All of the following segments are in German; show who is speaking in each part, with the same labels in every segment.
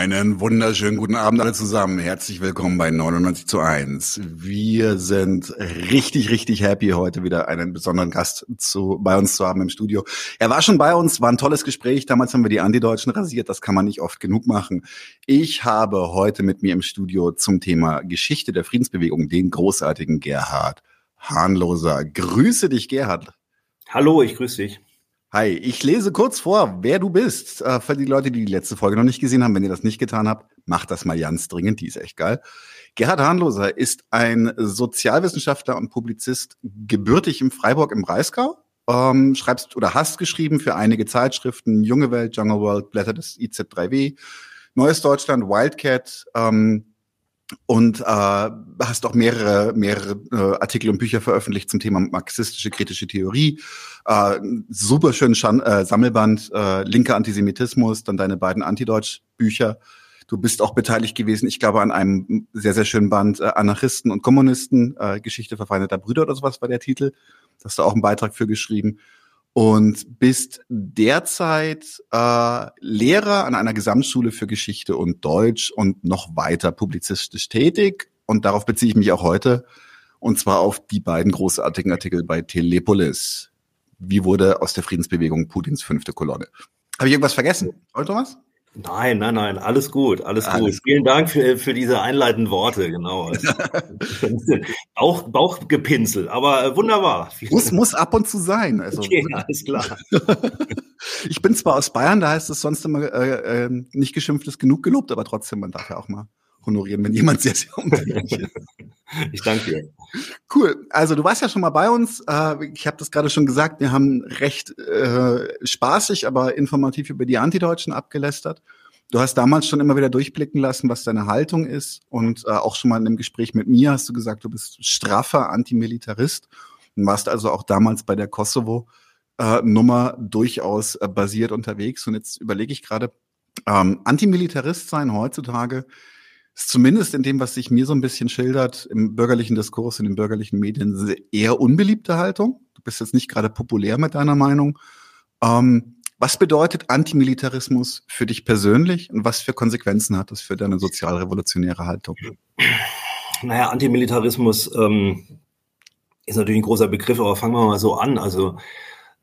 Speaker 1: Einen wunderschönen guten Abend alle zusammen. Herzlich willkommen bei 99 zu 1. Wir sind richtig, richtig happy, heute wieder einen besonderen Gast zu, bei uns zu haben im Studio. Er war schon bei uns, war ein tolles Gespräch. Damals haben wir die Antideutschen rasiert. Das kann man nicht oft genug machen. Ich habe heute mit mir im Studio zum Thema Geschichte der Friedensbewegung den großartigen Gerhard Hahnloser. Grüße dich, Gerhard.
Speaker 2: Hallo, ich grüße dich.
Speaker 1: Hi, ich lese kurz vor, wer du bist. Äh, für die Leute, die die letzte Folge noch nicht gesehen haben, wenn ihr das nicht getan habt, macht das mal ganz dringend, die ist echt geil. Gerhard Hahnloser ist ein Sozialwissenschaftler und Publizist, gebürtig im Freiburg im Breisgau. Ähm, schreibst oder hast geschrieben für einige Zeitschriften, Junge Welt, Jungle World, Blätter des IZ3W, Neues Deutschland, Wildcat, ähm, und äh, hast auch mehrere mehrere äh, Artikel und Bücher veröffentlicht zum Thema marxistische kritische Theorie. Äh, super schön Schan äh, Sammelband äh, linker Antisemitismus, dann deine beiden Antideutsch-Bücher. Du bist auch beteiligt gewesen, ich glaube, an einem sehr sehr schönen Band äh, Anarchisten und Kommunisten, äh, Geschichte verfeindeter Brüder oder sowas war der Titel. Da hast du auch einen Beitrag für geschrieben und bist derzeit äh, Lehrer an einer Gesamtschule für Geschichte und Deutsch und noch weiter publizistisch tätig. Und darauf beziehe ich mich auch heute. Und zwar auf die beiden großartigen Artikel bei Telepolis. Wie wurde aus der Friedensbewegung Putins fünfte Kolonne? Habe ich irgendwas vergessen? Oder was?
Speaker 2: Nein, nein, nein, alles gut, alles, alles gut. Vielen Dank für, für diese einleitenden Worte, genau. Bauch, Bauchgepinsel, aber äh, wunderbar.
Speaker 1: Muss, muss ab und zu sein. Also, okay, alles klar. ich bin zwar aus Bayern, da heißt es sonst immer äh, äh, nicht geschimpft ist genug gelobt, aber trotzdem, man darf ja auch mal honorieren, wenn jemand sehr, sehr umtriebig ist.
Speaker 2: Ich danke dir.
Speaker 1: Cool. Also du warst ja schon mal bei uns. Äh, ich habe das gerade schon gesagt. Wir haben recht äh, spaßig, aber informativ über die Antideutschen abgelästert. Du hast damals schon immer wieder durchblicken lassen, was deine Haltung ist. Und äh, auch schon mal in einem Gespräch mit mir hast du gesagt, du bist straffer Antimilitarist und warst also auch damals bei der Kosovo-Nummer durchaus basiert unterwegs. Und jetzt überlege ich gerade, ähm, Antimilitarist sein heutzutage zumindest in dem, was sich mir so ein bisschen schildert, im bürgerlichen Diskurs, in den bürgerlichen Medien, eher unbeliebte Haltung. Du bist jetzt nicht gerade populär mit deiner Meinung. Ähm, was bedeutet Antimilitarismus für dich persönlich und was für Konsequenzen hat das für deine sozialrevolutionäre Haltung?
Speaker 2: Naja, Antimilitarismus ähm, ist natürlich ein großer Begriff, aber fangen wir mal so an. Also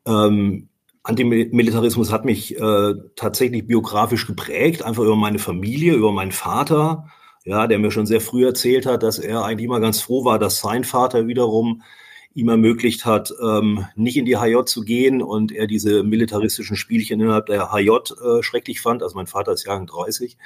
Speaker 2: ähm, Antimilitarismus hat mich äh, tatsächlich biografisch geprägt, einfach über meine Familie, über meinen Vater, ja, der mir schon sehr früh erzählt hat, dass er eigentlich immer ganz froh war, dass sein Vater wiederum ihm ermöglicht hat, ähm, nicht in die HJ zu gehen und er diese militaristischen Spielchen innerhalb der HJ äh, schrecklich fand. Also mein Vater ist Jahrgang 30.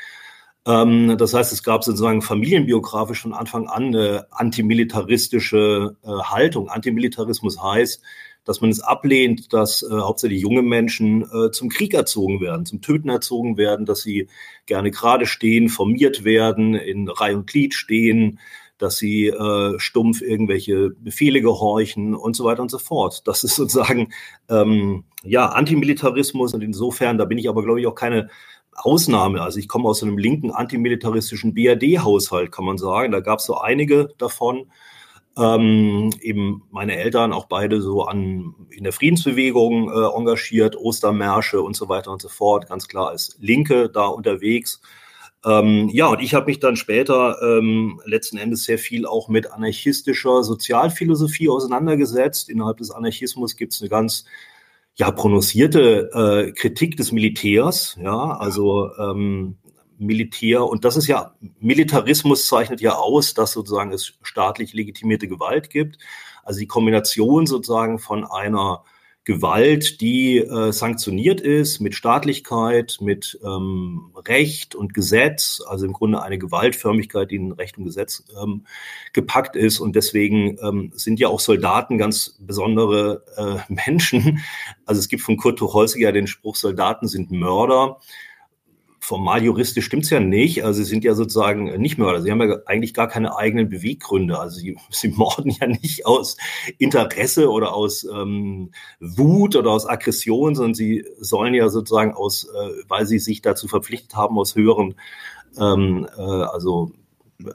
Speaker 2: Ähm, das heißt, es gab sozusagen familienbiografisch von Anfang an eine antimilitaristische äh, Haltung. Antimilitarismus heißt, dass man es ablehnt, dass äh, hauptsächlich junge Menschen äh, zum Krieg erzogen werden, zum Töten erzogen werden, dass sie gerne gerade stehen, formiert werden, in Reihe und Glied stehen, dass sie äh, stumpf irgendwelche Befehle gehorchen und so weiter und so fort. Das ist sozusagen ähm, ja Antimilitarismus und insofern, da bin ich aber glaube ich auch keine Ausnahme. Also ich komme aus einem linken antimilitaristischen BRD-Haushalt, kann man sagen. Da gab es so einige davon ähm, eben meine Eltern auch beide so an in der Friedensbewegung äh, engagiert, Ostermärsche und so weiter und so fort, ganz klar als Linke da unterwegs. Ähm, ja, und ich habe mich dann später ähm, letzten Endes sehr viel auch mit anarchistischer Sozialphilosophie auseinandergesetzt. Innerhalb des Anarchismus gibt es eine ganz ja prononcierte äh, Kritik des Militärs. Ja, also ähm, Militär, und das ist ja, Militarismus zeichnet ja aus, dass sozusagen es staatlich legitimierte Gewalt gibt. Also die Kombination sozusagen von einer Gewalt, die äh, sanktioniert ist mit Staatlichkeit, mit ähm, Recht und Gesetz, also im Grunde eine Gewaltförmigkeit, die in Recht und Gesetz ähm, gepackt ist. Und deswegen ähm, sind ja auch Soldaten ganz besondere äh, Menschen. Also es gibt von Kurt Tucholsky ja den Spruch, Soldaten sind Mörder formal juristisch stimmt's ja nicht. Also sie sind ja sozusagen nicht Mörder. Sie haben ja eigentlich gar keine eigenen Beweggründe. Also sie, sie morden ja nicht aus Interesse oder aus ähm, Wut oder aus Aggression, sondern sie sollen ja sozusagen aus, äh, weil sie sich dazu verpflichtet haben, aus höheren ähm, äh, also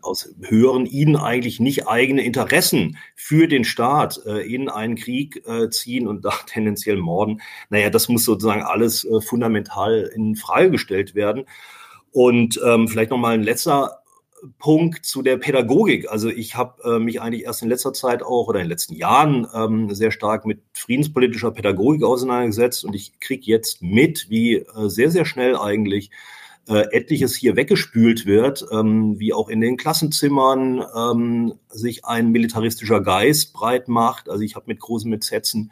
Speaker 2: aus höheren ihnen eigentlich nicht eigene Interessen für den Staat äh, in einen Krieg äh, ziehen und da tendenziell morden. Naja, das muss sozusagen alles äh, fundamental in Frage gestellt werden. Und ähm, vielleicht noch mal ein letzter Punkt zu der Pädagogik. Also ich habe äh, mich eigentlich erst in letzter Zeit auch oder in den letzten Jahren ähm, sehr stark mit friedenspolitischer Pädagogik auseinandergesetzt und ich kriege jetzt mit, wie äh, sehr, sehr schnell eigentlich äh, etliches hier weggespült wird, ähm, wie auch in den Klassenzimmern ähm, sich ein militaristischer Geist breit macht. Also ich habe mit großen Mitsätzen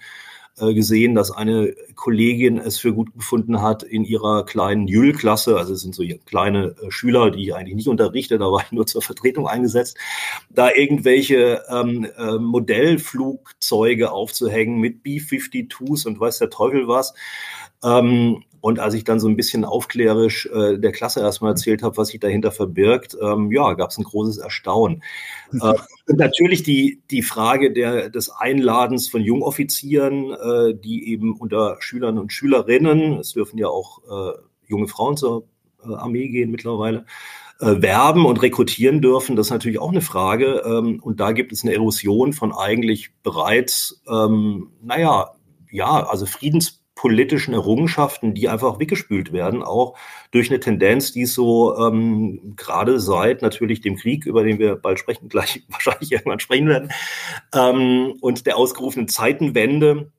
Speaker 2: äh, gesehen, dass eine Kollegin es für gut befunden hat, in ihrer kleinen Jüll-Klasse, also es sind so kleine äh, Schüler, die ich eigentlich nicht unterrichte, da war ich nur zur Vertretung eingesetzt, da irgendwelche ähm, äh, Modellflugzeuge aufzuhängen mit B-52s und weiß der Teufel was. Ähm, und als ich dann so ein bisschen aufklärisch äh, der Klasse erstmal erzählt habe, was sich dahinter verbirgt, ähm, ja, gab es ein großes Erstaunen. äh, und natürlich die, die Frage der, des Einladens von Jungoffizieren, äh, die eben unter Schülern und Schülerinnen, es dürfen ja auch äh, junge Frauen zur äh, Armee gehen mittlerweile, äh, werben und rekrutieren dürfen, das ist natürlich auch eine Frage. Ähm, und da gibt es eine Erosion von eigentlich bereits, ähm, naja, ja, also Friedens politischen Errungenschaften, die einfach weggespült werden, auch durch eine Tendenz, die so ähm, gerade seit natürlich dem Krieg, über den wir bald sprechen, gleich wahrscheinlich irgendwann sprechen werden, ähm, und der ausgerufenen Zeitenwende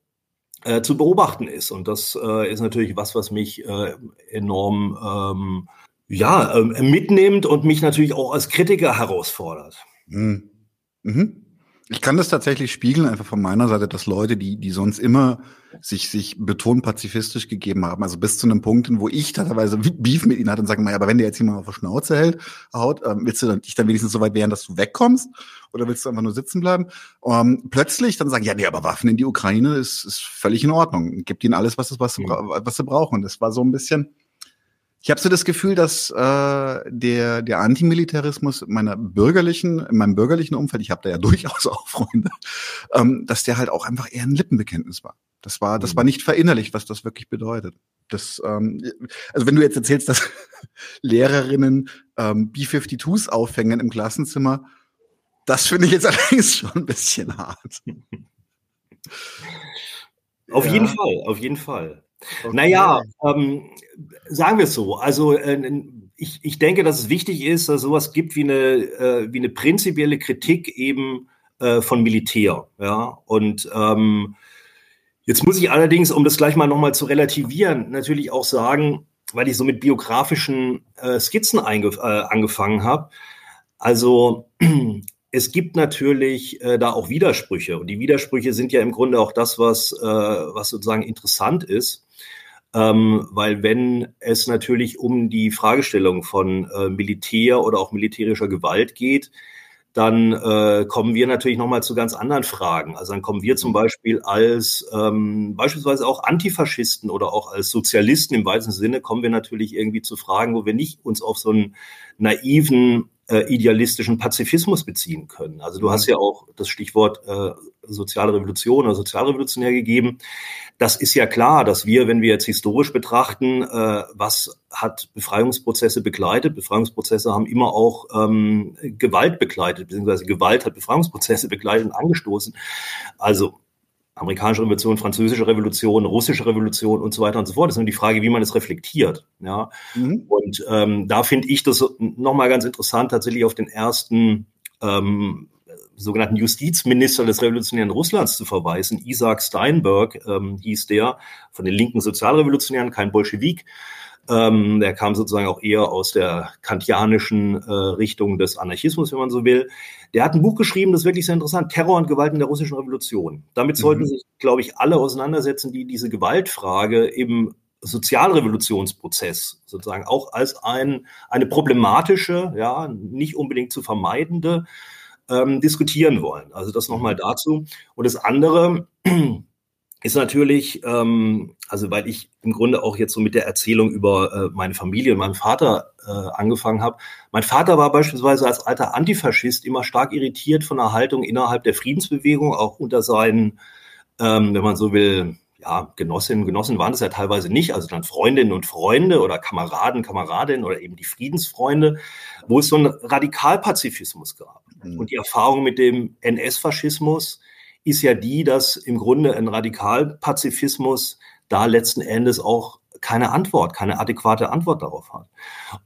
Speaker 2: äh, zu beobachten ist. Und das äh, ist natürlich was, was mich äh, enorm ähm, ja, äh, mitnimmt und mich natürlich auch als Kritiker herausfordert.
Speaker 1: Mhm. Mhm. Ich kann das tatsächlich spiegeln, einfach von meiner Seite, dass Leute, die, die sonst immer sich, sich betont pazifistisch gegeben haben, also bis zu einem Punkt, wo ich teilweise Beef mit ihnen hatte und sage, aber wenn der jetzt jemand auf der Schnauze hält, haut, ähm, willst du dann, dich dann wenigstens so weit wehren, dass du wegkommst? Oder willst du einfach nur sitzen bleiben? Ähm, plötzlich dann sagen, ja, nee, aber Waffen in die Ukraine ist, ist völlig in Ordnung. Gibt ihnen alles, was, was, mhm. was sie brauchen. Das war so ein bisschen, ich habe so das Gefühl, dass äh, der, der Antimilitarismus meiner bürgerlichen, in meinem bürgerlichen Umfeld, ich habe da ja durchaus auch Freunde, ähm, dass der halt auch einfach eher ein Lippenbekenntnis war. Das war, das war mhm. nicht verinnerlicht, was das wirklich bedeutet. Das, ähm, also wenn du jetzt erzählst, dass Lehrerinnen ähm, B-52s aufhängen im Klassenzimmer, das finde ich jetzt allerdings schon ein bisschen hart.
Speaker 2: Auf ja. jeden Fall, auf jeden Fall. Okay. Naja, ähm, sagen wir es so. Also äh, ich, ich denke, dass es wichtig ist, dass es sowas gibt wie eine, äh, wie eine prinzipielle Kritik eben äh, von Militär. Ja? Und ähm, jetzt muss ich allerdings, um das gleich mal nochmal zu relativieren, natürlich auch sagen, weil ich so mit biografischen äh, Skizzen äh, angefangen habe. Also es gibt natürlich äh, da auch Widersprüche. Und die Widersprüche sind ja im Grunde auch das, was, äh, was sozusagen interessant ist. Ähm, weil wenn es natürlich um die Fragestellung von äh, Militär oder auch militärischer Gewalt geht, dann äh, kommen wir natürlich nochmal zu ganz anderen Fragen. Also dann kommen wir zum Beispiel als ähm, beispielsweise auch Antifaschisten oder auch als Sozialisten im weitesten Sinne kommen wir natürlich irgendwie zu Fragen, wo wir nicht uns auf so einen naiven äh, idealistischen Pazifismus beziehen können. Also du hast ja auch das Stichwort äh, soziale Revolution oder sozialrevolutionär gegeben. Das ist ja klar, dass wir, wenn wir jetzt historisch betrachten, äh, was hat Befreiungsprozesse begleitet? Befreiungsprozesse haben immer auch ähm, Gewalt begleitet, beziehungsweise Gewalt hat Befreiungsprozesse begleitet und angestoßen. Also amerikanische Revolution, französische Revolution, russische Revolution und so weiter und so fort. Das ist nur die Frage, wie man es reflektiert. Ja, mhm. und ähm, da finde ich das nochmal ganz interessant, tatsächlich auf den ersten ähm, sogenannten Justizminister des revolutionären Russlands zu verweisen. Isaac Steinberg ähm, hieß der, von den linken Sozialrevolutionären, kein Bolschewik. Ähm, der kam sozusagen auch eher aus der kantianischen äh, Richtung des Anarchismus, wenn man so will. Der hat ein Buch geschrieben, das ist wirklich sehr interessant, Terror und Gewalt in der russischen Revolution. Damit sollten mhm. sich, glaube ich, alle auseinandersetzen, die diese Gewaltfrage im Sozialrevolutionsprozess sozusagen auch als ein, eine problematische, ja, nicht unbedingt zu vermeidende ähm, diskutieren wollen. Also das nochmal dazu. Und das andere ist natürlich, ähm, also weil ich im Grunde auch jetzt so mit der Erzählung über äh, meine Familie und meinen Vater äh, angefangen habe. Mein Vater war beispielsweise als alter Antifaschist immer stark irritiert von der Haltung innerhalb der Friedensbewegung, auch unter seinen, ähm, wenn man so will, ja, Genossinnen und Genossen waren es ja teilweise nicht, also dann Freundinnen und Freunde oder Kameraden, Kameradinnen oder eben die Friedensfreunde, wo es so einen Radikalpazifismus gab. Mhm. Und die Erfahrung mit dem NS-Faschismus ist ja die, dass im Grunde ein Radikalpazifismus da letzten Endes auch keine Antwort, keine adäquate Antwort darauf hat.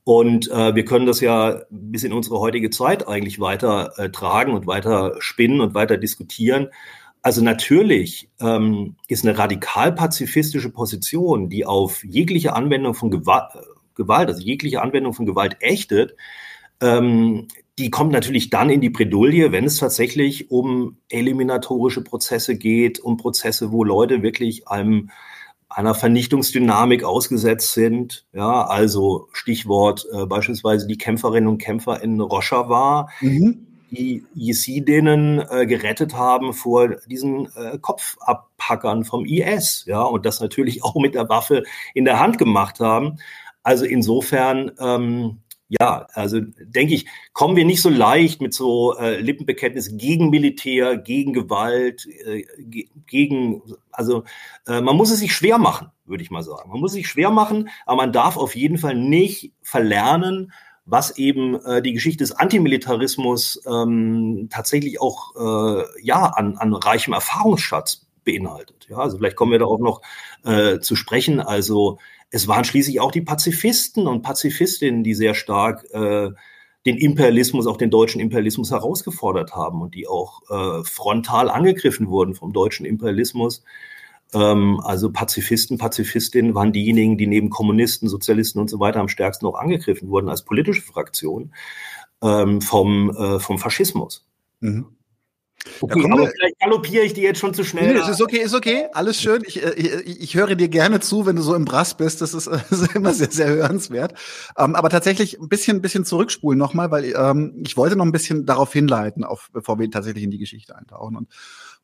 Speaker 2: Und äh, wir können das ja bis in unsere heutige Zeit eigentlich weiter äh, tragen und weiter spinnen und weiter diskutieren. Also natürlich ähm, ist eine radikal pazifistische Position, die auf jegliche Anwendung von Gewalt, Gewalt also jegliche Anwendung von Gewalt ächtet, ähm, die kommt natürlich dann in die Bredouille, wenn es tatsächlich um eliminatorische Prozesse geht, um Prozesse, wo Leute wirklich einem einer Vernichtungsdynamik ausgesetzt sind. Ja, also Stichwort äh, beispielsweise die Kämpferinnen und Kämpfer in Rojava, mhm. die Jesidinnen äh, gerettet haben vor diesen äh, Kopfabhackern vom IS. Ja, und das natürlich auch mit der Waffe in der Hand gemacht haben. Also insofern ähm, ja, also denke ich, kommen wir nicht so leicht mit so äh, Lippenbekenntnissen gegen Militär, gegen Gewalt, äh, gegen, also äh, man muss es sich schwer machen, würde ich mal sagen. Man muss es sich schwer machen, aber man darf auf jeden Fall nicht verlernen, was eben äh, die Geschichte des Antimilitarismus ähm, tatsächlich auch äh, ja an, an reichem Erfahrungsschatz beinhaltet. Ja, also vielleicht kommen wir darauf noch äh, zu sprechen. Also es waren schließlich auch die Pazifisten und Pazifistinnen, die sehr stark äh, den Imperialismus, auch den deutschen Imperialismus herausgefordert haben und die auch äh, frontal angegriffen wurden vom deutschen Imperialismus. Ähm, also Pazifisten, Pazifistinnen waren diejenigen, die neben Kommunisten, Sozialisten und so weiter am stärksten auch angegriffen wurden als politische Fraktion ähm, vom, äh, vom Faschismus. Mhm.
Speaker 1: Okay, aber vielleicht galoppiere ich dir jetzt schon zu schnell. Nee, es ist okay, ist okay, alles schön. Ich, äh, ich, ich höre dir gerne zu, wenn du so im Brass bist. Das ist, das ist immer sehr, sehr hörenswert. Ähm, aber tatsächlich ein bisschen, ein bisschen zurückspulen nochmal, weil ähm, ich wollte noch ein bisschen darauf hinleiten, auf, bevor wir tatsächlich in die Geschichte eintauchen. Und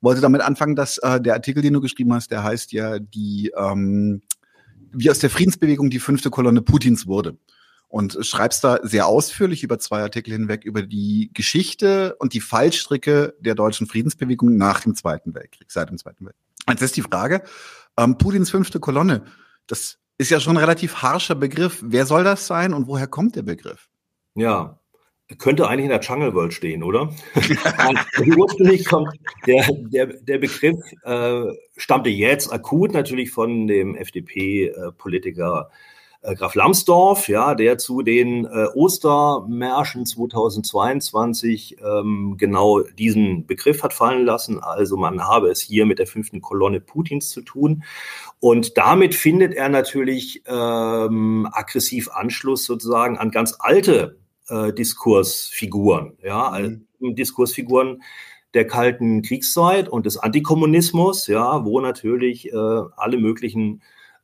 Speaker 1: wollte damit anfangen, dass äh, der Artikel, den du geschrieben hast, der heißt ja die, ähm, wie aus der Friedensbewegung die fünfte Kolonne Putins wurde und schreibst da sehr ausführlich über zwei Artikel hinweg über die Geschichte und die Fallstricke der deutschen Friedensbewegung nach dem Zweiten Weltkrieg, seit dem Zweiten Weltkrieg. Jetzt ist die Frage, ähm, Putins fünfte Kolonne, das ist ja schon ein relativ harscher Begriff. Wer soll das sein und woher kommt der Begriff?
Speaker 2: Ja, könnte eigentlich in der Jungle World stehen, oder? Ursprünglich kommt der, der, der Begriff, äh, stammte jetzt akut natürlich von dem FDP-Politiker äh, äh, Graf Lambsdorff, ja, der zu den äh, Ostermärschen 2022 ähm, genau diesen Begriff hat fallen lassen. Also man habe es hier mit der fünften Kolonne Putins zu tun. Und damit findet er natürlich ähm, aggressiv Anschluss sozusagen an ganz alte äh, Diskursfiguren, ja, mhm. Diskursfiguren der kalten Kriegszeit und des Antikommunismus, ja, wo natürlich äh, alle möglichen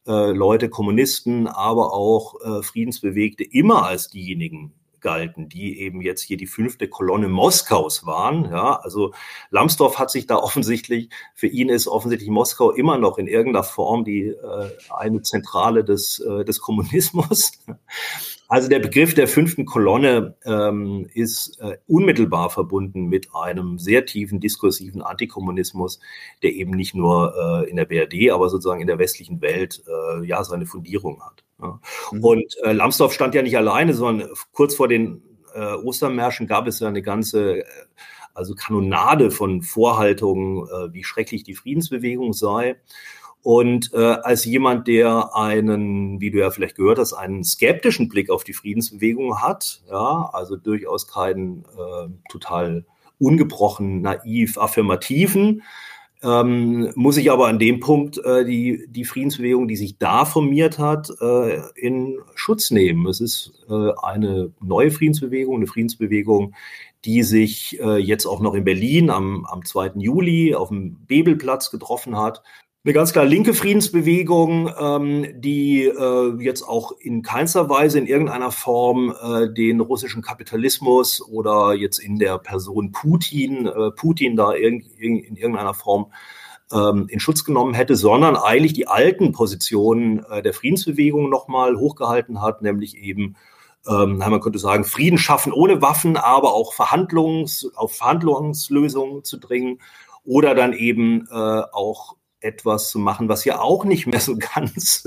Speaker 2: äh, Leute, Kommunisten, aber auch äh, Friedensbewegte immer als diejenigen galten, die eben jetzt hier die fünfte Kolonne Moskaus waren. Ja, also Lambsdorff hat sich da offensichtlich, für ihn ist offensichtlich Moskau immer noch in irgendeiner Form die äh, eine Zentrale des, äh, des Kommunismus. Also der Begriff der fünften Kolonne ähm, ist äh, unmittelbar verbunden mit einem sehr tiefen diskursiven Antikommunismus, der eben nicht nur äh, in der BRD, aber sozusagen in der westlichen Welt äh, ja seine Fundierung hat. Ja. Mhm. Und äh, Lambsdorff stand ja nicht alleine, sondern kurz vor den äh, Ostermärschen gab es ja eine ganze äh, also Kanonade von Vorhaltungen, wie schrecklich die Friedensbewegung sei. Und äh, als jemand, der einen, wie du ja vielleicht gehört hast, einen skeptischen Blick auf die Friedensbewegung hat, ja, also durchaus keinen äh, total ungebrochen, naiv, affirmativen, ähm, muss ich aber an dem Punkt äh, die, die Friedensbewegung, die sich da formiert hat, äh, in Schutz nehmen. Es ist äh, eine neue Friedensbewegung, eine Friedensbewegung, die sich äh, jetzt auch noch in Berlin am, am 2. Juli auf dem Bebelplatz getroffen hat eine ganz klar linke Friedensbewegung, ähm, die äh, jetzt auch in keinster Weise in irgendeiner Form äh, den russischen Kapitalismus oder jetzt in der Person Putin, äh, Putin da in, in irgendeiner Form ähm, in Schutz genommen hätte, sondern eigentlich die alten Positionen äh, der Friedensbewegung nochmal hochgehalten hat, nämlich eben ähm, man könnte sagen, Frieden schaffen ohne Waffen, aber auch Verhandlungs, auf Verhandlungslösungen zu dringen oder dann eben äh, auch etwas zu machen, was ja auch nicht mehr so ganz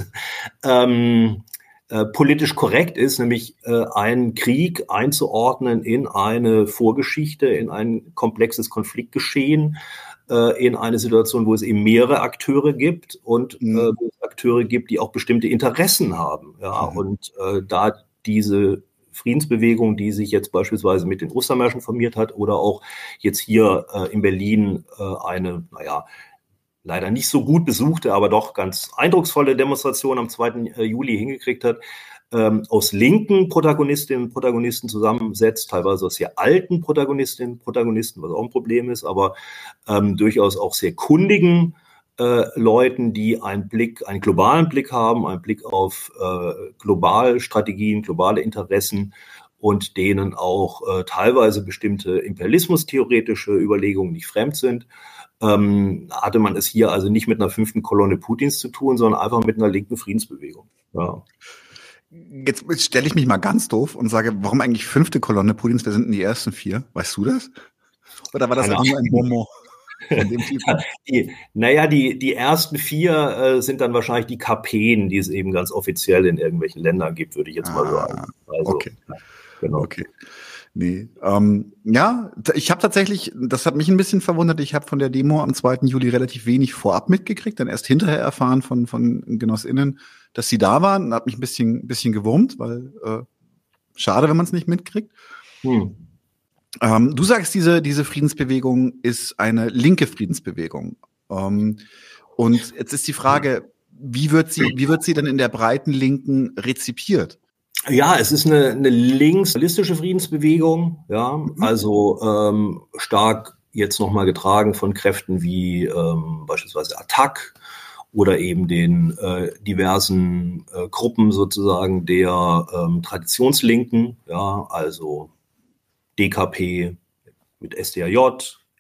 Speaker 2: ähm, äh, politisch korrekt ist, nämlich äh, einen Krieg einzuordnen in eine Vorgeschichte, in ein komplexes Konfliktgeschehen, äh, in eine Situation, wo es eben mehrere Akteure gibt und äh, mhm. wo es Akteure gibt, die auch bestimmte Interessen haben. Ja, mhm. und äh, da diese Friedensbewegung, die sich jetzt beispielsweise mit den Ostermärschen formiert hat oder auch jetzt hier äh, in Berlin äh, eine, naja, leider nicht so gut besuchte, aber doch ganz eindrucksvolle Demonstration am 2. Äh, Juli hingekriegt hat, ähm, aus linken Protagonistinnen und Protagonisten zusammensetzt, teilweise aus sehr alten Protagonistinnen und Protagonisten, was auch ein Problem ist, aber ähm, durchaus auch sehr kundigen äh, Leuten, die einen Blick, einen globalen Blick haben, einen Blick auf äh, globale Strategien, globale Interessen und denen auch äh, teilweise bestimmte imperialismustheoretische Überlegungen nicht fremd sind. Ähm, hatte man es hier also nicht mit einer fünften Kolonne Putins zu tun, sondern einfach mit einer linken Friedensbewegung. Ja.
Speaker 1: Jetzt stelle ich mich mal ganz doof und sage, warum eigentlich fünfte Kolonne Putins? Wir sind in die ersten vier. Weißt du das? Oder war das nur ein Momo?
Speaker 2: die, naja, die, die ersten vier äh, sind dann wahrscheinlich die KPen, die es eben ganz offiziell in irgendwelchen Ländern gibt, würde ich jetzt ah, mal sagen.
Speaker 1: Also, okay. Genau. Okay. Nee. Ähm, ja, ich habe tatsächlich, das hat mich ein bisschen verwundert, ich habe von der Demo am 2. Juli relativ wenig vorab mitgekriegt, dann erst hinterher erfahren von, von GenossInnen, dass sie da waren. Hat mich ein bisschen, ein bisschen gewurmt, weil äh, schade, wenn man es nicht mitkriegt. Hm. Ähm, du sagst, diese, diese Friedensbewegung ist eine linke Friedensbewegung. Ähm, und jetzt ist die Frage, wie wird sie, wie wird sie denn in der breiten Linken rezipiert?
Speaker 2: Ja, es ist eine, eine linkslistische Friedensbewegung, ja, mhm. also ähm, stark jetzt nochmal getragen von Kräften wie ähm, beispielsweise Attac oder eben den äh, diversen äh, Gruppen sozusagen der ähm, Traditionslinken, ja, also DKP mit SDAJ,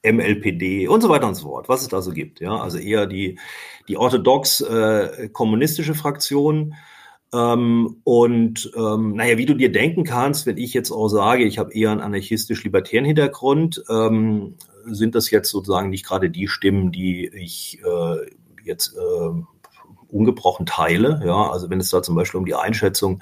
Speaker 2: MLPD und so weiter und so fort, was es da so gibt, ja, also eher die, die orthodox äh, kommunistische Fraktion, ähm, und ähm, naja, wie du dir denken kannst, wenn ich jetzt auch sage, ich habe eher einen anarchistisch-libertären Hintergrund, ähm, sind das jetzt sozusagen nicht gerade die Stimmen, die ich äh, jetzt äh, ungebrochen teile. Ja, also wenn es da zum Beispiel um die Einschätzung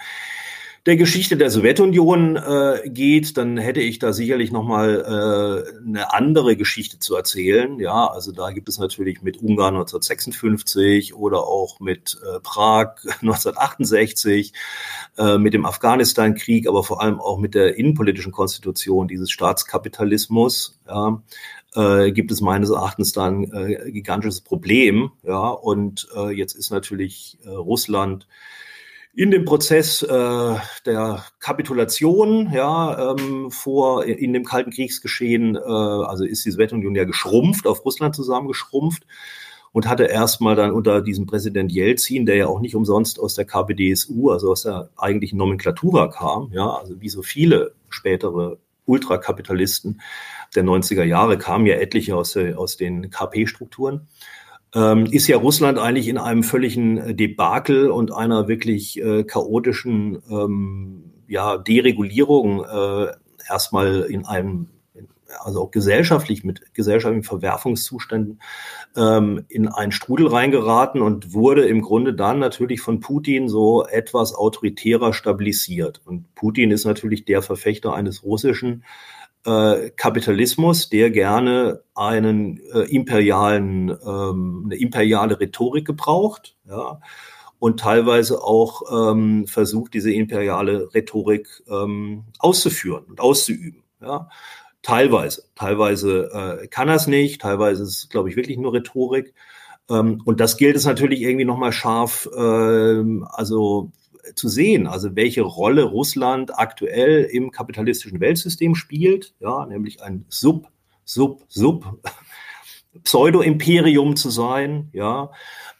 Speaker 2: der Geschichte der Sowjetunion äh, geht, dann hätte ich da sicherlich nochmal äh, eine andere Geschichte zu erzählen. Ja, also da gibt es natürlich mit Ungarn 1956 oder auch mit äh, Prag 1968, äh, mit dem Afghanistan-Krieg, aber vor allem auch mit der innenpolitischen Konstitution dieses Staatskapitalismus. Ja, äh, gibt es meines Erachtens dann äh, gigantisches Problem. Ja, und äh, jetzt ist natürlich äh, Russland in dem Prozess äh, der Kapitulation ja, ähm, vor in dem Kalten Kriegsgeschehen, äh, also ist die Sowjetunion ja geschrumpft, auf Russland zusammengeschrumpft und hatte erstmal dann unter diesem Präsident Jelzin, der ja auch nicht umsonst aus der KPDSU, also aus der eigentlichen Nomenklatura kam, ja, also wie so viele spätere Ultrakapitalisten der 90er Jahre kamen ja etliche aus, aus den KP-Strukturen ähm, ist ja Russland eigentlich in einem völligen äh, Debakel und einer wirklich äh, chaotischen ähm, ja, Deregulierung äh, erstmal in einem also auch gesellschaftlich mit gesellschaftlichen Verwerfungszuständen ähm, in einen Strudel reingeraten und wurde im Grunde dann natürlich von Putin so etwas autoritärer stabilisiert. Und Putin ist natürlich der Verfechter eines russischen äh, Kapitalismus, der gerne einen äh, imperialen, ähm, eine imperiale Rhetorik gebraucht, ja, und teilweise auch ähm, versucht, diese imperiale Rhetorik ähm, auszuführen und auszuüben, ja. Teilweise, teilweise äh, kann es nicht, teilweise ist glaube ich, wirklich nur Rhetorik. Ähm, und das gilt es natürlich irgendwie nochmal scharf, äh, also zu sehen, also welche Rolle Russland aktuell im kapitalistischen Weltsystem spielt, ja, nämlich ein Sub, Sub, Sub Pseudo-Imperium zu sein, ja,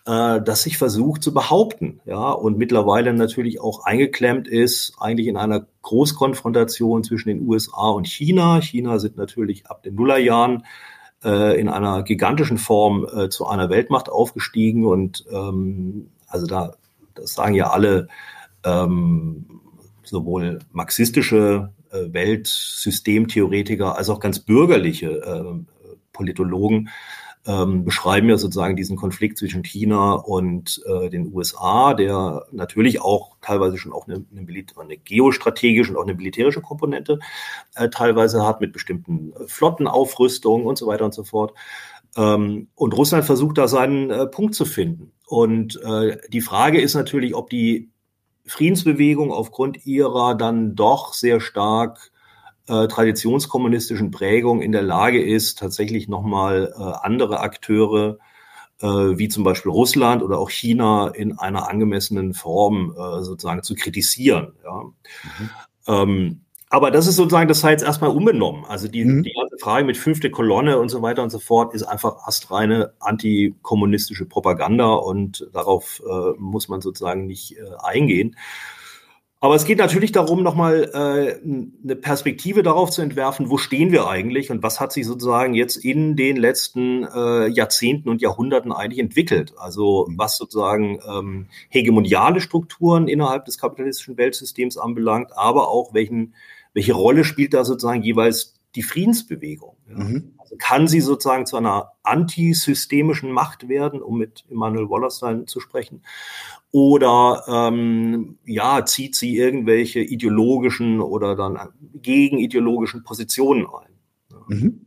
Speaker 2: äh, das sich versucht zu behaupten, ja, und mittlerweile natürlich auch eingeklemmt ist, eigentlich in einer Großkonfrontation zwischen den USA und China. China sind natürlich ab den Nullerjahren äh, in einer gigantischen Form äh, zu einer Weltmacht aufgestiegen und ähm, also da, das sagen ja alle ähm, sowohl marxistische äh, Weltsystemtheoretiker als auch ganz bürgerliche äh, Politologen ähm, beschreiben ja sozusagen diesen Konflikt zwischen China und äh, den USA, der natürlich auch teilweise schon auch eine, eine, eine geostrategische und auch eine militärische Komponente äh, teilweise hat mit bestimmten äh, Flottenaufrüstungen und so weiter und so fort. Ähm, und Russland versucht da seinen äh, Punkt zu finden. Und äh, die Frage ist natürlich, ob die Friedensbewegung aufgrund ihrer dann doch sehr stark äh, traditionskommunistischen Prägung in der Lage ist, tatsächlich nochmal äh, andere Akteure äh, wie zum Beispiel Russland oder auch China in einer angemessenen Form äh, sozusagen zu kritisieren. Ja. Mhm. Ähm, aber das ist sozusagen, das sei jetzt erstmal unbenommen. Also die, mhm. die ganze Frage mit fünfte Kolonne und so weiter und so fort ist einfach astreine antikommunistische Propaganda und darauf äh, muss man sozusagen nicht äh, eingehen. Aber es geht natürlich darum, nochmal äh, eine Perspektive darauf zu entwerfen, wo stehen wir eigentlich und was hat sich sozusagen jetzt in den letzten äh, Jahrzehnten und Jahrhunderten eigentlich entwickelt. Also was sozusagen ähm, hegemoniale Strukturen innerhalb des kapitalistischen Weltsystems anbelangt, aber auch welchen, welche Rolle spielt da sozusagen jeweils die Friedensbewegung. Ja. Mhm. Also kann sie sozusagen zu einer antisystemischen Macht werden, um mit Immanuel Wallerstein zu sprechen? Oder ähm, ja, zieht sie irgendwelche ideologischen oder dann gegenideologischen Positionen ein? Ja.
Speaker 1: Mhm.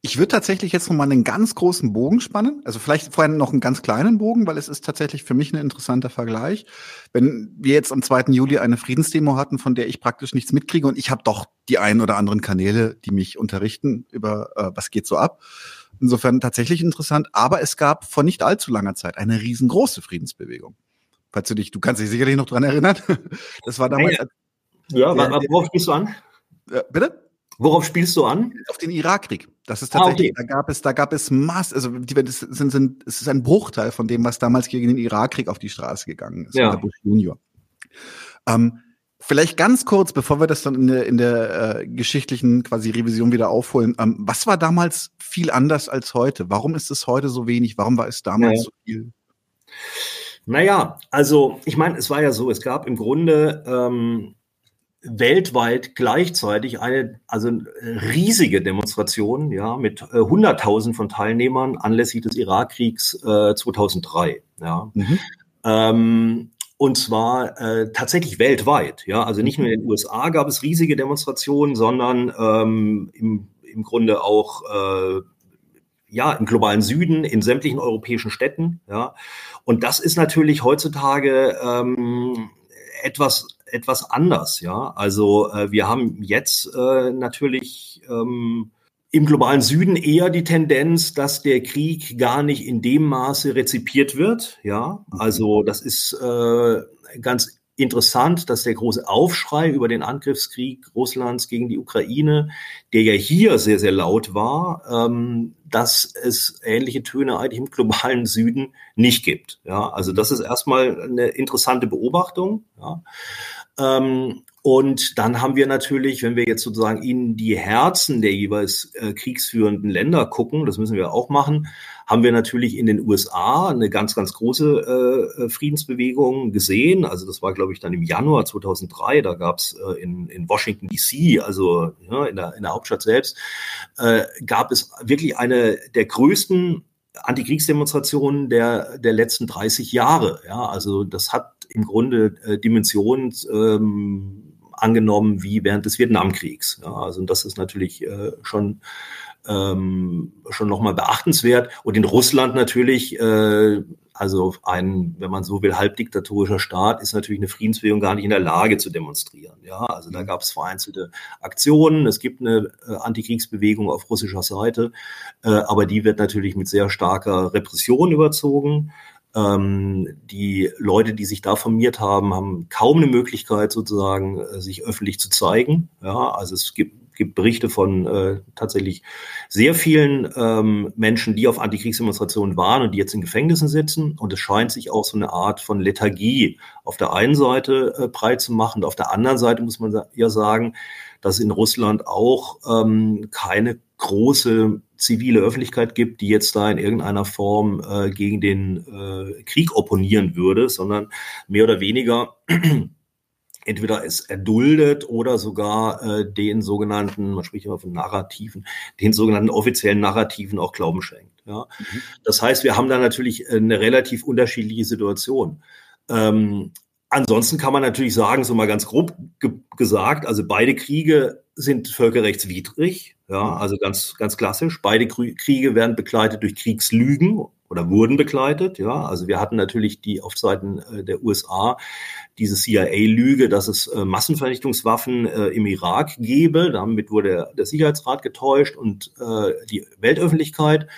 Speaker 1: Ich würde tatsächlich jetzt noch mal einen ganz großen Bogen spannen. Also vielleicht vorher noch einen ganz kleinen Bogen, weil es ist tatsächlich für mich ein interessanter Vergleich. Wenn wir jetzt am 2. Juli eine Friedensdemo hatten, von der ich praktisch nichts mitkriege und ich habe doch die ein oder anderen Kanäle, die mich unterrichten über äh, was geht so ab. Insofern tatsächlich interessant. Aber es gab vor nicht allzu langer Zeit eine riesengroße Friedensbewegung falls du dich, du kannst dich sicherlich noch dran erinnern. Das war damals.
Speaker 2: Ja, ja worauf spielst du an?
Speaker 1: Äh, bitte?
Speaker 2: Worauf spielst du an?
Speaker 1: Auf den Irakkrieg. Das ist tatsächlich, ah, okay. da gab es, da gab es Mass, also die, das sind, sind, es ist ein Bruchteil von dem, was damals gegen den Irakkrieg auf die Straße gegangen ist,
Speaker 2: ja. Bush Junior.
Speaker 1: Ähm, vielleicht ganz kurz, bevor wir das dann in der, in der äh, geschichtlichen quasi Revision wieder aufholen, ähm, was war damals viel anders als heute? Warum ist es heute so wenig? Warum war es damals ja. so viel?
Speaker 2: Naja, also ich meine, es war ja so, es gab im Grunde ähm, weltweit gleichzeitig eine also riesige Demonstration, ja, mit äh, 100.000 von Teilnehmern anlässlich des Irakkriegs äh, 2003, ja. Mhm. Ähm, und zwar äh, tatsächlich weltweit, ja, also nicht nur in den USA gab es riesige Demonstrationen, sondern ähm, im, im Grunde auch äh, ja, im globalen Süden, in sämtlichen europäischen Städten. Ja. Und das ist natürlich heutzutage ähm, etwas, etwas anders. Ja. Also äh, wir haben jetzt äh, natürlich ähm, im globalen Süden eher die Tendenz, dass der Krieg gar nicht in dem Maße rezipiert wird. Ja, also das ist äh, ganz interessant, dass der große Aufschrei über den Angriffskrieg Russlands gegen die Ukraine, der ja hier sehr, sehr laut war, ähm, dass es ähnliche Töne eigentlich im globalen Süden nicht gibt. Ja, also das ist erstmal eine interessante Beobachtung. Ja. Ähm, und dann haben wir natürlich, wenn wir jetzt sozusagen in die Herzen der jeweils äh, kriegsführenden Länder gucken, das müssen wir auch machen, haben wir natürlich in den USA eine ganz, ganz große äh, Friedensbewegung gesehen. Also das war, glaube ich, dann im Januar 2003. Da gab es äh, in, in Washington DC, also ja, in, der, in der Hauptstadt selbst, äh, gab es wirklich eine der größten Antikriegsdemonstrationen der, der letzten 30 Jahre. Ja, also das hat im Grunde äh, Dimensionen ähm, angenommen wie während des Vietnamkriegs. Ja, also das ist natürlich äh, schon ähm, schon nochmal beachtenswert. Und in Russland natürlich, äh, also ein, wenn man so will, halbdiktatorischer Staat, ist natürlich eine Friedensbewegung gar nicht in der Lage zu demonstrieren. Ja, also da gab es vereinzelte Aktionen. Es gibt eine äh, Antikriegsbewegung auf russischer Seite, äh, aber die wird natürlich mit sehr starker Repression überzogen. Ähm, die Leute, die sich da formiert haben, haben kaum eine Möglichkeit, sozusagen äh, sich öffentlich zu zeigen. Ja, also es gibt gibt Berichte von äh, tatsächlich sehr vielen ähm, Menschen, die auf Antikriegsdemonstrationen waren und die jetzt in Gefängnissen sitzen. Und es scheint sich auch so eine Art von Lethargie auf der einen Seite äh, breit zu machen. Auf der anderen Seite muss man ja sagen, dass in Russland auch ähm, keine große zivile Öffentlichkeit gibt, die jetzt da in irgendeiner Form äh, gegen den äh, Krieg opponieren würde, sondern mehr oder weniger entweder es erduldet oder sogar äh, den sogenannten, man spricht immer von Narrativen, den sogenannten offiziellen Narrativen auch Glauben schenkt. Ja? Mhm. Das heißt, wir haben da natürlich äh, eine relativ unterschiedliche Situation. Ähm, ansonsten kann man natürlich sagen, so mal ganz grob ge gesagt, also beide Kriege sind völkerrechtswidrig, ja, mhm. also ganz, ganz klassisch. Beide Kriege werden begleitet durch Kriegslügen oder wurden begleitet. Ja, also wir hatten natürlich die auf Seiten äh, der USA diese CIA-Lüge, dass es äh, Massenvernichtungswaffen äh, im Irak gebe. Damit wurde der, Sicherheitsrat getäuscht und äh, die Weltöffentlichkeit.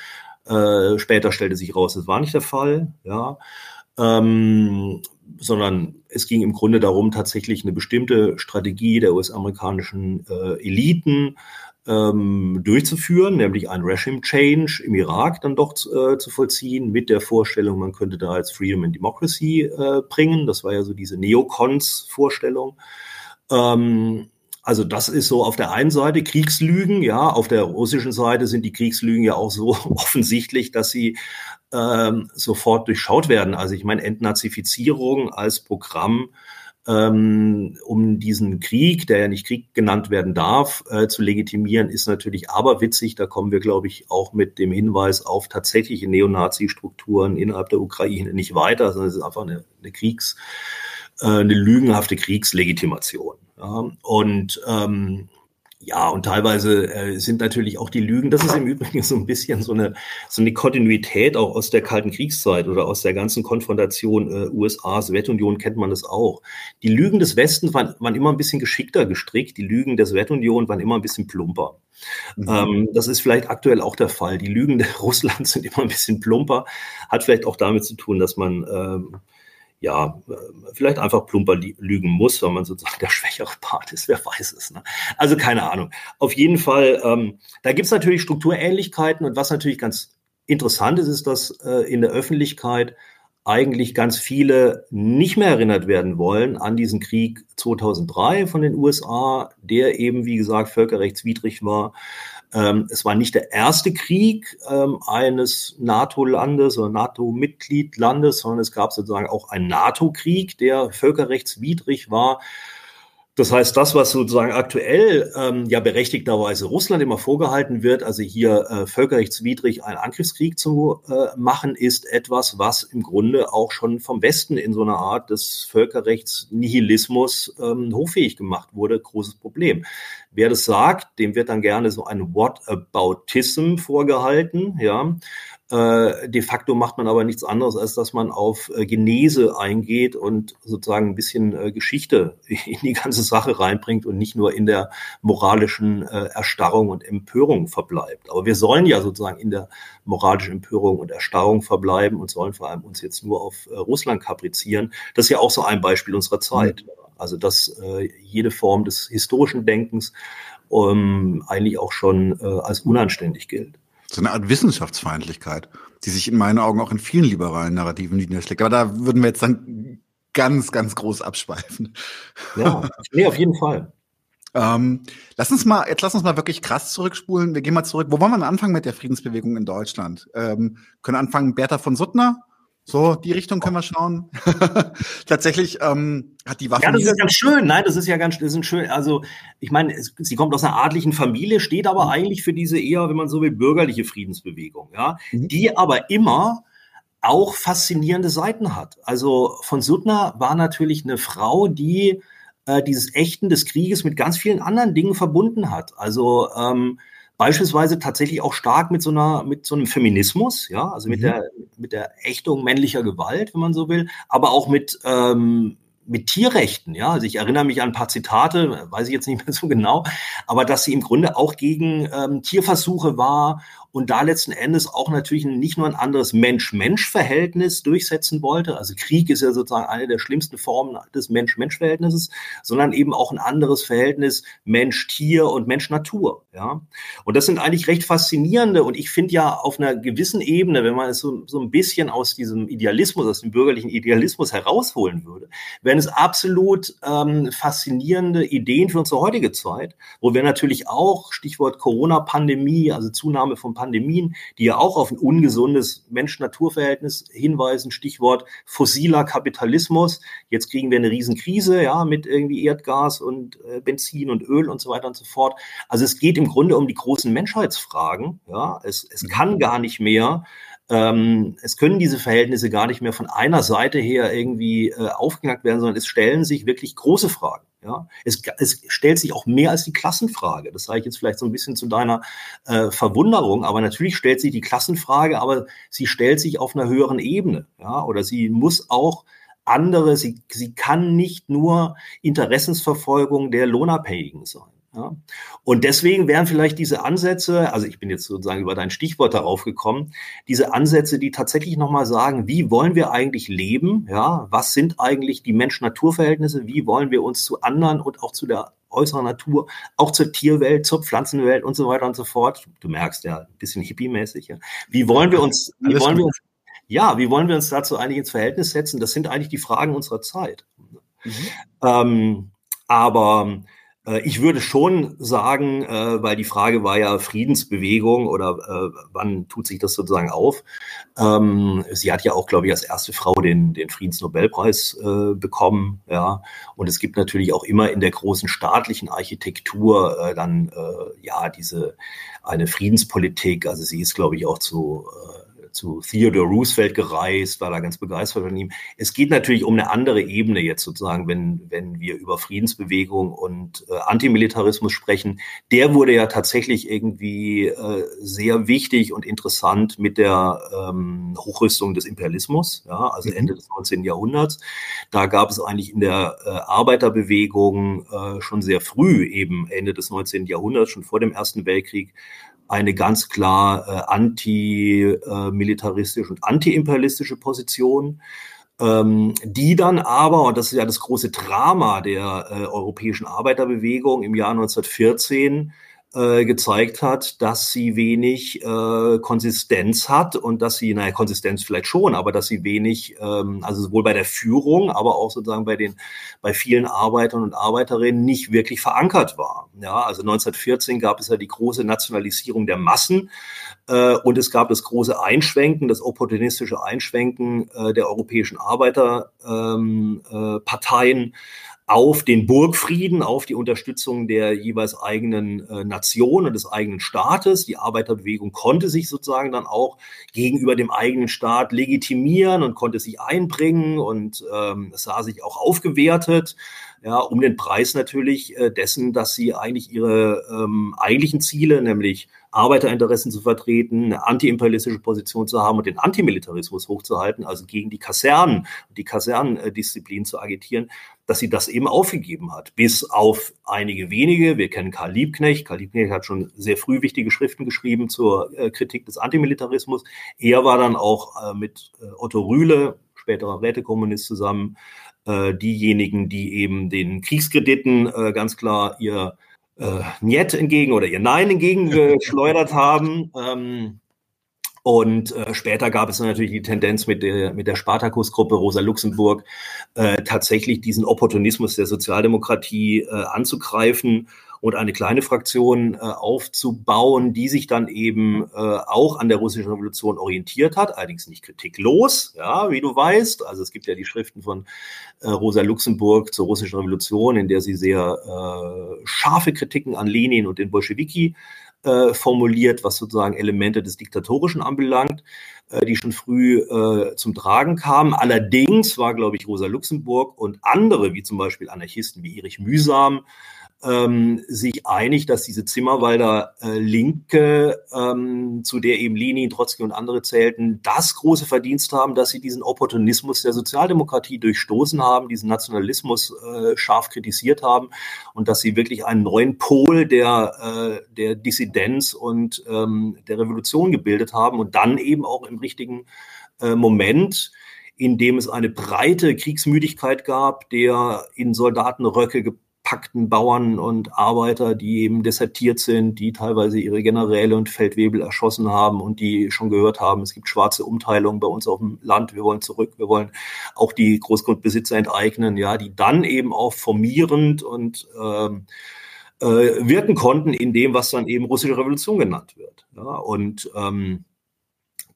Speaker 2: Äh, später stellte sich raus, das war nicht der Fall. Ja. Ähm, sondern es ging im Grunde darum, tatsächlich eine bestimmte Strategie der US-amerikanischen äh, Eliten ähm, durchzuführen, nämlich ein Regime Change im Irak dann doch äh, zu vollziehen, mit der Vorstellung, man könnte da als Freedom and Democracy äh, bringen. Das war ja so diese Neocons-Vorstellung. Ähm, also das ist so auf der einen Seite Kriegslügen, ja, auf der russischen Seite sind die Kriegslügen ja auch so offensichtlich, dass sie ähm, sofort durchschaut werden. Also ich meine, Entnazifizierung als Programm ähm, um diesen Krieg, der ja nicht Krieg genannt werden darf, äh, zu legitimieren, ist natürlich aberwitzig. Da kommen wir, glaube ich, auch mit dem Hinweis auf tatsächliche Neonazi-Strukturen innerhalb der Ukraine nicht weiter, sondern es ist einfach eine, eine Kriegs, äh, eine lügenhafte Kriegslegitimation. Ja? Und ähm, ja, und teilweise äh, sind natürlich auch die Lügen, das ist im Übrigen so ein bisschen so eine, so eine Kontinuität auch aus der Kalten Kriegszeit oder aus der ganzen Konfrontation äh, USA, Sowjetunion kennt man das auch. Die Lügen des Westens waren, waren immer ein bisschen geschickter gestrickt, die Lügen der Sowjetunion waren immer ein bisschen plumper. Mhm. Ähm, das ist vielleicht aktuell auch der Fall. Die Lügen der Russlands sind immer ein bisschen plumper, hat vielleicht auch damit zu tun, dass man ähm, ja, äh, vielleicht einfach plumper lügen muss, weil man sozusagen der schwächere Part ist, wer weiß es. Ne? Also keine Ahnung. Auf jeden Fall, ähm, da gibt's natürlich Strukturähnlichkeiten und was natürlich ganz interessant ist, ist, dass äh, in der Öffentlichkeit eigentlich ganz viele nicht mehr erinnert werden wollen an diesen Krieg 2003 von den USA, der eben, wie gesagt, völkerrechtswidrig war. Ähm, es war nicht der erste Krieg ähm, eines NATO-Landes oder NATO-Mitgliedlandes, sondern es gab sozusagen auch einen NATO-Krieg, der völkerrechtswidrig war. Das heißt, das, was sozusagen aktuell ähm, ja berechtigterweise Russland immer vorgehalten wird, also hier äh, völkerrechtswidrig einen Angriffskrieg zu äh, machen, ist etwas, was im Grunde auch schon vom Westen in so einer Art des Völkerrechtsnihilismus ähm, hoffähig gemacht wurde. Großes Problem. Wer das sagt, dem wird dann gerne so ein Whataboutism vorgehalten, ja. Äh, de facto macht man aber nichts anderes, als dass man auf äh, Genese eingeht und sozusagen ein bisschen äh, Geschichte in die ganze Sache reinbringt und nicht nur in der moralischen äh, Erstarrung und Empörung verbleibt. Aber wir sollen ja sozusagen in der moralischen Empörung und Erstarrung verbleiben und sollen vor allem uns jetzt nur auf äh, Russland kaprizieren. Das ist ja auch so ein Beispiel unserer Zeit. Mhm. Also dass äh, jede Form des historischen Denkens ähm, eigentlich auch schon als unanständig gilt
Speaker 1: so eine Art Wissenschaftsfeindlichkeit, die sich in meinen Augen auch in vielen liberalen Narrativen niederschlägt. Aber da würden wir jetzt dann ganz, ganz groß abschweifen.
Speaker 2: Ja, nee, auf jeden Fall.
Speaker 1: Ähm, lass uns mal, jetzt lass uns mal wirklich krass zurückspulen. Wir gehen mal zurück. Wo wollen wir anfangen mit der Friedensbewegung in Deutschland? Ähm, können anfangen Bertha von Suttner, so, die Richtung können wir schauen. Tatsächlich ähm, hat die Waffe.
Speaker 2: Ja, das ist ganz schön. Nein, das ist ja ganz das ist schön. Also, ich meine, sie kommt aus einer adlichen Familie, steht aber mhm. eigentlich für diese eher, wenn man so will, bürgerliche Friedensbewegung, ja, mhm. die aber immer auch faszinierende Seiten hat. Also von Suttner war natürlich eine Frau, die äh, dieses Echten des Krieges mit ganz vielen anderen Dingen verbunden hat. Also ähm, beispielsweise tatsächlich auch stark mit so einer, mit so einem Feminismus, ja, also mit mhm. der, mit der Ächtung männlicher Gewalt, wenn man so will, aber auch mit, ähm, mit Tierrechten, ja. Also ich erinnere mich an ein paar Zitate, weiß ich jetzt nicht mehr so genau, aber dass sie im Grunde auch gegen ähm, Tierversuche war und da letzten Endes auch natürlich nicht nur ein anderes Mensch-Mensch-Verhältnis durchsetzen wollte. Also Krieg ist ja sozusagen eine der schlimmsten Formen des Mensch-Mensch-Verhältnisses, sondern eben auch ein anderes Verhältnis Mensch-Tier und Mensch-Natur. Ja, und das sind eigentlich recht faszinierende und ich finde ja auf einer gewissen Ebene, wenn man es so, so ein bisschen aus diesem Idealismus, aus dem bürgerlichen Idealismus herausholen würde, wären es absolut ähm, faszinierende Ideen für unsere heutige Zeit, wo wir natürlich auch Stichwort Corona-Pandemie, also Zunahme von Pandemien, die ja auch auf ein ungesundes Mensch-Natur-Verhältnis hinweisen. Stichwort fossiler Kapitalismus. Jetzt kriegen wir eine Riesenkrise, ja, mit irgendwie Erdgas und äh, Benzin und Öl und so weiter und so fort. Also es geht im Grunde um die großen Menschheitsfragen. Ja, es, es kann gar nicht mehr ähm, es können diese Verhältnisse gar nicht mehr von einer Seite her irgendwie äh, aufgeknackt werden, sondern es stellen sich wirklich große Fragen. Ja, es, es stellt sich auch mehr als die Klassenfrage. Das sage ich jetzt vielleicht so ein bisschen zu deiner äh, Verwunderung, aber natürlich stellt sich die Klassenfrage, aber sie stellt sich auf einer höheren Ebene. Ja, oder sie muss auch andere, sie, sie kann nicht nur Interessensverfolgung der Lohnabhängigen sein. Ja? Und deswegen wären vielleicht diese Ansätze, also ich bin jetzt sozusagen über dein Stichwort darauf gekommen, diese Ansätze, die tatsächlich nochmal sagen, wie wollen wir eigentlich leben? Ja, was sind eigentlich die Mensch-Natur-Verhältnisse? Wie wollen wir uns zu anderen und auch zu der äußeren Natur, auch zur Tierwelt, zur Pflanzenwelt und so weiter und so fort. Du merkst ja, ein bisschen hippie-mäßig. Ja. Wie wollen wir uns, wie wollen wir uns, ja, wie wollen wir uns dazu eigentlich ins Verhältnis setzen? Das sind eigentlich die Fragen unserer Zeit. Mhm. Ähm, aber ich würde schon sagen, äh, weil die Frage war ja Friedensbewegung oder äh, wann tut sich das sozusagen auf? Ähm, sie hat ja auch, glaube ich, als erste Frau den, den Friedensnobelpreis bekommen. Ja, und es gibt natürlich auch immer in der großen staatlichen Architektur dann ja diese eine Friedenspolitik. Also sie ist, glaube ich, auch zu zu Theodore Roosevelt gereist, war da ganz begeistert von ihm. Es geht natürlich um eine andere Ebene jetzt sozusagen, wenn, wenn wir über Friedensbewegung und äh, Antimilitarismus sprechen. Der wurde ja tatsächlich irgendwie äh, sehr wichtig und interessant mit der ähm, Hochrüstung des Imperialismus, ja, also mhm. Ende des 19. Jahrhunderts. Da gab es eigentlich in der äh, Arbeiterbewegung äh, schon sehr früh, eben Ende des 19. Jahrhunderts, schon vor dem Ersten Weltkrieg, eine ganz klar äh, antimilitaristische und antiimperialistische Position, ähm, die dann aber, und das ist ja das große Drama der äh, europäischen Arbeiterbewegung im Jahr 1914, äh, gezeigt hat, dass sie wenig äh, Konsistenz hat und dass sie, naja, Konsistenz vielleicht schon, aber dass sie wenig, ähm, also sowohl bei der Führung, aber auch sozusagen bei den, bei vielen Arbeitern und Arbeiterinnen nicht wirklich verankert war. Ja, also 1914 gab es ja die große Nationalisierung der Massen äh, und es gab das große Einschwenken, das opportunistische Einschwenken äh, der europäischen Arbeiterparteien. Ähm, äh, Parteien, auf den Burgfrieden, auf die Unterstützung der jeweils eigenen äh, Nation und des eigenen Staates. Die Arbeiterbewegung konnte sich sozusagen dann auch gegenüber dem eigenen Staat legitimieren und konnte sich einbringen und ähm, sah sich auch aufgewertet ja, um den Preis natürlich äh, dessen, dass sie eigentlich ihre ähm, eigentlichen Ziele, nämlich Arbeiterinteressen zu vertreten, eine antiimperialistische Position zu haben und den Antimilitarismus hochzuhalten, also gegen die Kasernen, die Kasernendisziplin zu agitieren, dass sie das eben aufgegeben hat. Bis auf einige wenige. Wir kennen Karl Liebknecht. Karl Liebknecht hat schon sehr früh wichtige Schriften geschrieben zur äh, Kritik des Antimilitarismus. Er war dann auch äh, mit äh, Otto Rühle, späterer Rätekommunist, zusammen diejenigen, die eben den Kriegskrediten ganz klar ihr äh, Niet entgegen oder ihr Nein entgegengeschleudert haben. Ähm, und äh, später gab es natürlich die Tendenz mit der, mit der Spartakus-Gruppe Rosa Luxemburg äh, tatsächlich diesen Opportunismus der Sozialdemokratie äh, anzugreifen und eine kleine Fraktion äh, aufzubauen, die sich dann eben äh, auch an der russischen Revolution orientiert hat, allerdings nicht kritiklos, ja, wie du weißt. Also es gibt ja die Schriften von äh, Rosa Luxemburg zur russischen Revolution, in der sie sehr äh, scharfe Kritiken an Lenin und den Bolschewiki äh, formuliert, was sozusagen Elemente des Diktatorischen anbelangt, äh, die schon früh zum Tragen kamen. Allerdings war, glaube ich, Rosa Luxemburg und andere, wie zum Beispiel Anarchisten wie Erich Mühsam, ähm, sich einig, dass diese Zimmerwalder äh, Linke, ähm, zu der eben Lenin, Trotzki und andere zählten, das große Verdienst haben, dass sie diesen Opportunismus der Sozialdemokratie durchstoßen haben, diesen Nationalismus äh, scharf kritisiert haben und dass sie wirklich einen neuen Pol der, äh, der Dissidenz und ähm, der Revolution gebildet haben und dann eben auch im richtigen äh, Moment in dem es eine breite Kriegsmüdigkeit gab, der in Soldatenröcke gepackten Bauern und Arbeiter, die eben desertiert sind, die teilweise ihre Generäle und Feldwebel erschossen haben und die schon gehört haben, es gibt schwarze Umteilungen bei uns auf dem Land, wir wollen zurück, wir wollen auch die Großgrundbesitzer enteignen, ja, die dann eben auch formierend und ähm, äh, wirken konnten in dem, was dann eben russische Revolution genannt wird. Ja, und ähm,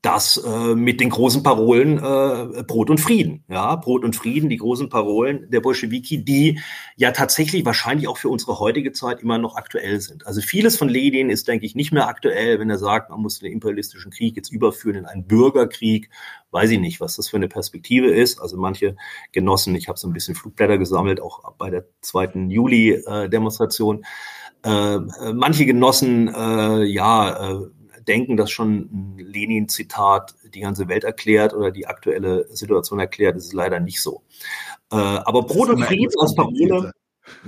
Speaker 2: das äh, mit den großen Parolen äh, Brot und Frieden. Ja, Brot und Frieden, die großen Parolen der Bolschewiki, die ja tatsächlich wahrscheinlich auch für unsere heutige Zeit immer noch aktuell sind. Also vieles von Lenin ist, denke ich, nicht mehr aktuell, wenn er sagt, man muss den imperialistischen Krieg jetzt überführen in einen Bürgerkrieg. Weiß ich nicht, was das für eine Perspektive ist. Also manche Genossen, ich habe so ein bisschen Flugblätter gesammelt, auch bei der zweiten Juli-Demonstration. Äh, äh, manche Genossen, äh, ja, äh, denken, dass schon ein Lenin-Zitat die ganze Welt erklärt oder die aktuelle Situation erklärt. Das ist leider nicht so. Äh, aber Brot und Frieden als Parole.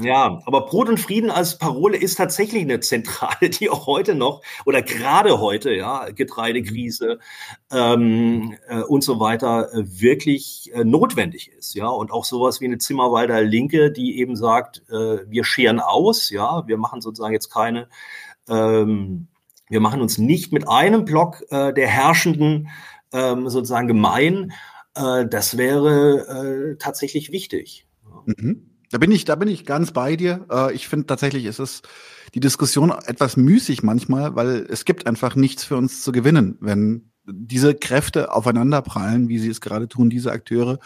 Speaker 2: Ja, aber Brot und Frieden als Parole ist tatsächlich eine Zentrale, die auch heute noch oder gerade heute, ja, Getreidekrise ähm, äh, und so weiter äh, wirklich äh, notwendig ist, ja, und auch sowas wie eine Zimmerwalder Linke, die eben sagt, äh, wir scheren aus, ja, wir machen sozusagen jetzt keine ähm, wir machen uns nicht mit einem Block äh, der Herrschenden ähm, sozusagen gemein. Äh, das wäre äh, tatsächlich wichtig.
Speaker 1: Mhm. Da bin ich, da bin ich ganz bei dir. Äh, ich finde tatsächlich, ist es die Diskussion etwas müßig manchmal, weil es gibt einfach nichts für uns zu gewinnen, wenn diese Kräfte aufeinanderprallen, wie sie es gerade tun, diese Akteure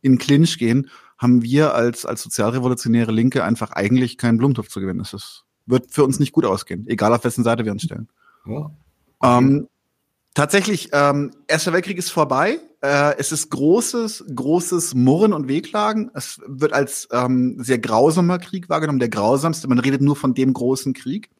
Speaker 1: in Clinch gehen, haben wir als, als sozialrevolutionäre Linke einfach eigentlich keinen Blumentopf zu gewinnen. Ist, wird für uns nicht gut ausgehen, egal auf wessen Seite wir uns stellen. Ja. Ähm, tatsächlich, ähm, Erster Weltkrieg ist vorbei. Äh, es ist großes, großes Murren und Wehklagen. Es wird als ähm, sehr grausamer Krieg wahrgenommen, der grausamste. Man redet nur von dem großen Krieg.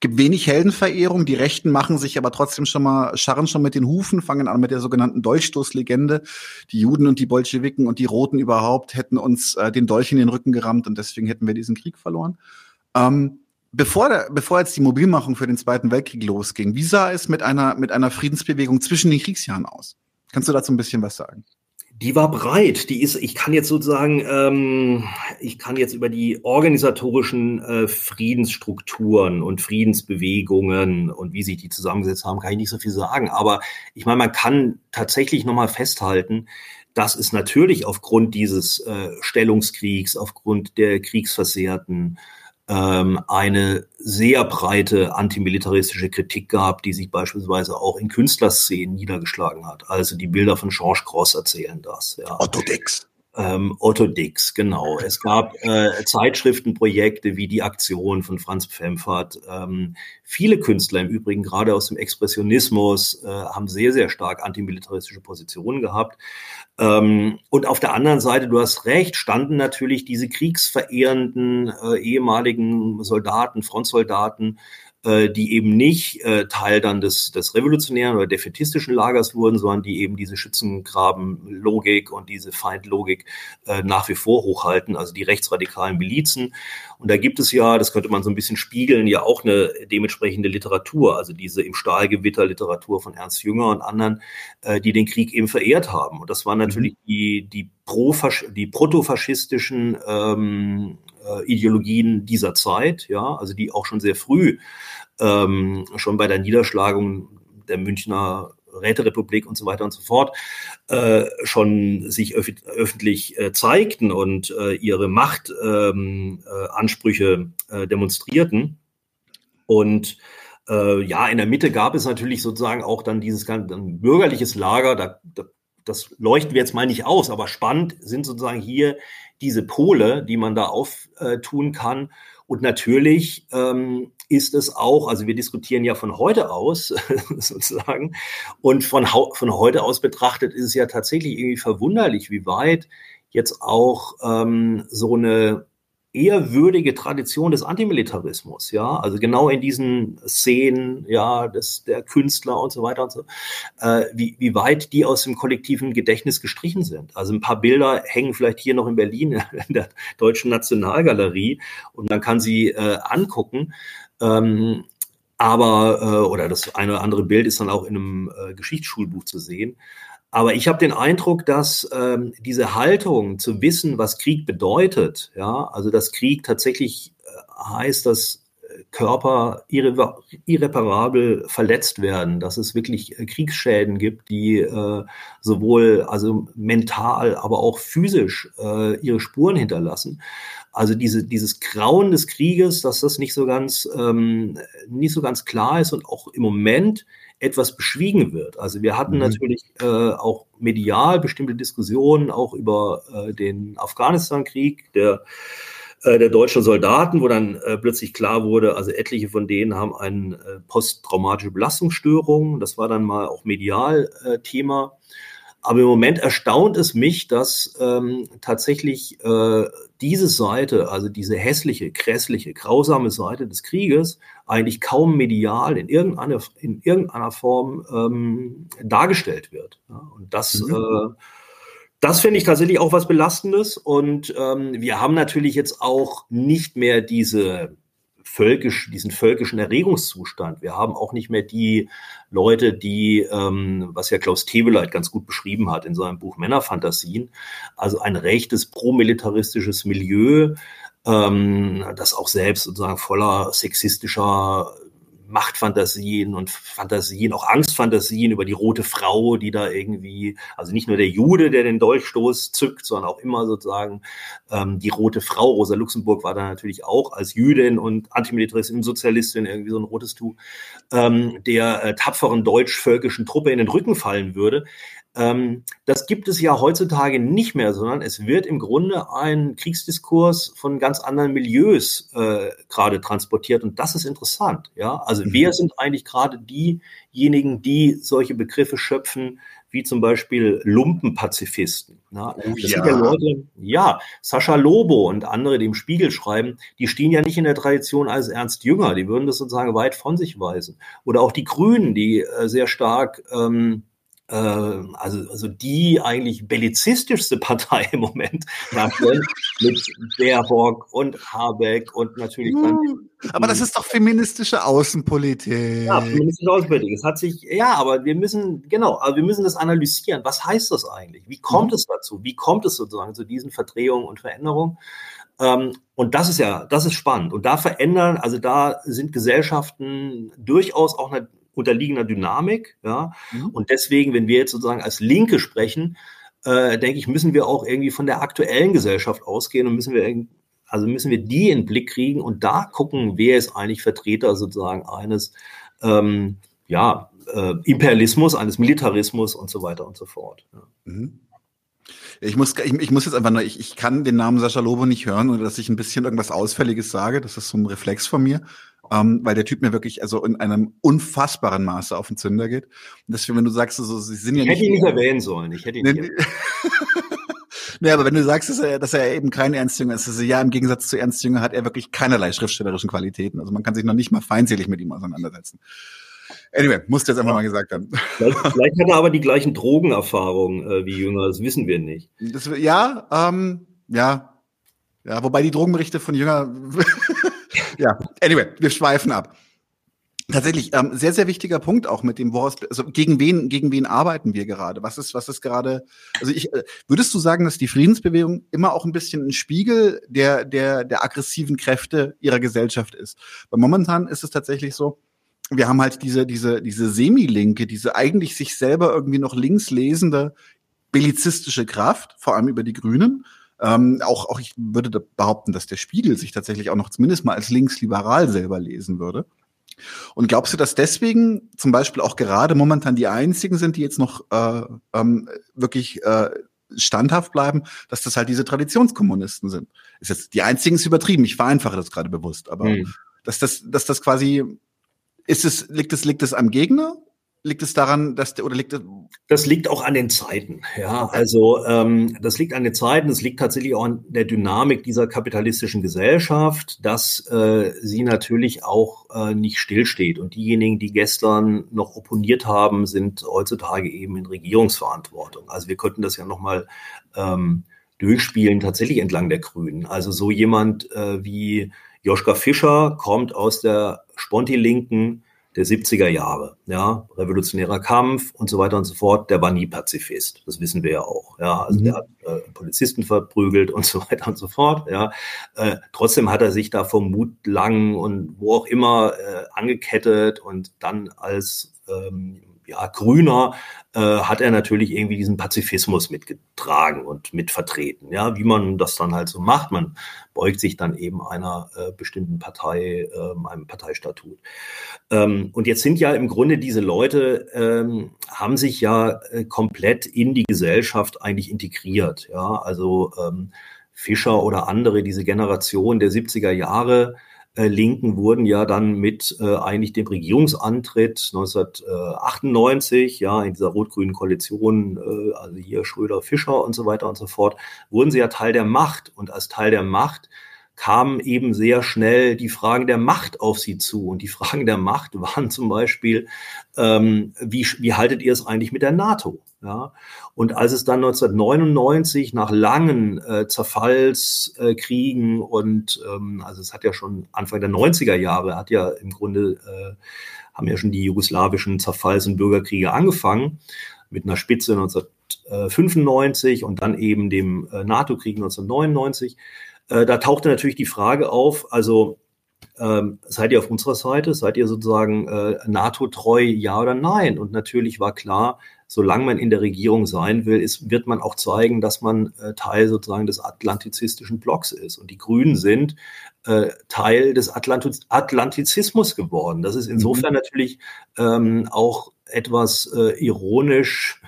Speaker 1: Gibt wenig Heldenverehrung. Die Rechten machen sich aber trotzdem schon mal, scharren schon mit den Hufen, fangen an mit der sogenannten Dolchstoßlegende. Die Juden und die Bolschewiken und die Roten überhaupt hätten uns äh, den Dolch in den Rücken gerammt und deswegen hätten wir diesen Krieg verloren. Ähm, bevor, bevor jetzt die Mobilmachung für den Zweiten Weltkrieg losging, wie sah es mit einer, mit einer Friedensbewegung zwischen den Kriegsjahren aus? Kannst du dazu ein bisschen was sagen?
Speaker 2: Die war breit. Die ist, ich kann jetzt sozusagen, ähm, ich kann jetzt über die organisatorischen äh, Friedensstrukturen und Friedensbewegungen und wie sich die zusammengesetzt haben, kann ich nicht so viel sagen. Aber ich meine, man kann tatsächlich nochmal festhalten, dass es natürlich aufgrund dieses äh, Stellungskriegs, aufgrund der Kriegsversehrten, ähm, eine sehr breite antimilitaristische Kritik gab, die sich beispielsweise auch in Künstlerszenen niedergeschlagen hat. Also die Bilder von Georges Cross erzählen das.
Speaker 1: Ja. Otto Dix.
Speaker 2: Ähm, Otto Dix, genau. Es gab äh, Zeitschriftenprojekte wie die Aktion von Franz Pfemfert. Ähm, viele Künstler im Übrigen, gerade aus dem Expressionismus, äh, haben sehr, sehr stark antimilitaristische Positionen gehabt. Ähm, und auf der anderen Seite, du hast recht, standen natürlich diese kriegsverehrenden äh, ehemaligen Soldaten, Frontsoldaten, äh, die eben nicht äh, Teil dann des, des revolutionären oder defetistischen Lagers wurden, sondern die eben diese Schützengraben-Logik und diese Feindlogik äh, nach wie vor hochhalten, also die rechtsradikalen Milizen. Und da gibt es ja, das könnte man so ein bisschen spiegeln, ja auch eine dementsprechende Literatur, also diese im Stahlgewitter Literatur von Ernst Jünger und anderen, äh, die den Krieg eben verehrt haben. Und das waren natürlich mhm. die, die, Pro die protofaschistischen ähm, äh, Ideologien dieser Zeit, ja, also die auch schon sehr früh, ähm, schon bei der Niederschlagung der Münchner Räterepublik und so weiter und so fort, äh, schon sich öf öffentlich äh, zeigten und äh, ihre Machtansprüche ähm, äh, demonstrierten. Und äh, ja, in der Mitte gab es natürlich sozusagen auch dann dieses ganze bürgerliches Lager, da, da, das leuchten wir jetzt mal nicht aus, aber spannend sind sozusagen hier diese Pole, die man da auftun kann. Und natürlich ähm, ist es auch, also wir diskutieren ja von heute aus sozusagen, und von, von heute aus betrachtet ist es ja tatsächlich irgendwie verwunderlich, wie weit jetzt auch ähm, so eine ehrwürdige Tradition des Antimilitarismus, ja, also genau in diesen Szenen, ja, des, der Künstler und so weiter und so, äh, wie, wie weit die aus dem kollektiven Gedächtnis gestrichen sind. Also ein paar Bilder hängen vielleicht hier noch in Berlin in der Deutschen Nationalgalerie und man kann sie äh, angucken. Ähm, aber, äh, oder das eine oder andere Bild ist dann auch in einem äh, Geschichtsschulbuch zu sehen. Aber ich habe den Eindruck, dass ähm, diese Haltung zu wissen, was Krieg bedeutet, ja, also dass Krieg tatsächlich äh, heißt, dass Körper irre irreparabel verletzt werden, dass es wirklich äh, Kriegsschäden gibt, die äh, sowohl also mental, aber auch physisch äh, ihre Spuren hinterlassen. Also diese, dieses Grauen des Krieges, dass das nicht so ganz ähm, nicht so ganz klar ist und auch im Moment etwas beschwiegen wird. Also wir hatten mhm. natürlich äh, auch medial bestimmte Diskussionen auch über äh, den Afghanistan-Krieg, der äh, der deutschen Soldaten, wo dann äh, plötzlich klar wurde, also etliche von denen haben eine äh, posttraumatische Belastungsstörung. Das war dann mal auch medial äh, Thema. Aber im Moment erstaunt es mich, dass ähm, tatsächlich äh, diese Seite, also diese hässliche, grässliche, grausame Seite des Krieges, eigentlich kaum medial in irgendeiner, in irgendeiner Form ähm, dargestellt wird. Ja, und das mhm. äh, das finde ich tatsächlich auch was Belastendes. Und ähm, wir haben natürlich jetzt auch nicht mehr diese völkisch, diesen völkischen Erregungszustand. Wir haben auch nicht mehr die Leute, die, ähm, was ja Klaus Tebeleit ganz gut beschrieben hat in seinem Buch Männerfantasien, also ein rechtes promilitaristisches Milieu, ähm, das auch selbst sozusagen voller sexistischer Machtfantasien und Fantasien, auch Angstfantasien über die rote Frau, die da irgendwie, also nicht nur der Jude, der den Dolchstoß zückt, sondern auch immer sozusagen ähm, die rote Frau. Rosa Luxemburg war da natürlich auch als Jüdin und Antimilitaristin Sozialistin irgendwie so ein rotes Tuch, ähm, der äh, tapferen deutsch-völkischen Truppe in den Rücken fallen würde. Ähm, das gibt es ja heutzutage nicht mehr, sondern es wird im Grunde ein Kriegsdiskurs von ganz anderen Milieus äh, gerade transportiert und das ist interessant. Ja, also mhm. wer sind eigentlich gerade diejenigen, die solche Begriffe schöpfen, wie zum Beispiel Lumpenpazifisten. Ja, oh, das ja. sind ja Leute, ja, Sascha Lobo und andere, die im Spiegel schreiben, die stehen ja nicht in der Tradition als Ernst Jünger, die würden das sozusagen weit von sich weisen. Oder auch die Grünen, die äh, sehr stark ähm, äh, also, also die eigentlich bellizistischste Partei im Moment mit Baerbock und Habeck und natürlich dann.
Speaker 1: Hm, aber das ist doch feministische Außenpolitik.
Speaker 2: Ja, feministische Außenpolitik. Es hat sich, ja, aber wir müssen, genau, aber wir müssen das analysieren. Was heißt das eigentlich? Wie kommt mhm. es dazu? Wie kommt es sozusagen zu diesen Verdrehungen und Veränderungen? Ähm, und das ist ja, das ist spannend. Und da verändern, also da sind Gesellschaften durchaus auch eine unterliegender Dynamik. Ja? Mhm. Und deswegen, wenn wir jetzt sozusagen als Linke sprechen, äh, denke ich, müssen wir auch irgendwie von der aktuellen Gesellschaft ausgehen und müssen wir also müssen wir die in den Blick kriegen und da gucken, wer ist eigentlich Vertreter sozusagen eines ähm, ja, äh, Imperialismus, eines Militarismus und so weiter und so fort. Ja. Mhm.
Speaker 1: Ich muss, ich, ich, muss jetzt einfach nur, ich, ich kann den Namen Sascha Lobo nicht hören oder dass ich ein bisschen irgendwas Ausfälliges sage. Das ist so ein Reflex von mir ähm, weil der Typ mir wirklich also in einem unfassbaren Maße auf den Zünder geht. Und deswegen, wenn du sagst, so, sie sind ja
Speaker 2: ich
Speaker 1: nicht.
Speaker 2: Ich hätte ihn nicht erwähnen sollen. Ich hätte ihn nicht.
Speaker 1: Nee, aber wenn du sagst, dass er, dass er eben kein Ernstjünger ist, also ja, im Gegensatz zu Ernstjünger hat er wirklich keinerlei schriftstellerischen Qualitäten. Also man kann sich noch nicht mal feindselig mit ihm auseinandersetzen. Anyway, musste jetzt einfach ja. mal gesagt haben.
Speaker 2: Vielleicht, vielleicht, hat er aber die gleichen Drogenerfahrungen äh, wie Jünger, das wissen wir nicht.
Speaker 1: Das, ja, ähm, ja, ja, wobei die Drogenberichte von Jünger ja, anyway, wir schweifen ab. Tatsächlich, ähm, sehr, sehr wichtiger Punkt auch mit dem woraus, also gegen wen, gegen wen arbeiten wir gerade? Was ist, was ist gerade, also ich, äh, würdest du sagen, dass die Friedensbewegung immer auch ein bisschen ein Spiegel der, der, der aggressiven Kräfte ihrer Gesellschaft ist? Weil momentan ist es tatsächlich so, wir haben halt diese, diese, diese Semi-Linke, diese eigentlich sich selber irgendwie noch links lesende, bellizistische Kraft, vor allem über die Grünen, ähm, auch, auch ich würde behaupten, dass der Spiegel sich tatsächlich auch noch zumindest mal als linksliberal selber lesen würde. Und glaubst du, dass deswegen zum Beispiel auch gerade momentan die einzigen sind, die jetzt noch äh, ähm, wirklich äh, standhaft bleiben, dass das halt diese Traditionskommunisten sind? Ist jetzt die einzigen ist übertrieben. Ich vereinfache das gerade bewusst, aber mhm. dass das, dass das quasi ist es liegt es liegt es am Gegner liegt es daran, dass der, oder liegt es?
Speaker 2: Das liegt auch an den Zeiten. Ja, also ähm, das liegt an den Zeiten. Es liegt tatsächlich auch an der Dynamik dieser kapitalistischen Gesellschaft, dass äh, sie natürlich auch äh, nicht stillsteht. Und diejenigen, die gestern noch opponiert haben, sind heutzutage eben in Regierungsverantwortung. Also wir könnten das ja noch mal ähm, durchspielen, tatsächlich entlang der Grünen. Also so jemand äh, wie Joschka Fischer kommt aus der Sponti-Linken der 70er Jahre, ja, revolutionärer Kampf und so weiter und so fort, der war nie Pazifist. Das wissen wir ja auch, ja. Also mhm. der hat äh, Polizisten verprügelt und so weiter und so fort, ja. Äh, trotzdem hat er sich da vom Mut lang und wo auch immer äh, angekettet und dann als ähm, ja, Grüner äh, hat er natürlich irgendwie diesen Pazifismus mitgetragen und mitvertreten. Ja, wie man das dann halt so macht. Man beugt sich dann eben einer äh, bestimmten Partei, äh, einem Parteistatut. Ähm, und jetzt sind ja im Grunde diese Leute, ähm, haben sich ja äh, komplett in die Gesellschaft eigentlich integriert. Ja, also ähm, Fischer oder andere, diese Generation der 70er Jahre, Linken wurden ja dann mit äh, eigentlich dem Regierungsantritt 1998, ja, in dieser rot-grünen Koalition, äh, also hier Schröder, Fischer und so weiter und so fort, wurden sie ja Teil der Macht. Und als Teil der Macht kamen eben sehr schnell die Fragen der Macht auf sie zu. Und die Fragen der Macht waren zum Beispiel, ähm, wie, wie haltet ihr es eigentlich mit der NATO? Ja? Und als es dann 1999 nach langen äh, Zerfallskriegen und ähm, also es hat ja schon Anfang der 90er Jahre, hat ja im Grunde, äh, haben ja schon die jugoslawischen Zerfalls- und Bürgerkriege angefangen mit einer Spitze 1995 und dann eben dem äh, NATO-Krieg 1999 äh, da tauchte natürlich die Frage auf, also ähm, seid ihr auf unserer Seite? Seid ihr sozusagen äh, NATO-treu, ja oder nein? Und natürlich war klar, solange man in der Regierung sein will, ist, wird man auch zeigen, dass man äh, Teil sozusagen des atlantizistischen Blocks ist. Und die Grünen sind äh, Teil des Atlantiz Atlantizismus geworden. Das ist insofern mhm. natürlich ähm, auch etwas äh, ironisch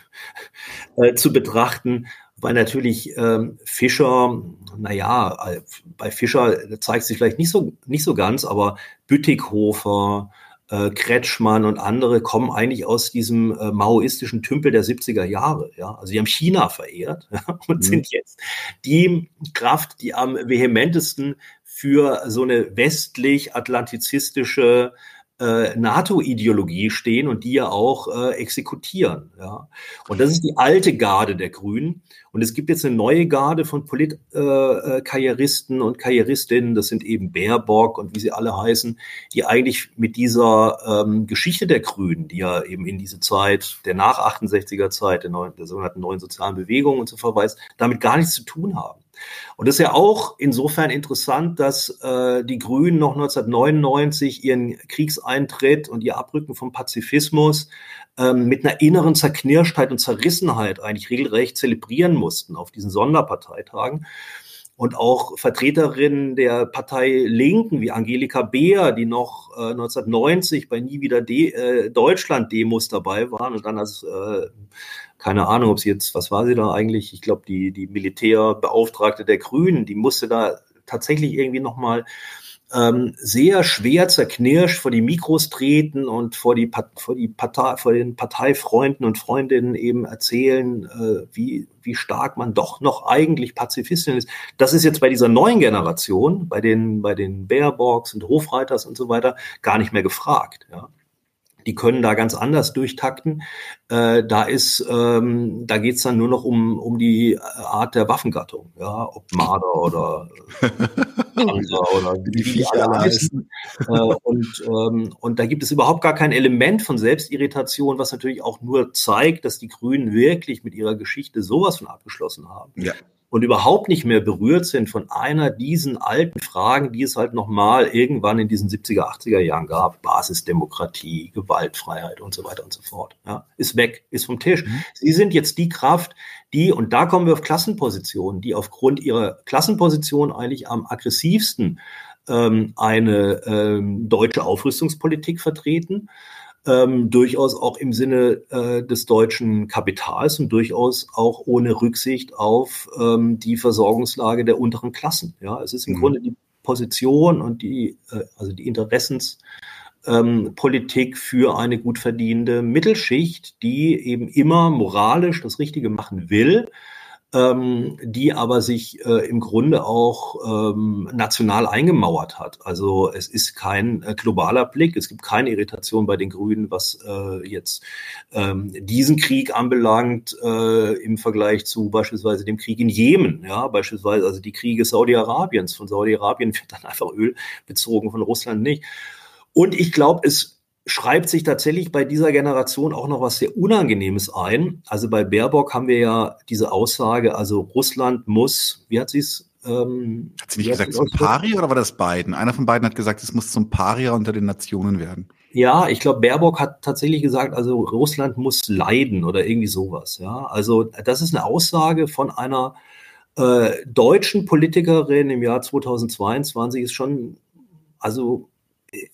Speaker 2: äh, zu betrachten, weil natürlich ähm, Fischer, naja, äh, bei Fischer zeigt sich vielleicht nicht so, nicht so ganz, aber Büttighofer, äh, Kretschmann und andere kommen eigentlich aus diesem äh, maoistischen Tümpel der 70er Jahre. Ja? Also sie haben China verehrt ja? und mhm. sind jetzt die Kraft, die am vehementesten für so eine westlich-atlantizistische äh, NATO-Ideologie stehen und die ja auch äh, exekutieren. Ja. Und das ist die alte Garde der Grünen. Und es gibt jetzt eine neue Garde von Politkarrieristen äh, und Karrieristinnen, das sind eben Baerbock und wie sie alle heißen, die eigentlich mit dieser ähm, Geschichte der Grünen, die ja eben in diese Zeit der nach 68er Zeit, der, neuen, der sogenannten neuen sozialen Bewegung und so verweist, damit gar nichts zu tun haben. Und das ist ja auch insofern interessant, dass äh, die Grünen noch 1999 ihren Kriegseintritt und ihr Abrücken vom Pazifismus ähm, mit einer inneren Zerknirschtheit und Zerrissenheit eigentlich regelrecht zelebrieren mussten auf diesen Sonderparteitagen. Und auch Vertreterinnen der Partei Linken wie Angelika Beer, die noch äh, 1990 bei Nie wieder De äh, Deutschland-Demos dabei waren und dann als äh, keine Ahnung, ob sie jetzt, was war sie da eigentlich? Ich glaube, die, die Militärbeauftragte der Grünen, die musste da tatsächlich irgendwie nochmal ähm, sehr schwer zerknirscht vor die Mikros treten und vor die, vor die Partei, vor den Parteifreunden und Freundinnen eben erzählen, äh, wie, wie stark man doch noch eigentlich Pazifistin ist. Das ist jetzt bei dieser neuen Generation, bei den, bei den Baerbocks und Hofreiters und so weiter, gar nicht mehr gefragt. Ja die können da ganz anders durchtakten. Äh, da ist, ähm, da geht's dann nur noch um, um die Art der Waffengattung, ja, ob Marder oder Panzer oder wie die alle heißen. Äh, und, ähm, und da gibt es überhaupt gar kein Element von Selbstirritation, was natürlich auch nur zeigt, dass die Grünen wirklich mit ihrer Geschichte sowas von abgeschlossen haben. Ja und überhaupt nicht mehr berührt sind von einer diesen alten Fragen, die es halt nochmal irgendwann in diesen 70er, 80er Jahren gab. Basisdemokratie, Gewaltfreiheit und so weiter und so fort. Ja, ist weg, ist vom Tisch. Mhm. Sie sind jetzt die Kraft, die, und da kommen wir auf Klassenpositionen, die aufgrund ihrer Klassenposition eigentlich am aggressivsten ähm, eine ähm, deutsche Aufrüstungspolitik vertreten ähm, durchaus auch im Sinne äh, des deutschen Kapitals und durchaus auch ohne Rücksicht auf ähm, die Versorgungslage der unteren Klassen. Ja, es ist im mhm. Grunde die Position und die, äh, also die Interessenspolitik ähm, für eine gut verdienende Mittelschicht, die eben immer moralisch das Richtige machen will, ähm, die aber sich äh, im Grunde auch ähm, national eingemauert hat. Also es ist kein äh, globaler Blick, es gibt keine Irritation bei den Grünen, was äh, jetzt ähm, diesen Krieg anbelangt äh, im Vergleich zu beispielsweise dem Krieg in Jemen. Ja, beispielsweise also die Kriege Saudi-Arabiens. Von Saudi-Arabien wird dann einfach Öl bezogen, von Russland nicht. Und ich glaube, es schreibt sich tatsächlich bei dieser Generation auch noch was sehr Unangenehmes ein. Also bei Baerbock haben wir ja diese Aussage, also Russland muss, wie hat sie es?
Speaker 1: Ähm, hat sie nicht gesagt zum Paria oder war das beiden? Einer von beiden hat gesagt, es muss zum Paria unter den Nationen werden.
Speaker 2: Ja, ich glaube, Baerbock hat tatsächlich gesagt, also Russland muss leiden oder irgendwie sowas. Ja, also das ist eine Aussage von einer äh, deutschen Politikerin im Jahr 2022 ist schon, also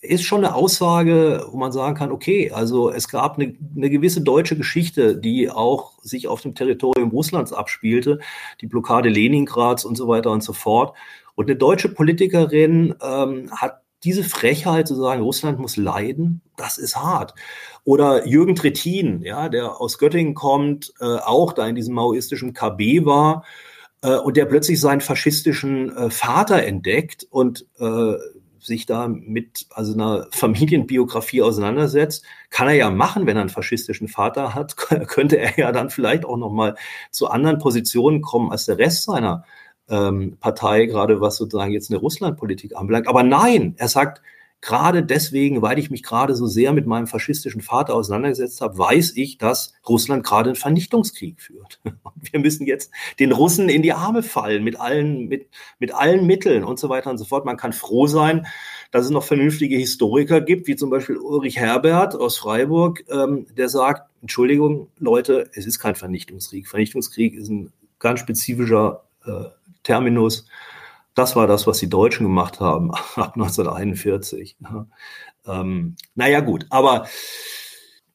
Speaker 2: ist schon eine Aussage, wo man sagen kann, okay, also es gab eine, eine, gewisse deutsche Geschichte, die auch sich auf dem Territorium Russlands abspielte, die Blockade Leningrads und so weiter und so fort. Und eine deutsche Politikerin ähm, hat diese Frechheit zu sagen, Russland muss leiden, das ist hart. Oder Jürgen Trittin, ja, der aus Göttingen kommt, äh, auch da in diesem maoistischen KB war äh, und der plötzlich seinen faschistischen äh, Vater entdeckt und äh, sich da mit also einer Familienbiografie auseinandersetzt, kann er ja machen, wenn er einen faschistischen Vater hat, könnte er ja dann vielleicht auch noch mal zu anderen Positionen kommen als der Rest seiner ähm, Partei, gerade was sozusagen jetzt eine Russlandpolitik anbelangt. Aber nein, er sagt, gerade deswegen, weil ich mich gerade so sehr mit meinem faschistischen Vater auseinandergesetzt habe, weiß ich, dass Russland gerade einen Vernichtungskrieg führt. Und wir müssen jetzt den Russen in die Arme fallen mit allen, mit, mit allen Mitteln und so weiter und so fort. Man kann froh sein, dass es noch vernünftige Historiker gibt, wie zum Beispiel Ulrich Herbert aus Freiburg, ähm, der sagt, Entschuldigung, Leute, es ist kein Vernichtungskrieg. Vernichtungskrieg ist ein ganz spezifischer äh, Terminus das war das, was die Deutschen gemacht haben ab 1941. Ja. Ähm, naja, gut, aber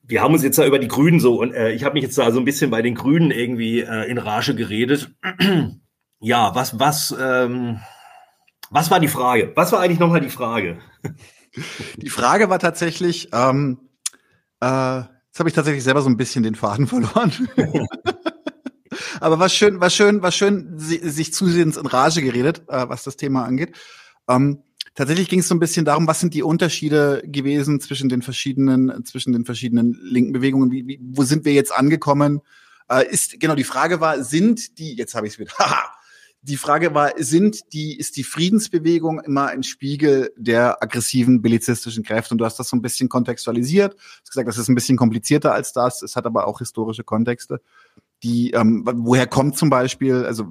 Speaker 2: wir haben uns jetzt da über die Grünen so und äh, ich habe mich jetzt da so ein bisschen bei den Grünen irgendwie äh, in Rage geredet. ja, was, was, ähm, was war die Frage? Was war eigentlich nochmal die Frage?
Speaker 1: Die Frage war tatsächlich, ähm, äh, jetzt habe ich tatsächlich selber so ein bisschen den Faden verloren. Aber was schön, was schön, was schön, sich zusehends in Rage geredet, äh, was das Thema angeht. Ähm, tatsächlich ging es so ein bisschen darum, was sind die Unterschiede gewesen zwischen den verschiedenen, zwischen den verschiedenen linken Bewegungen? Wie, wie, wo sind wir jetzt angekommen? Äh, ist genau die Frage war, sind die? Jetzt habe ich es wieder. Die Frage war, sind die, ist die Friedensbewegung immer ein Spiegel der aggressiven bellizistischen Kräfte? Und du hast das so ein bisschen kontextualisiert. Du hast gesagt, das ist ein bisschen komplizierter als das. Es hat aber auch historische Kontexte die, ähm, woher kommt zum Beispiel, also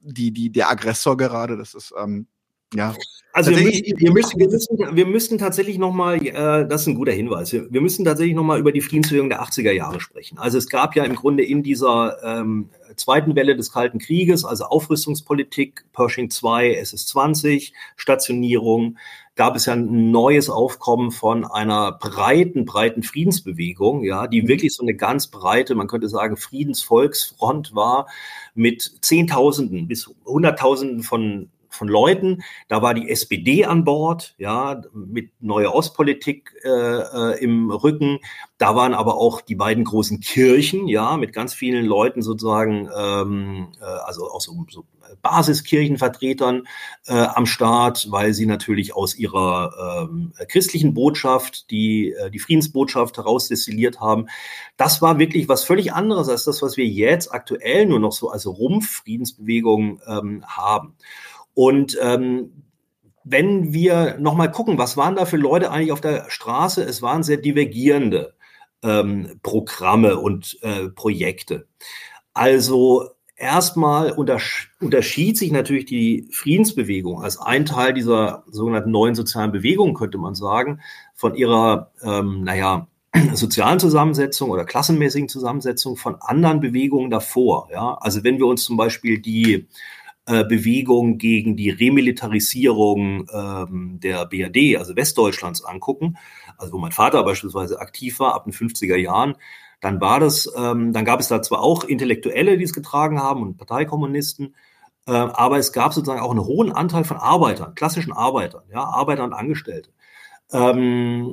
Speaker 1: die, die, der Aggressor gerade, das ist, ähm, ja.
Speaker 2: Also wir müssen, wir, müssen, wir, müssen, wir müssen tatsächlich nochmal, äh, das ist ein guter Hinweis, wir, wir müssen tatsächlich nochmal über die Friedensbewegung der 80er Jahre sprechen. Also es gab ja im Grunde in dieser ähm, zweiten Welle des Kalten Krieges, also Aufrüstungspolitik, Pershing 2, SS-20, Stationierung, gab es ja ein neues Aufkommen von einer breiten, breiten Friedensbewegung, ja, die mhm. wirklich so eine ganz breite, man könnte sagen, Friedensvolksfront war mit Zehntausenden bis Hunderttausenden von von Leuten. Da war die SPD an Bord, ja, mit neue Ostpolitik äh, äh, im Rücken. Da waren aber auch die beiden großen Kirchen, ja, mit ganz vielen Leuten sozusagen, ähm, äh, also auch so, so Basiskirchenvertretern äh, am Start, weil sie natürlich aus ihrer ähm, christlichen Botschaft die, äh, die Friedensbotschaft herausdestilliert haben. Das war wirklich was völlig anderes als das, was wir jetzt aktuell nur noch so als Rumpf-Friedensbewegung ähm, haben. Und ähm, wenn wir nochmal gucken, was waren da für Leute eigentlich auf der Straße? Es waren sehr divergierende ähm, Programme und äh, Projekte. Also erstmal untersch unterschied sich natürlich die Friedensbewegung als ein Teil dieser sogenannten neuen sozialen Bewegung, könnte man sagen, von ihrer, ähm, naja, sozialen Zusammensetzung oder klassenmäßigen Zusammensetzung von anderen Bewegungen davor. Ja? Also wenn wir uns zum Beispiel die äh, Bewegung gegen die Remilitarisierung ähm, der BRD, also Westdeutschlands, angucken, also wo mein Vater beispielsweise aktiv war ab den 50er Jahren, dann war das, ähm, dann gab es da zwar auch Intellektuelle, die es getragen haben und Parteikommunisten, äh, aber es gab sozusagen auch einen hohen Anteil von Arbeitern, klassischen Arbeitern, ja, Arbeiter und Angestellte. Ähm,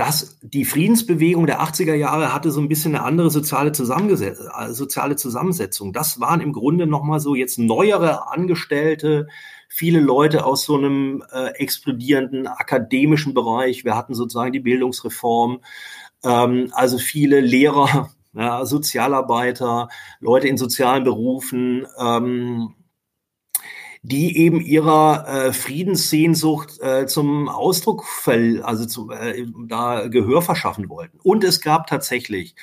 Speaker 2: dass die Friedensbewegung der 80er Jahre hatte so ein bisschen eine andere soziale, äh, soziale Zusammensetzung. Das waren im Grunde nochmal so jetzt neuere Angestellte, viele Leute aus so einem äh, explodierenden akademischen Bereich. Wir hatten sozusagen die Bildungsreform, ähm, also viele Lehrer, ja, Sozialarbeiter, Leute in sozialen Berufen, ähm, die eben ihrer äh, Friedenssehnsucht äh, zum Ausdruck, also zu, äh, da Gehör verschaffen wollten. Und es gab tatsächlich,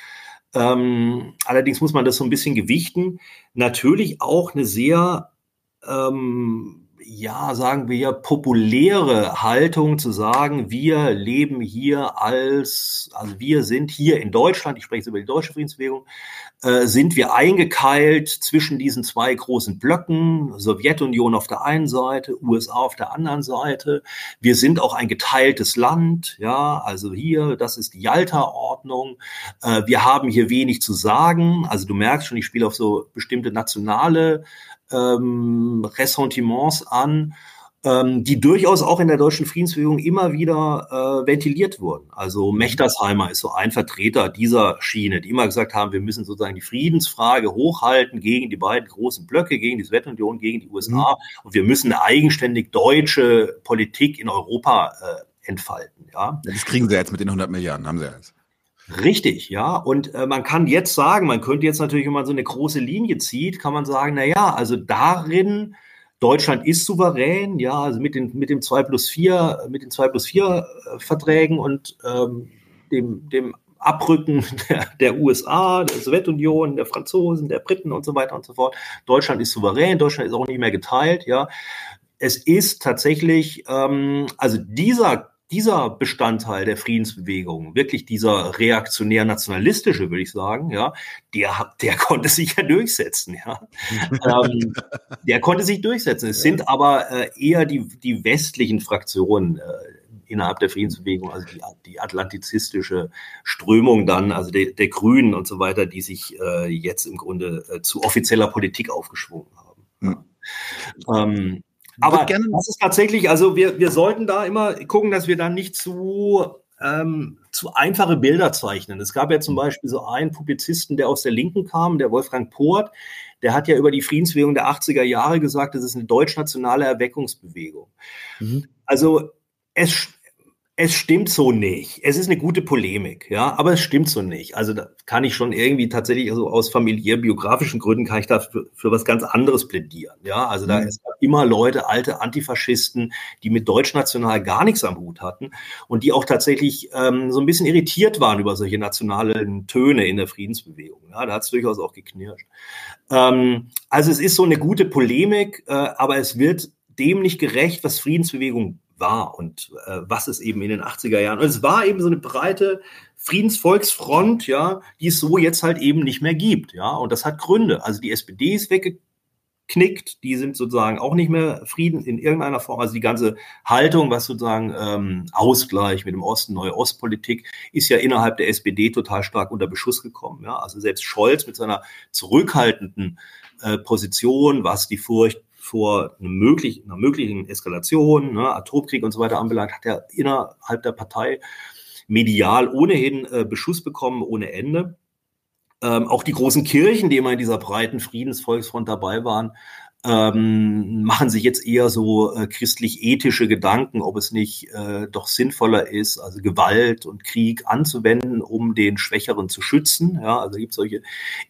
Speaker 2: ähm, allerdings muss man das so ein bisschen gewichten, natürlich auch eine sehr ähm, ja, sagen wir, populäre Haltung zu sagen, wir leben hier als, also wir sind hier in Deutschland, ich spreche jetzt über die deutsche Friedensbewegung, äh, sind wir eingekeilt zwischen diesen zwei großen Blöcken, Sowjetunion auf der einen Seite, USA auf der anderen Seite. Wir sind auch ein geteiltes Land, ja, also hier, das ist die Yalta-Ordnung. Äh, wir haben hier wenig zu sagen. Also du merkst schon, ich spiele auf so bestimmte nationale ähm, Ressentiments an, ähm, die durchaus auch in der deutschen Friedensbewegung immer wieder äh, ventiliert wurden. Also Mechtersheimer ist so ein Vertreter dieser Schiene, die immer gesagt haben, wir müssen sozusagen die Friedensfrage hochhalten gegen die beiden großen Blöcke, gegen die Sowjetunion, gegen die USA. Mhm. Und wir müssen eine eigenständig deutsche Politik in Europa äh, entfalten. Ja?
Speaker 1: Das kriegen sie jetzt mit den 100 Milliarden, haben sie jetzt.
Speaker 2: Richtig, ja. Und äh, man kann jetzt sagen, man könnte jetzt natürlich, wenn man so eine große Linie zieht, kann man sagen, na ja, also darin, Deutschland ist souverän, ja, also mit, den, mit dem 2 plus 4, mit den 2 plus 4 äh, Verträgen und ähm, dem, dem Abrücken der, der USA, der Sowjetunion, der Franzosen, der Briten und so weiter und so fort. Deutschland ist souverän, Deutschland ist auch nicht mehr geteilt, ja. Es ist tatsächlich, ähm, also dieser dieser Bestandteil der Friedensbewegung, wirklich dieser reaktionär-nationalistische, würde ich sagen, ja, der, der konnte sich ja durchsetzen, ja. ähm, der konnte sich durchsetzen. Es sind aber äh, eher die, die westlichen Fraktionen äh, innerhalb der Friedensbewegung, also die, die atlantizistische Strömung dann, also der, der Grünen und so weiter, die sich äh, jetzt im Grunde äh, zu offizieller Politik aufgeschwungen haben. Mhm. Ähm, aber das ist tatsächlich, also wir, wir sollten da immer gucken, dass wir dann nicht zu, ähm, zu einfache Bilder zeichnen. Es gab ja zum Beispiel so einen Publizisten, der aus der Linken kam, der Wolfgang Poort, der hat ja über die Friedensbewegung der 80er Jahre gesagt, das ist eine deutsch-nationale Erweckungsbewegung. Mhm. Also es, es stimmt so nicht. Es ist eine gute Polemik, ja, aber es stimmt so nicht. Also da kann ich schon irgendwie tatsächlich, also aus familiär-biografischen Gründen kann ich da für, für, was ganz anderes plädieren, ja. Also da mhm. ist immer Leute, alte Antifaschisten, die mit deutschnational gar nichts am Hut hatten und die auch tatsächlich ähm, so ein bisschen irritiert waren über solche nationalen Töne in der Friedensbewegung. Ja, da hat es durchaus auch geknirscht. Ähm, also es ist so eine gute Polemik, äh, aber es wird dem nicht gerecht, was Friedensbewegung war und äh, was es eben in den 80er Jahren. Und es war eben so eine breite Friedensvolksfront, ja, die es so jetzt halt eben nicht mehr gibt, ja. Und das hat Gründe. Also die SPD ist weggeknickt, die sind sozusagen auch nicht mehr Frieden in irgendeiner Form. Also die ganze Haltung, was sozusagen ähm, Ausgleich mit dem Osten, neue Ostpolitik, ist ja innerhalb der SPD total stark unter Beschuss gekommen. Ja. Also selbst Scholz mit seiner zurückhaltenden äh, Position, was die Furcht vor einer möglichen, einer möglichen Eskalation, ne, Atomkrieg und so weiter anbelangt, hat er innerhalb der Partei medial ohnehin äh, Beschuss bekommen ohne Ende. Ähm, auch die großen Kirchen, die immer in dieser breiten Friedensvolksfront dabei waren, ähm, machen sich jetzt eher so äh, christlich-ethische Gedanken, ob es nicht äh, doch sinnvoller ist, also Gewalt und Krieg anzuwenden, um den Schwächeren zu schützen. Ja, also gibt es solche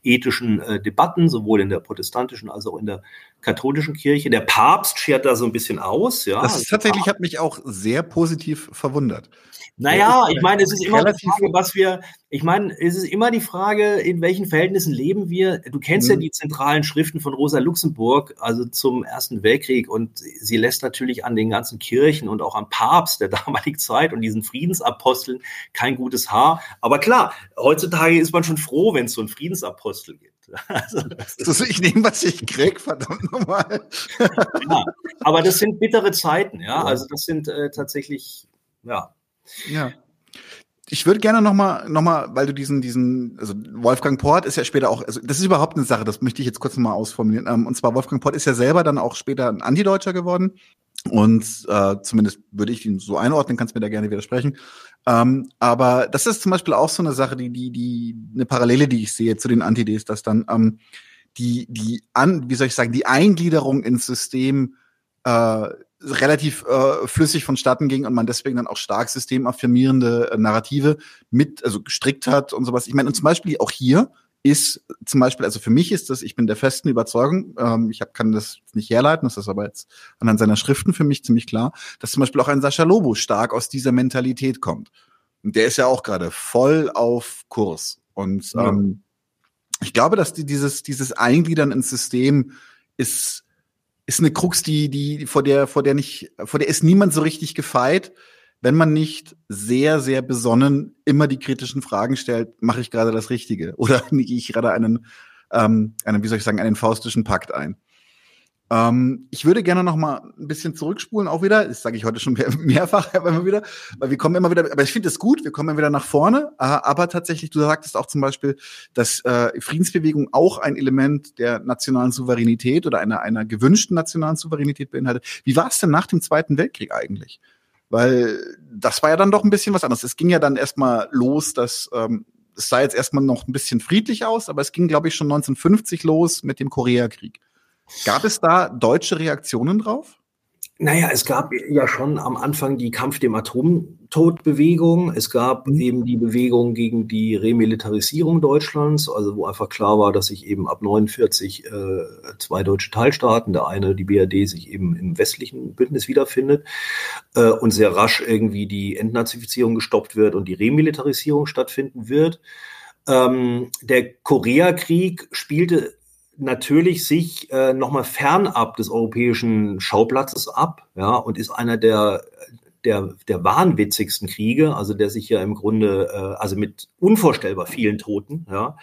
Speaker 2: ethischen äh, Debatten, sowohl in der protestantischen als auch in der katholischen Kirche. Der Papst schert da so ein bisschen aus. Ja,
Speaker 1: das tatsächlich hat mich auch sehr positiv verwundert.
Speaker 2: Naja, ich meine, es ist immer die Frage, was wir, ich meine, es ist immer die Frage, in welchen Verhältnissen leben wir. Du kennst mhm. ja die zentralen Schriften von Rosa Luxemburg, also zum Ersten Weltkrieg, und sie lässt natürlich an den ganzen Kirchen und auch am Papst der damaligen Zeit und diesen Friedensaposteln kein gutes Haar. Aber klar, heutzutage ist man schon froh, wenn es so einen Friedensapostel gibt.
Speaker 1: Also, also ich nehme, was ich krieg, verdammt nochmal.
Speaker 2: ja, aber das sind bittere Zeiten, ja. Also das sind äh, tatsächlich, ja,
Speaker 1: ja. Ich würde gerne noch mal, noch mal, weil du diesen, diesen, also Wolfgang Port ist ja später auch, also das ist überhaupt eine Sache, das möchte ich jetzt kurz noch mal ausformulieren. Ähm, und zwar Wolfgang Port ist ja selber dann auch später ein Antideutscher geworden. Und äh, zumindest würde ich ihn so einordnen, kannst mir da gerne widersprechen. Ähm, aber das ist zum Beispiel auch so eine Sache, die, die, die, eine Parallele, die ich sehe zu den Antides, dass dann ähm, die, die an, wie soll ich sagen, die Eingliederung ins System äh, relativ äh, flüssig vonstatten ging und man deswegen dann auch stark systemaffirmierende äh, Narrative mit, also gestrickt hat und sowas. Ich meine, und zum Beispiel auch hier ist zum Beispiel, also für mich ist das, ich bin der festen Überzeugung, ähm, ich hab, kann das nicht herleiten, das ist aber jetzt anhand seiner Schriften für mich ziemlich klar, dass zum Beispiel auch ein Sascha Lobo stark aus dieser Mentalität kommt. Und der ist ja auch gerade voll auf Kurs. Und ja. ähm, ich glaube, dass die, dieses, dieses Eingliedern ins System ist, ist eine Krux, die, die, vor der, vor der nicht, vor der ist niemand so richtig gefeit wenn man nicht sehr, sehr besonnen immer die kritischen Fragen stellt, mache ich gerade das Richtige oder gehe ich gerade einen, ähm, einen, wie soll ich sagen, einen faustischen Pakt ein. Ähm, ich würde gerne noch mal ein bisschen zurückspulen, auch wieder. Das sage ich heute schon mehr, mehrfach, immer wieder, weil wir kommen immer wieder. Aber ich finde es gut. Wir kommen immer wieder nach vorne. Äh, aber tatsächlich, du sagtest auch zum Beispiel, dass äh, Friedensbewegung auch ein Element der nationalen Souveränität oder einer einer gewünschten nationalen Souveränität beinhaltet. Wie war es denn nach dem Zweiten Weltkrieg eigentlich? Weil das war ja dann doch ein bisschen was anderes. Es ging ja dann erstmal los, dass ähm, es sah jetzt erstmal noch ein bisschen friedlich aus, aber es ging, glaube ich, schon 1950 los mit dem Koreakrieg. Gab es da deutsche Reaktionen drauf?
Speaker 2: Naja, es gab ja schon am Anfang die Kampf dem Atomtodbewegung. Es gab mhm. eben die Bewegung gegen die Remilitarisierung Deutschlands, also wo einfach klar war, dass sich eben ab 49 äh, zwei deutsche Teilstaaten, der eine, die BRD, sich eben im westlichen Bündnis wiederfindet äh, und sehr rasch irgendwie die Entnazifizierung gestoppt wird und die Remilitarisierung stattfinden wird. Ähm, der Koreakrieg spielte natürlich sich äh, nochmal fernab des europäischen Schauplatzes ab, ja, und ist einer der der, der wahnwitzigsten Kriege, also der sich ja im Grunde, äh, also mit unvorstellbar vielen Toten, ja,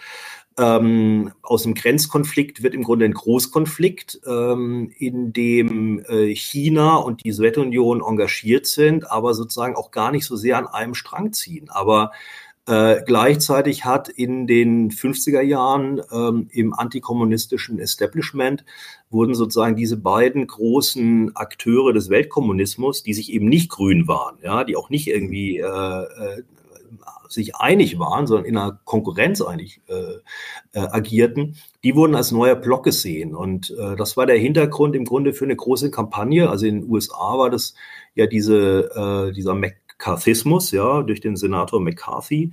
Speaker 2: ähm, aus dem Grenzkonflikt wird im Grunde ein Großkonflikt, ähm, in dem äh, China und die Sowjetunion engagiert sind, aber sozusagen auch gar nicht so sehr an einem Strang ziehen. Aber äh, gleichzeitig hat in den 50er Jahren ähm, im antikommunistischen Establishment wurden sozusagen diese beiden großen Akteure des Weltkommunismus, die sich eben nicht grün waren, ja, die auch nicht irgendwie äh, äh, sich einig waren, sondern in einer Konkurrenz eigentlich äh, äh, agierten, die wurden als neuer Block gesehen. Und äh, das war der Hintergrund im Grunde für eine große Kampagne. Also in den USA war das ja diese, äh, dieser Mac McCarthyismus, ja, durch den Senator McCarthy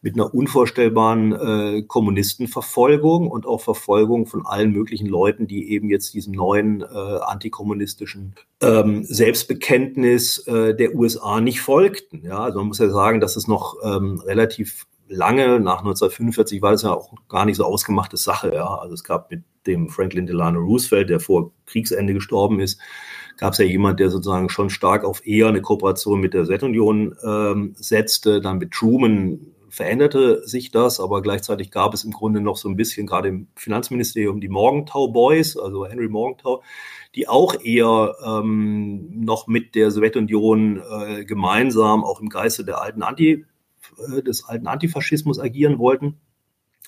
Speaker 2: mit einer unvorstellbaren äh, Kommunistenverfolgung und auch Verfolgung von allen möglichen Leuten, die eben jetzt diesem neuen äh, antikommunistischen ähm, Selbstbekenntnis äh, der USA nicht folgten. Ja, also man muss ja sagen, dass es noch ähm, relativ lange nach 1945 war das ja auch gar nicht so ausgemachte Sache. Ja, also es gab mit dem Franklin Delano Roosevelt, der vor Kriegsende gestorben ist, gab es ja jemand, der sozusagen schon stark auf eher eine Kooperation mit der Sowjetunion ähm, setzte. Dann mit Truman veränderte sich das, aber gleichzeitig gab es im Grunde noch so ein bisschen, gerade im Finanzministerium, die Morgenthau Boys, also Henry Morgenthau, die auch eher ähm, noch mit der Sowjetunion äh, gemeinsam auch im Geiste der alten Anti, äh, des alten Antifaschismus agieren wollten.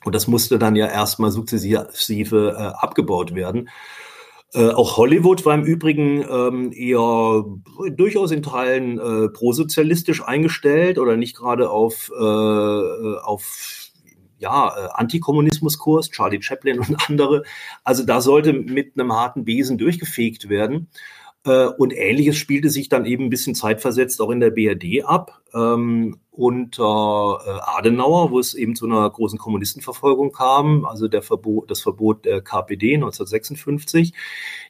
Speaker 2: Und das musste dann ja erstmal sukzessive äh, abgebaut werden. Äh, auch Hollywood war im Übrigen ähm, eher durchaus in Teilen äh, prosozialistisch eingestellt oder nicht gerade auf, äh, auf ja, äh, Antikommunismuskurs, Charlie Chaplin und andere. Also da sollte mit einem harten Besen durchgefegt werden. Äh, und ähnliches spielte sich dann eben ein bisschen zeitversetzt auch in der BRD ab. Ähm, unter äh, Adenauer, wo es eben zu einer großen Kommunistenverfolgung kam, also der Verbot, das Verbot der KPD 1956,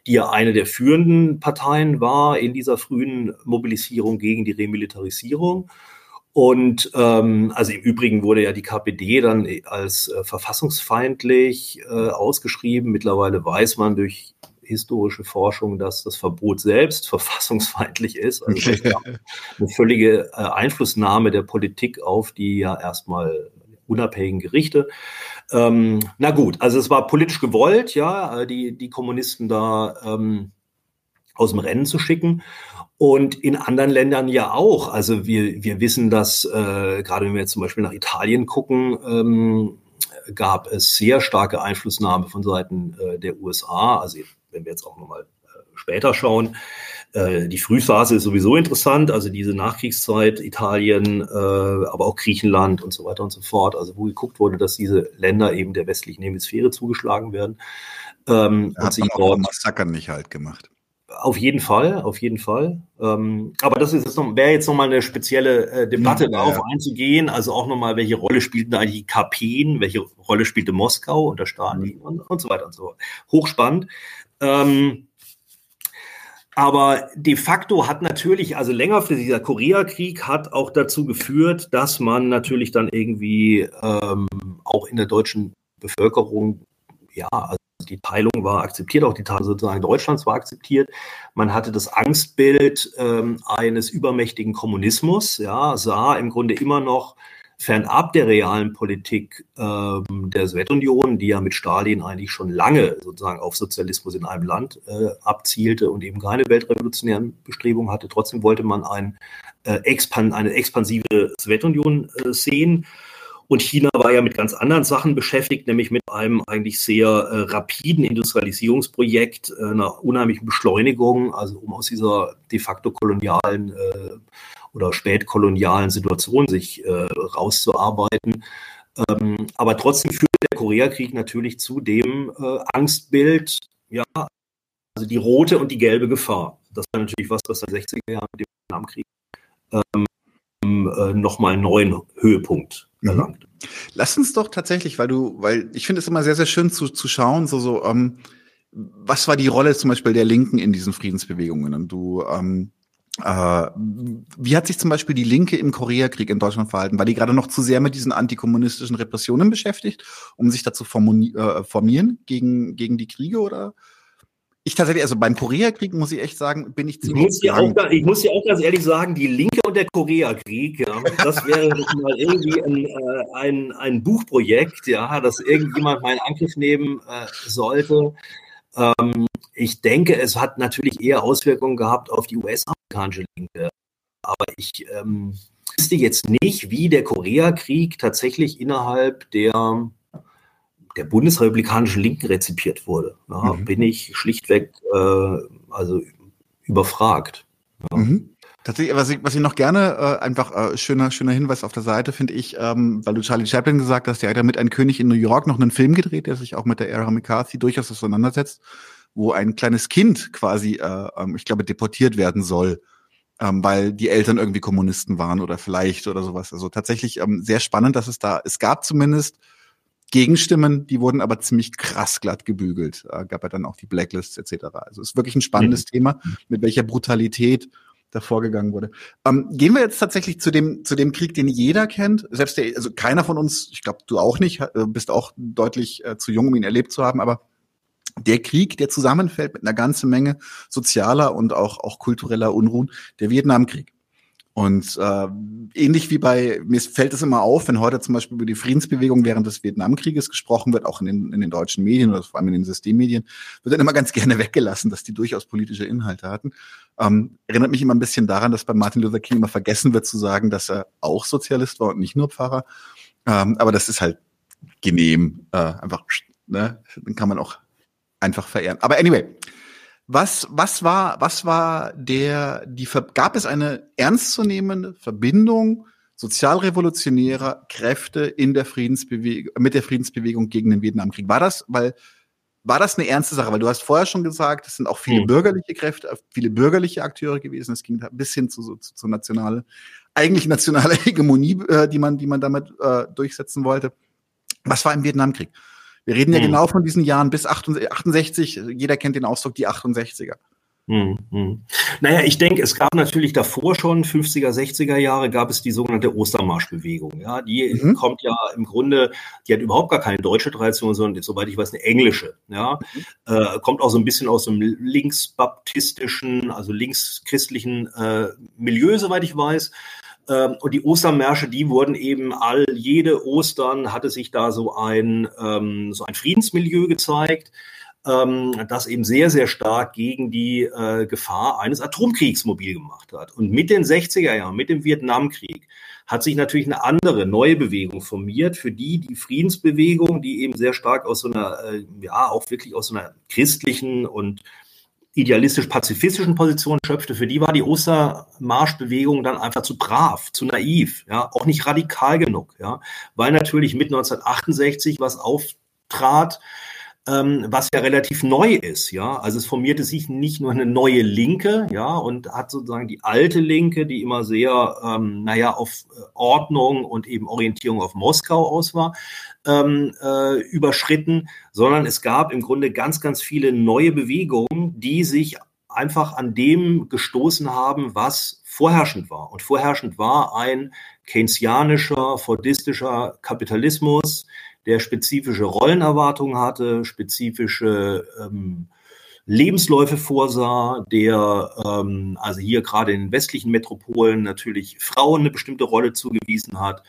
Speaker 2: die ja eine der führenden Parteien war in dieser frühen Mobilisierung gegen die Remilitarisierung. Und ähm, also im Übrigen wurde ja die KPD dann als äh, verfassungsfeindlich äh, ausgeschrieben. Mittlerweile weiß man durch historische Forschung, dass das Verbot selbst verfassungsfeindlich ist. Also eine völlige äh, Einflussnahme der Politik auf die ja erstmal unabhängigen Gerichte. Ähm, na gut, also es war politisch gewollt, ja, äh, die, die Kommunisten da ähm, aus dem Rennen zu schicken. Und in anderen Ländern ja auch. Also wir, wir wissen, dass äh, gerade wenn wir jetzt zum Beispiel nach Italien gucken, ähm, gab es sehr starke Einflussnahme von Seiten äh, der USA. Also wenn wir jetzt auch nochmal äh, später schauen. Äh, die Frühphase ist sowieso interessant, also diese Nachkriegszeit, Italien, äh, aber auch Griechenland und so weiter und so fort, also wo geguckt wurde, dass diese Länder eben der westlichen Hemisphäre zugeschlagen werden.
Speaker 1: Ähm, hat und sich dort Massaker nicht halt gemacht
Speaker 2: auf jeden Fall, auf jeden Fall. Ähm, aber das ist jetzt noch, wäre jetzt nochmal eine spezielle äh, Debatte, ja, darauf ja. einzugehen. Also auch nochmal, welche Rolle spielten da die KPen, welche Rolle spielte Moskau unter Stalin mhm. und, und so weiter und so fort. Hochspannend. Ähm, aber de facto hat natürlich, also längerfristig, dieser Koreakrieg hat auch dazu geführt, dass man natürlich dann irgendwie ähm, auch in der deutschen Bevölkerung, ja, also die Teilung war akzeptiert, auch die Teilung sozusagen Deutschlands war akzeptiert. Man hatte das Angstbild ähm, eines übermächtigen Kommunismus, ja, sah im Grunde immer noch fernab der realen Politik ähm, der Sowjetunion, die ja mit Stalin eigentlich schon lange sozusagen auf Sozialismus in einem Land äh, abzielte und eben keine weltrevolutionären Bestrebungen hatte. Trotzdem wollte man ein, äh, expan eine expansive Sowjetunion äh, sehen. Und China war ja mit ganz anderen Sachen beschäftigt, nämlich mit einem eigentlich sehr äh, rapiden Industrialisierungsprojekt, äh, einer unheimlichen Beschleunigung, also um aus dieser de facto kolonialen äh, oder spätkolonialen Situation sich äh, rauszuarbeiten. Ähm, aber trotzdem führt der Koreakrieg natürlich zu dem äh, Angstbild, ja, also die rote und die gelbe Gefahr. Das war natürlich was, was in den 60er Jahren mit dem Vietnamkrieg ähm, äh, nochmal einen neuen Höhepunkt mhm. erlangt.
Speaker 1: Lass uns doch tatsächlich, weil du, weil ich finde es immer sehr, sehr schön zu, zu schauen, so, so, ähm, was war die Rolle zum Beispiel der Linken in diesen Friedensbewegungen? Und du ähm, äh, wie hat sich zum Beispiel die Linke im Koreakrieg in Deutschland verhalten? War die gerade noch zu sehr mit diesen antikommunistischen Repressionen beschäftigt, um sich dazu äh, formieren gegen, gegen die Kriege oder? Ich tatsächlich, also beim Koreakrieg muss ich echt sagen, bin ich ziemlich.
Speaker 2: Ich muss, ja auch, ich muss ja auch ganz ehrlich sagen, die Linke und der Koreakrieg, ja, das wäre mal irgendwie ein, äh, ein, ein Buchprojekt, ja, das irgendjemand mal in Angriff nehmen äh, sollte. Ähm, ich denke, es hat natürlich eher Auswirkungen gehabt auf die US-amerikanische Linke. Aber ich ähm, wüsste jetzt nicht, wie der Koreakrieg tatsächlich innerhalb der, der bundesrepublikanischen Linken rezipiert wurde. Ja, mhm. Bin ich schlichtweg äh, also überfragt.
Speaker 1: Ja. Mhm. Tatsächlich, was ich, was ich noch gerne, äh, einfach äh, schöner, schöner Hinweis auf der Seite, finde ich, ähm, weil du Charlie Chaplin gesagt hast, der hat ja mit Ein König in New York noch einen Film gedreht, der sich auch mit der Era McCarthy durchaus auseinandersetzt, wo ein kleines Kind quasi, äh, ähm, ich glaube, deportiert werden soll, ähm, weil die Eltern irgendwie Kommunisten waren oder vielleicht oder sowas. Also tatsächlich ähm, sehr spannend, dass es da, es gab zumindest Gegenstimmen, die wurden aber ziemlich krass glatt gebügelt. Äh, gab ja dann auch die Blacklists etc. Also ist wirklich ein spannendes mhm. Thema, mit welcher Brutalität da vorgegangen wurde. Ähm, gehen wir jetzt tatsächlich zu dem, zu dem Krieg, den jeder kennt. Selbst der, also keiner von uns, ich glaube, du auch nicht, äh, bist auch deutlich äh, zu jung, um ihn erlebt zu haben, aber der Krieg, der zusammenfällt mit einer ganzen Menge sozialer und auch, auch kultureller Unruhen, der Vietnamkrieg. Und äh, ähnlich wie bei, mir fällt es immer auf, wenn heute zum Beispiel über die Friedensbewegung während des Vietnamkrieges gesprochen wird, auch in den, in den deutschen Medien oder vor allem in den Systemmedien, wird dann immer ganz gerne weggelassen, dass die durchaus politische Inhalte hatten. Ähm, erinnert mich immer ein bisschen daran, dass bei Martin Luther King immer vergessen wird zu sagen, dass er auch Sozialist war und nicht nur Pfarrer. Ähm, aber das ist halt genehm, äh, einfach, ne, dann kann man auch einfach verehren. Aber anyway, was, was war, was war der, die, gab es eine ernstzunehmende Verbindung sozialrevolutionärer Kräfte in der Friedensbewegung, mit der Friedensbewegung gegen den Vietnamkrieg? War das, weil, war das eine ernste Sache? Weil du hast vorher schon gesagt, es sind auch viele mhm. bürgerliche Kräfte, viele bürgerliche Akteure gewesen. Es ging bis hin zu, zu, zu nationale, eigentlich nationale Hegemonie, äh, die man, die man damit äh, durchsetzen wollte. Was war im Vietnamkrieg? Wir reden ja hm. genau von diesen Jahren bis 68. Jeder kennt den Ausdruck die 68er.
Speaker 2: Hm, hm. Naja, ich denke, es gab natürlich davor schon, 50er, 60er Jahre, gab es die sogenannte Ostermarschbewegung. Ja, die mhm. kommt ja im Grunde, die hat überhaupt gar keine deutsche Tradition, sondern soweit ich weiß, eine englische. Ja, mhm. äh, kommt auch so ein bisschen aus dem linksbaptistischen, also linkschristlichen äh, Milieu, soweit ich weiß. Ähm, und die Ostermärsche, die wurden eben all, jede Ostern hatte sich da so ein, ähm, so ein Friedensmilieu gezeigt, ähm, das eben sehr, sehr stark gegen die äh, Gefahr eines Atomkriegs mobil gemacht hat. Und mit den 60er Jahren, mit dem Vietnamkrieg, hat sich natürlich eine andere, neue Bewegung formiert, für die die Friedensbewegung, die eben sehr stark aus so einer, äh, ja, auch wirklich aus so einer christlichen und idealistisch-pazifistischen Position schöpfte, für die war die Ostermarschbewegung dann einfach zu brav, zu naiv, ja, auch nicht radikal genug, ja, weil natürlich mit 1968 was auftrat, ähm, was ja relativ neu ist, ja. Also es formierte sich nicht nur eine neue Linke, ja, und hat sozusagen die alte Linke, die immer sehr, ähm, naja, auf äh, Ordnung und eben Orientierung auf Moskau aus war, ähm, äh, überschritten, sondern es gab im Grunde ganz, ganz viele neue Bewegungen, die sich einfach an dem gestoßen haben, was vorherrschend war. Und vorherrschend war ein keynesianischer, fordistischer Kapitalismus, der spezifische Rollenerwartungen hatte, spezifische ähm, Lebensläufe vorsah, der ähm, also hier gerade in westlichen Metropolen natürlich Frauen eine bestimmte Rolle zugewiesen hat,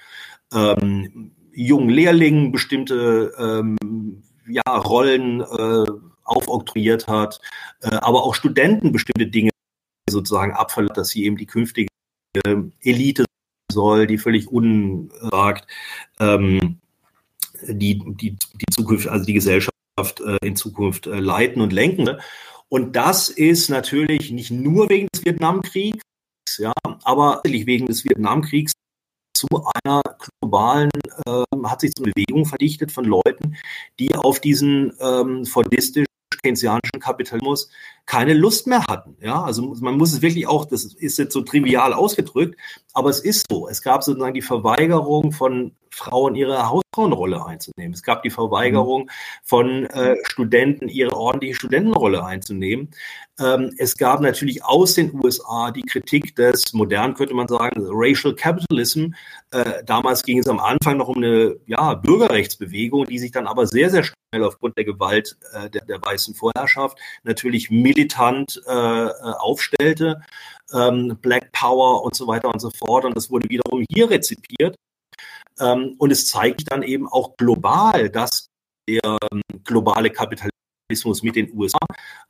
Speaker 2: ähm, jungen Lehrlingen bestimmte ähm, ja, Rollen äh, aufoktroyiert hat, äh, aber auch Studenten bestimmte Dinge sozusagen abverlangt, dass sie eben die künftige Elite soll, die völlig unragt ähm, die, die, die Zukunft, also die Gesellschaft äh, in Zukunft äh, leiten und lenken. Ne? Und das ist natürlich nicht nur wegen des Vietnamkriegs, ja, aber wegen des Vietnamkriegs zu einer globalen, äh, hat sich eine Bewegung verdichtet von Leuten, die auf diesen ähm, fordistisch keynesianischen Kapitalismus keine Lust mehr hatten. Ja, also man muss es wirklich auch, das ist jetzt so trivial ausgedrückt, aber es ist so. Es gab sozusagen die Verweigerung von Frauen ihre Hausfrauenrolle einzunehmen. Es gab die Verweigerung von äh, Studenten ihre ordentliche Studentenrolle einzunehmen. Ähm, es gab natürlich aus den USA die Kritik des modern, könnte man sagen, Racial Capitalism. Äh, damals ging es am Anfang noch um eine ja, Bürgerrechtsbewegung, die sich dann aber sehr, sehr schnell aufgrund der Gewalt äh, der, der weißen Vorherrschaft natürlich militant äh, äh, aufstellte. Ähm, Black Power und so weiter und so fort. Und das wurde wiederum hier rezipiert. Ähm, und es zeigt dann eben auch global, dass der ähm, globale Kapitalismus mit den USA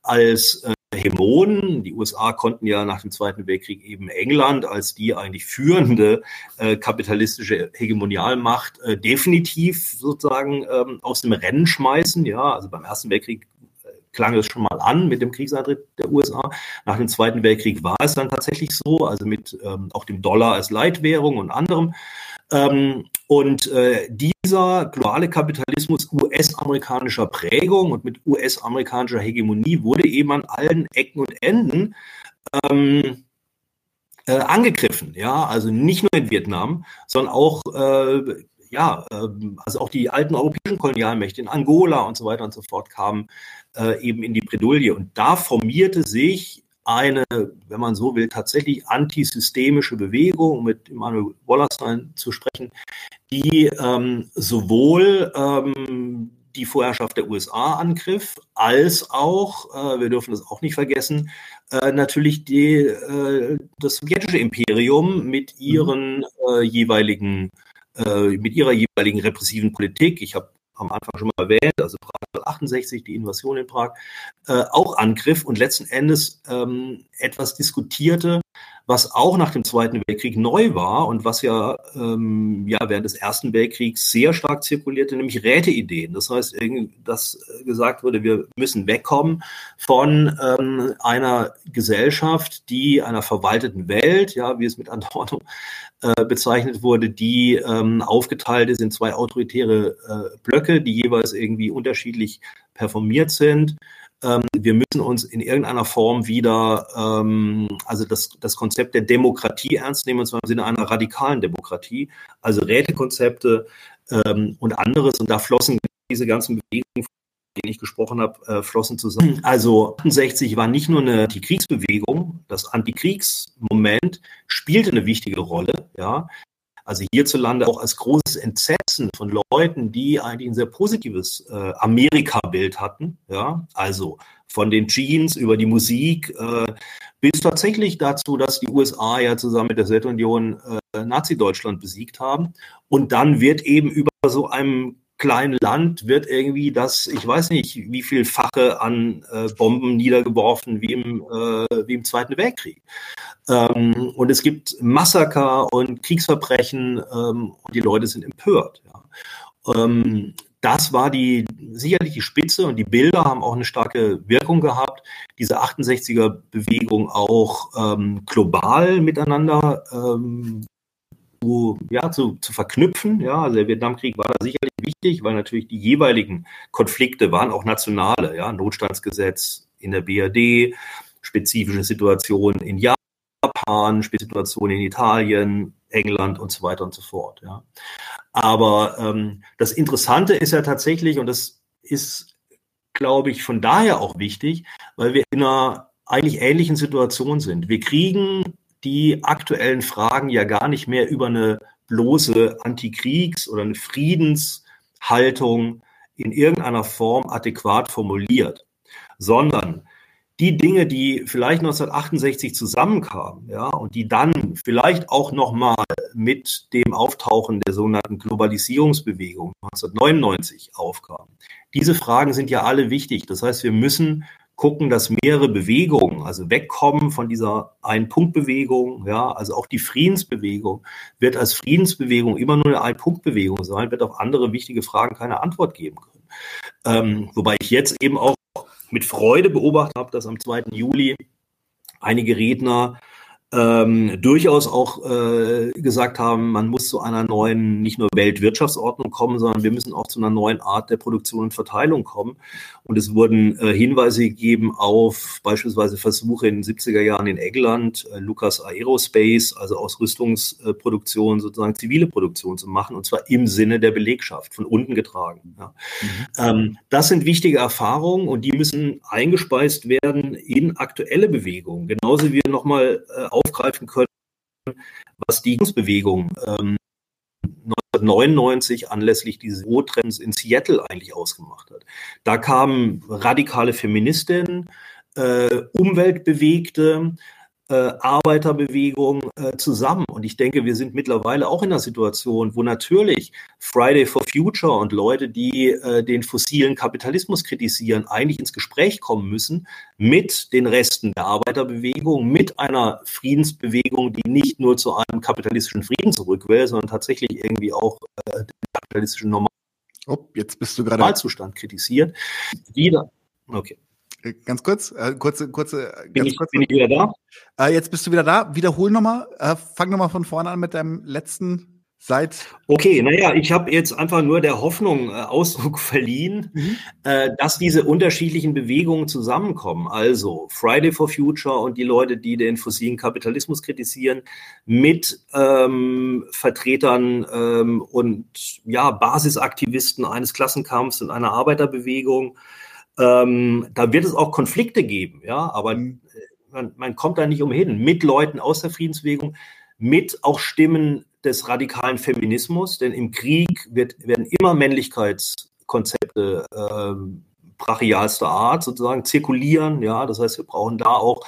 Speaker 2: als äh, Hegemonen, die USA konnten ja nach dem Zweiten Weltkrieg eben England als die eigentlich führende äh, kapitalistische Hegemonialmacht äh, definitiv sozusagen ähm, aus dem Rennen schmeißen. Ja, also beim Ersten Weltkrieg äh, klang es schon mal an mit dem Kriegseintritt der USA. Nach dem Zweiten Weltkrieg war es dann tatsächlich so, also mit ähm, auch dem Dollar als Leitwährung und anderem. Ähm, und äh, dieser globale Kapitalismus US-amerikanischer Prägung und mit US-amerikanischer Hegemonie wurde eben an allen Ecken und Enden ähm, äh, angegriffen. Ja, also nicht nur in Vietnam, sondern auch äh, ja, äh, also auch die alten europäischen Kolonialmächte in Angola und so weiter und so fort kamen äh, eben in die Bredouille. Und da formierte sich eine, wenn man so will, tatsächlich antisystemische Bewegung, um mit Immanuel Wallerstein zu sprechen, die ähm, sowohl ähm, die Vorherrschaft der USA angriff, als auch, äh, wir dürfen das auch nicht vergessen, äh, natürlich die, äh, das sowjetische Imperium mit mhm. ihren äh, jeweiligen, äh, mit ihrer jeweiligen repressiven Politik. Ich habe am Anfang schon mal erwähnt, also Prag 68, die Invasion in Prag, äh, auch angriff und letzten Endes ähm, etwas diskutierte, was auch nach dem Zweiten Weltkrieg neu war und was ja, ähm, ja während des Ersten Weltkriegs sehr stark zirkulierte, nämlich Räteideen. Das heißt, dass gesagt wurde, wir müssen wegkommen von ähm, einer Gesellschaft, die einer verwalteten Welt, ja, wie es mit Adorno äh, bezeichnet wurde, die ähm, aufgeteilt ist in zwei autoritäre äh, Blöcke, die jeweils irgendwie unterschiedlich performiert sind ähm, wir müssen uns in irgendeiner Form wieder, ähm, also das, das Konzept der Demokratie ernst nehmen, und zwar im Sinne einer radikalen Demokratie, also Rätekonzepte ähm, und anderes. Und da flossen diese ganzen Bewegungen, von denen ich gesprochen habe, äh, flossen zusammen. Also 68 war nicht nur eine Antikriegsbewegung, das Antikriegsmoment spielte eine wichtige Rolle, ja. Also hierzulande auch als großes Entsetzen von Leuten, die eigentlich ein sehr positives äh, Amerika-Bild hatten. Ja, also von den Jeans über die Musik äh, bis tatsächlich dazu, dass die USA ja zusammen mit der Sowjetunion äh, Nazi-Deutschland besiegt haben. Und dann wird eben über so einem kleinen Land wird irgendwie das, ich weiß nicht, wie viel Fache an äh, Bomben niedergeworfen wie im, äh, wie im Zweiten Weltkrieg. Ähm, und es gibt Massaker und Kriegsverbrechen ähm, und die Leute sind empört. Ja. Ähm, das war die sicherlich die Spitze und die Bilder haben auch eine starke Wirkung gehabt. Diese 68er Bewegung auch ähm, global miteinander ähm, zu, ja, zu, zu verknüpfen. Ja, also der Vietnamkrieg war da sicherlich wichtig, weil natürlich die jeweiligen Konflikte waren auch nationale, ja, Notstandsgesetz in der BRD, spezifische Situationen in Japan, spezifische Situationen in Italien, England und so weiter und so fort. Ja. Aber ähm, das Interessante ist ja tatsächlich, und das ist, glaube ich, von daher auch wichtig, weil wir in einer eigentlich ähnlichen Situation sind. Wir kriegen die aktuellen Fragen ja gar nicht mehr über eine bloße Antikriegs- oder eine Friedenshaltung in irgendeiner Form adäquat formuliert, sondern die Dinge, die vielleicht 1968 zusammenkamen, ja, und die dann vielleicht auch nochmal mit dem Auftauchen der sogenannten Globalisierungsbewegung 1999 aufkamen. Diese Fragen sind ja alle wichtig. Das heißt, wir müssen gucken, dass mehrere Bewegungen, also wegkommen von dieser Ein-Punkt-Bewegung, ja, also auch die Friedensbewegung wird als Friedensbewegung immer nur eine Ein-Punkt-Bewegung sein, wird auf andere wichtige Fragen keine Antwort geben können. Ähm, wobei ich jetzt eben auch mit Freude beobachtet habe, dass am 2. Juli einige Redner ähm, durchaus auch äh, gesagt haben, man muss zu einer neuen, nicht nur Weltwirtschaftsordnung kommen, sondern wir müssen auch zu einer neuen Art der Produktion und Verteilung kommen. Und es wurden äh, Hinweise gegeben auf beispielsweise Versuche in den 70er Jahren in England, äh, Lucas Aerospace, also aus Rüstungsproduktion sozusagen zivile Produktion zu machen, und zwar im Sinne der Belegschaft, von unten getragen. Ja. Mhm. Ähm, das sind wichtige Erfahrungen und die müssen eingespeist werden in aktuelle Bewegungen. Genauso wie nochmal äh, aufgreifen können, was die Bewegung ähm, 1999 anlässlich dieses O-Trends in Seattle eigentlich ausgemacht hat. Da kamen radikale Feministinnen, äh, Umweltbewegte, äh, Arbeiterbewegung äh, zusammen. Und ich denke, wir sind mittlerweile auch in einer Situation, wo natürlich Friday for Future und Leute, die äh, den fossilen Kapitalismus kritisieren, eigentlich ins Gespräch kommen müssen mit den Resten der Arbeiterbewegung, mit einer Friedensbewegung, die nicht nur zu einem kapitalistischen Frieden zurück will, sondern tatsächlich irgendwie auch äh, den kapitalistischen Normal
Speaker 1: oh, jetzt bist du gerade
Speaker 2: Normalzustand kritisiert. Wieder. Okay.
Speaker 1: Äh, ganz kurz, äh, kurze, kurze,
Speaker 2: äh, bin,
Speaker 1: ganz
Speaker 2: ich,
Speaker 1: kurz.
Speaker 2: bin ich wieder da?
Speaker 1: Äh, jetzt bist du wieder da. Wiederhol nochmal. Äh, fang nochmal von vorne an mit deinem letzten Seit
Speaker 2: okay, naja, ich habe jetzt einfach nur der Hoffnung äh, Ausdruck verliehen, mhm. äh, dass diese unterschiedlichen Bewegungen zusammenkommen. Also Friday for Future und die Leute, die den fossilen Kapitalismus kritisieren, mit ähm, Vertretern ähm, und ja Basisaktivisten eines Klassenkampfs und einer Arbeiterbewegung ähm, da wird es auch Konflikte geben, ja, aber mhm. äh, man, man kommt da nicht umhin. Mit Leuten aus der Friedensbewegung, mit auch Stimmen des radikalen Feminismus, denn im Krieg wird, werden immer Männlichkeitskonzepte ähm, brachialster Art sozusagen zirkulieren. Ja, das heißt, wir brauchen da auch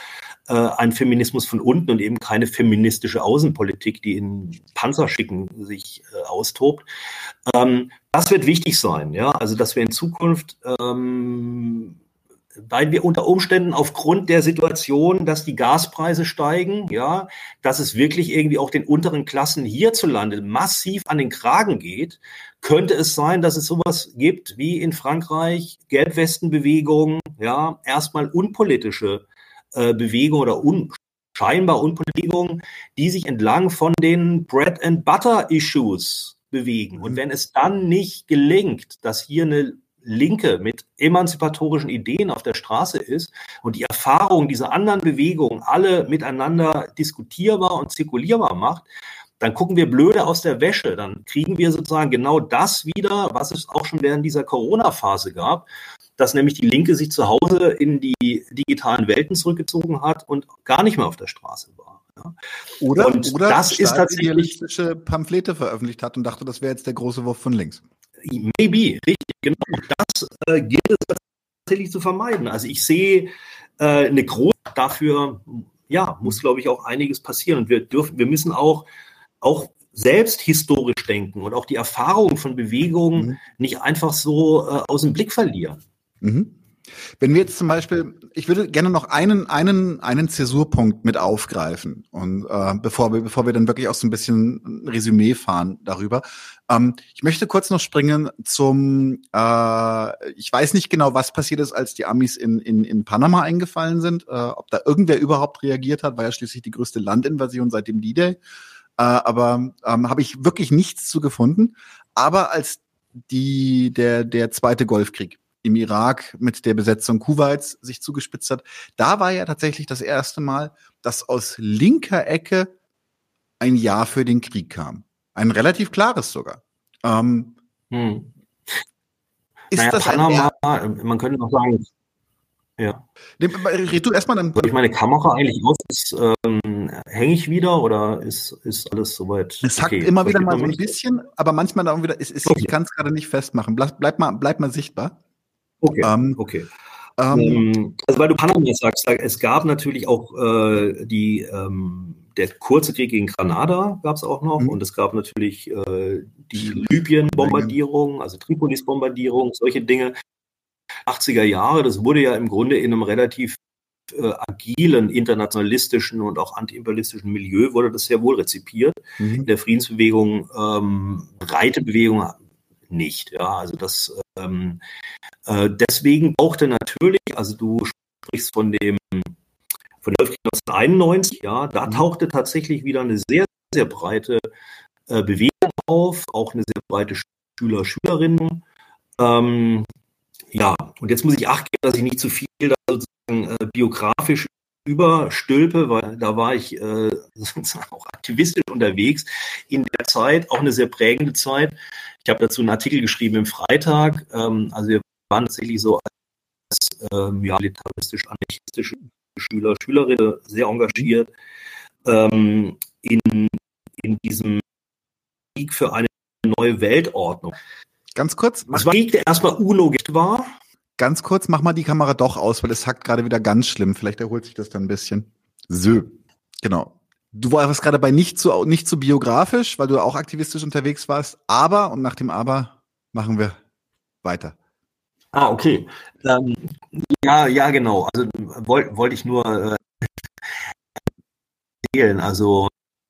Speaker 2: äh, einen Feminismus von unten und eben keine feministische Außenpolitik, die in Panzerschicken sich äh, austobt. Ähm, das wird wichtig sein, ja, also dass wir in Zukunft ähm, weil wir unter Umständen aufgrund der Situation, dass die Gaspreise steigen, ja, dass es wirklich irgendwie auch den unteren Klassen hierzulande massiv an den Kragen geht, könnte es sein, dass es sowas gibt wie in Frankreich Gelbwestenbewegungen, ja, erstmal unpolitische äh, Bewegungen oder un scheinbar unpolitische die sich entlang von den Bread and Butter Issues bewegen. Und mhm. wenn es dann nicht gelingt, dass hier eine Linke mit emanzipatorischen Ideen auf der Straße ist und die Erfahrung dieser anderen Bewegungen alle miteinander diskutierbar und zirkulierbar macht, dann gucken wir blöde aus der Wäsche. Dann kriegen wir sozusagen genau das wieder, was es auch schon während dieser Corona-Phase gab, dass nämlich die Linke sich zu Hause in die digitalen Welten zurückgezogen hat und gar nicht mehr auf der Straße war. Ja.
Speaker 1: Oder, und oder das ist tatsächlich Pamphlete veröffentlicht hat und dachte, das wäre jetzt der große Wurf von links.
Speaker 2: Maybe, richtig, genau. Das äh, gilt es tatsächlich zu vermeiden. Also ich sehe äh, eine große, dafür, ja, muss, glaube ich, auch einiges passieren. Und wir dürfen, wir müssen auch, auch selbst historisch denken und auch die Erfahrungen von Bewegungen mhm. nicht einfach so äh, aus dem Blick verlieren.
Speaker 1: Mhm. Wenn wir jetzt zum Beispiel, ich würde gerne noch einen, einen, einen Zäsurpunkt mit aufgreifen und äh, bevor wir, bevor wir dann wirklich auch so ein bisschen Resümee fahren darüber. Ähm, ich möchte kurz noch springen zum, äh, ich weiß nicht genau, was passiert ist, als die Amis in, in, in Panama eingefallen sind, äh, ob da irgendwer überhaupt reagiert hat, war ja schließlich die größte Landinvasion seit dem D-Day. äh, aber ähm, habe ich wirklich nichts zu gefunden. Aber als die, der, der zweite Golfkrieg im Irak mit der Besetzung Kuwaits sich zugespitzt hat, da war ja tatsächlich das erste Mal, dass aus linker Ecke ein Ja für den Krieg kam. Ein relativ klares sogar. Ähm, hm.
Speaker 2: Ist naja, das Panama, ein man könnte noch sagen, ja.
Speaker 1: Red du erstmal dann.
Speaker 2: Ich meine Kamera eigentlich aus? Ist, ähm, hänge ich wieder oder ist, ist alles soweit?
Speaker 1: Es hackt okay? immer wieder mal so ein bisschen, aber manchmal dann wieder, ist, ist, okay. ich kann es gerade nicht festmachen. Bleib, bleib, mal, bleib mal sichtbar.
Speaker 2: Okay. Ähm, okay. Ähm, ähm also weil du Panama sagst, es gab natürlich auch äh, die ähm, der kurze Krieg gegen Granada gab es auch noch mhm. und es gab natürlich äh, die Libyen-Bombardierung, also Tripolis-Bombardierung, solche Dinge. 80er Jahre, das wurde ja im Grunde in einem relativ äh, agilen, internationalistischen und auch antiimperialistischen Milieu wurde das sehr wohl rezipiert. Mhm. In der Friedensbewegung, ähm, breite Bewegung nicht. Ja, also das ähm, äh, deswegen brauchte natürlich, also du sprichst von dem von der 1991, ja, da mhm. tauchte tatsächlich wieder eine sehr, sehr breite äh, Bewegung auf, auch eine sehr breite Schüler, Schülerinnen. Ähm, ja, und jetzt muss ich acht geben, dass ich nicht zu viel da sozusagen äh, biografisch überstülpe, weil da war ich äh, sozusagen auch aktivistisch unterwegs in der Zeit, auch eine sehr prägende Zeit. Ich habe dazu einen Artikel geschrieben im Freitag. Ähm, also wir waren tatsächlich so als ähm, ja, militaristisch-anarchistische Schüler, Schülerinnen sehr engagiert ähm, in, in diesem Krieg für eine neue Weltordnung.
Speaker 1: Ganz kurz.
Speaker 2: Was war Krieg, der erstmal unlogisch war?
Speaker 1: Ganz kurz, mach mal die Kamera doch aus, weil es hackt gerade wieder ganz schlimm. Vielleicht erholt sich das dann ein bisschen. So, genau. Du warst gerade bei nicht zu, nicht zu biografisch, weil du auch aktivistisch unterwegs warst. Aber, und nach dem Aber machen wir weiter.
Speaker 2: Ah, okay. Ähm, ja, ja, genau. Also wollte wollt ich nur äh, erzählen. Also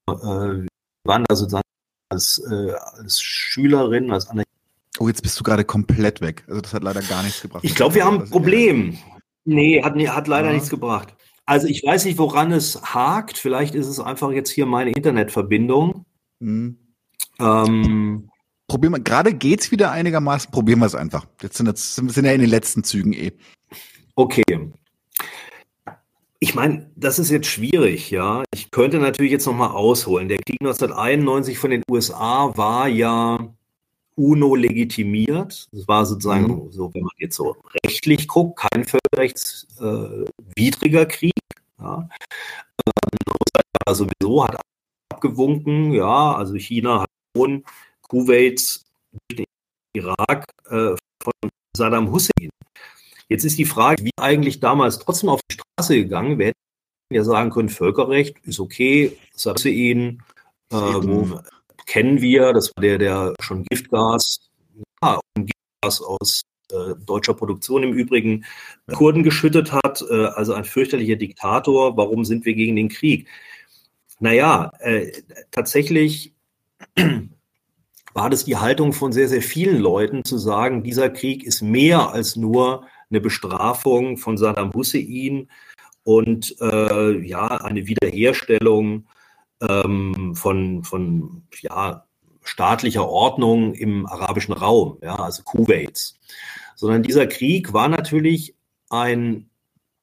Speaker 2: äh, wir waren da sozusagen als, äh, als Schülerin, als Anne
Speaker 1: Oh, jetzt bist du gerade komplett weg. Also das hat leider gar nichts gebracht.
Speaker 2: Ich glaube, wir haben ein Problem. Nee, hat, hat leider ja. nichts gebracht. Also ich weiß nicht, woran es hakt. Vielleicht ist es einfach jetzt hier meine Internetverbindung. Mhm.
Speaker 1: Ähm, probieren wir, gerade geht's wieder einigermaßen, probieren wir es einfach. Jetzt sind, jetzt sind wir ja in den letzten Zügen eh.
Speaker 2: Okay. Ich meine, das ist jetzt schwierig, ja. Ich könnte natürlich jetzt nochmal ausholen. Der Krieg 1991 von den USA war ja UNO legitimiert. Das war sozusagen mhm. so, wenn man jetzt so rechtlich guckt, kein völkerrechtswidriger äh, Krieg. Ja. Ähm, sowieso hat abgewunken, ja, also China hat schon Kuwait, den Irak äh, von Saddam Hussein. Jetzt ist die Frage, wie eigentlich damals trotzdem auf die Straße gegangen. Wir hätten ja sagen können, Völkerrecht ist okay, Saddam Hussein ähm, kennen wir, das war der, der schon Giftgas, ja, Giftgas aus äh, deutscher Produktion im Übrigen Kurden geschüttet hat, äh, also ein fürchterlicher Diktator. Warum sind wir gegen den Krieg? Naja, äh, tatsächlich war das die Haltung von sehr, sehr vielen Leuten zu sagen, dieser Krieg ist mehr als nur eine Bestrafung von Saddam Hussein und äh, ja, eine Wiederherstellung ähm, von, von ja, staatlicher Ordnung im arabischen Raum, ja, also Kuwaits. Sondern dieser Krieg war natürlich ein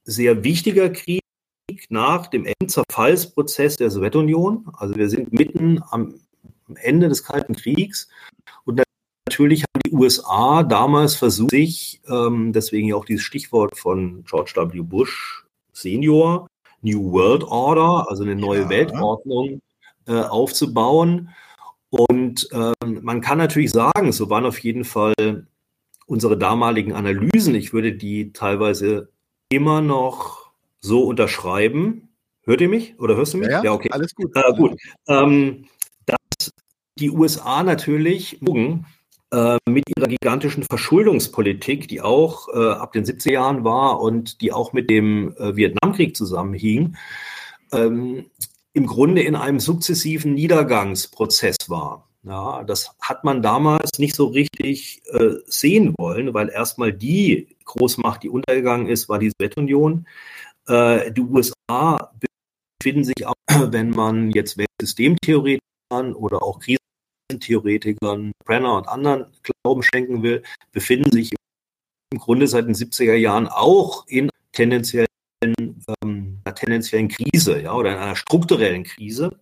Speaker 2: sehr wichtiger Krieg nach dem Endzerfallsprozess der Sowjetunion. Also wir sind mitten am Ende des Kalten Kriegs. Und natürlich haben die USA damals versucht, sich, ähm, deswegen ja auch dieses Stichwort von George W. Bush Senior, New World Order, also eine neue ja. Weltordnung äh, aufzubauen. Und ähm, man kann natürlich sagen, so waren auf jeden Fall unsere damaligen Analysen, ich würde die teilweise immer noch so unterschreiben. Hört ihr mich oder hörst du mich?
Speaker 1: Ja, ja okay. Alles gut.
Speaker 2: Äh, gut. Ähm, die USA natürlich mit ihrer gigantischen Verschuldungspolitik, die auch äh, ab den 70er Jahren war und die auch mit dem äh, Vietnamkrieg zusammenhing, ähm, im Grunde in einem sukzessiven Niedergangsprozess war. Ja, das hat man damals nicht so richtig äh, sehen wollen, weil erstmal die Großmacht, die untergegangen ist, war die Sowjetunion. Äh, die USA befinden sich auch, wenn man jetzt Systemtheorie oder auch Krisentheoretikern, Brenner und anderen Glauben schenken will, befinden sich im Grunde seit den 70er Jahren auch in tendenziellen, ähm, einer tendenziellen Krise ja, oder in einer strukturellen Krise.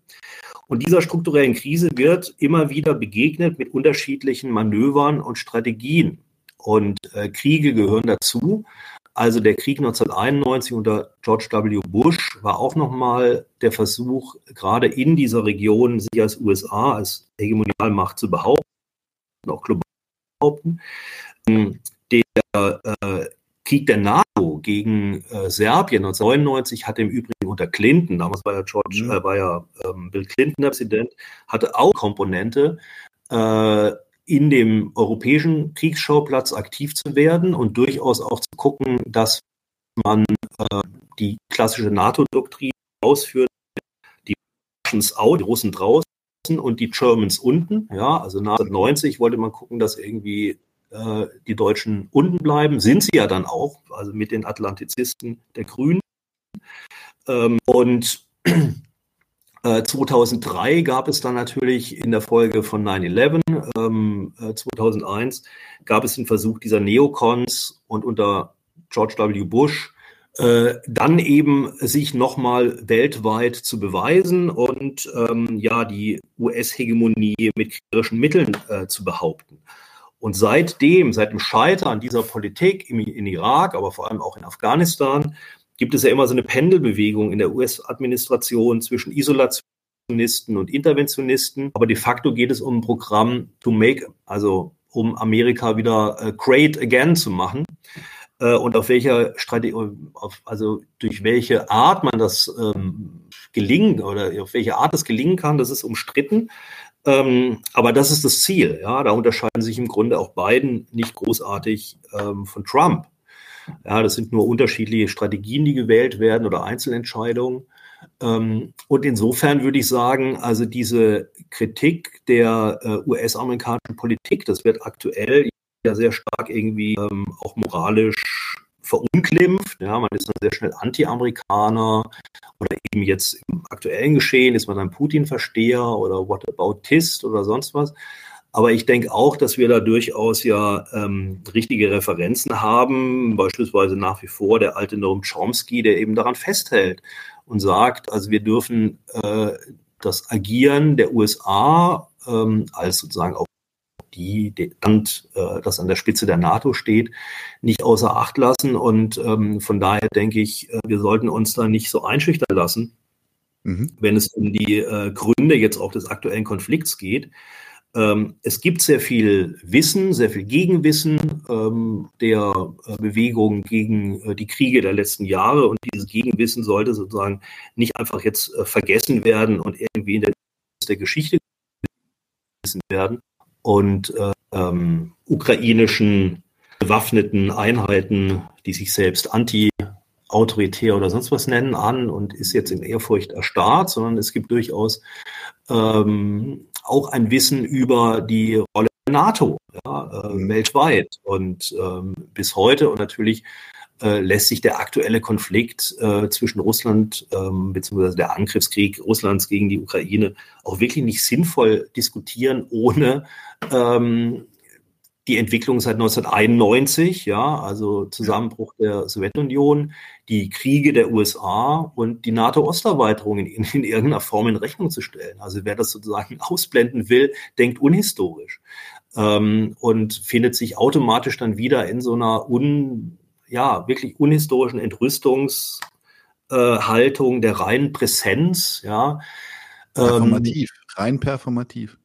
Speaker 2: Und dieser strukturellen Krise wird immer wieder begegnet mit unterschiedlichen Manövern und Strategien. Und äh, Kriege gehören dazu. Also der Krieg 1991 unter George W. Bush war auch nochmal der Versuch, gerade in dieser Region sich als USA, als Hegemonialmacht zu behaupten, auch global behaupten. Ähm, der äh, Krieg der NATO gegen äh, Serbien 1999 hatte im Übrigen unter Clinton, damals war ja George, mhm. äh, war ja ähm, Bill Clinton der Präsident, hatte auch Komponente, äh, in dem europäischen Kriegsschauplatz aktiv zu werden und durchaus auch zu gucken, dass man äh, die klassische NATO-Doktrin ausführt, die Russians out, die Russen draußen und die Germans unten. Ja, also nach 1990 wollte man gucken, dass irgendwie äh, die Deutschen unten bleiben. Sind sie ja dann auch, also mit den Atlantizisten der Grünen. Ähm, und 2003 äh, gab es dann natürlich in der Folge von 9-11, ähm, 2001 äh, gab es den Versuch dieser Neocons und unter George W. Bush äh, dann eben sich nochmal weltweit zu beweisen und ähm, ja die US-Hegemonie mit kriegerischen Mitteln äh, zu behaupten. Und seitdem, seit dem Scheitern dieser Politik im, in Irak, aber vor allem auch in Afghanistan, gibt es ja immer so eine Pendelbewegung in der US-Administration zwischen Isolationisten und Interventionisten. Aber de facto geht es um ein Programm to make, also um Amerika wieder äh, great again zu machen. Äh, und auf welcher Strategie, also durch welche Art man das ähm, gelingen oder auf welche Art das gelingen kann, das ist umstritten. Ähm, aber das ist das Ziel. Ja, da unterscheiden sich im Grunde auch beiden nicht großartig ähm, von Trump. Ja, das sind nur unterschiedliche Strategien, die gewählt werden oder Einzelentscheidungen. Ähm, und insofern würde ich sagen, also diese Kritik der äh, US-amerikanischen Politik, das wird aktuell ja sehr stark irgendwie ähm, auch moralisch verunglimpft. Ja, man ist dann sehr schnell Anti-Amerikaner oder eben jetzt im aktuellen Geschehen ist man dann Putin-Versteher oder Whataboutist oder sonst was. Aber ich denke auch, dass wir da durchaus ja ähm, richtige Referenzen haben, beispielsweise nach wie vor der alte Noam Chomsky, der eben daran festhält und sagt, also wir dürfen äh, das Agieren der USA ähm, als sozusagen auch die, die Land, äh, das an der Spitze der NATO steht, nicht außer Acht lassen. Und ähm, von daher denke ich, äh, wir sollten uns da nicht so einschüchtern lassen, mhm. wenn es um die äh, Gründe jetzt auch des aktuellen Konflikts geht. Ähm, es gibt sehr viel Wissen, sehr viel Gegenwissen ähm, der äh, Bewegung gegen äh, die Kriege der letzten Jahre. Und dieses Gegenwissen sollte sozusagen nicht einfach jetzt äh, vergessen werden und irgendwie in der, der Geschichte wissen werden. Und äh, ähm, ukrainischen bewaffneten Einheiten, die sich selbst anti autoritär oder sonst was nennen, an und ist jetzt in Ehrfurcht erstarrt, sondern es gibt durchaus ähm, auch ein Wissen über die Rolle der NATO ja, äh, weltweit und ähm, bis heute und natürlich äh, lässt sich der aktuelle Konflikt äh, zwischen Russland ähm, bzw. der Angriffskrieg Russlands gegen die Ukraine auch wirklich nicht sinnvoll diskutieren, ohne ähm, die Entwicklung seit 1991, ja, also Zusammenbruch der Sowjetunion, die Kriege der USA und die NATO-Osterweiterung in, in, in, irgendeiner Form in Rechnung zu stellen. Also wer das sozusagen ausblenden will, denkt unhistorisch ähm, und findet sich automatisch dann wieder in so einer un, ja, wirklich unhistorischen Entrüstungshaltung äh, der reinen Präsenz, ja.
Speaker 1: Performativ, ähm, rein performativ.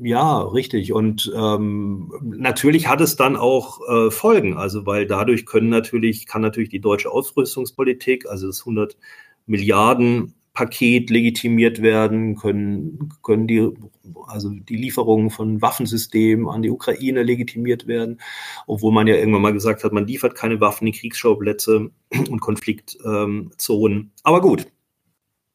Speaker 2: Ja, richtig. Und ähm, natürlich hat es dann auch äh, Folgen. Also, weil dadurch können natürlich, kann natürlich die deutsche Ausrüstungspolitik, also das 100 Milliarden Paket legitimiert werden, können, können die, also die Lieferungen von Waffensystemen an die Ukraine legitimiert werden, obwohl man ja irgendwann mal gesagt hat, man liefert keine Waffen in Kriegsschauplätze und Konfliktzonen. Aber gut,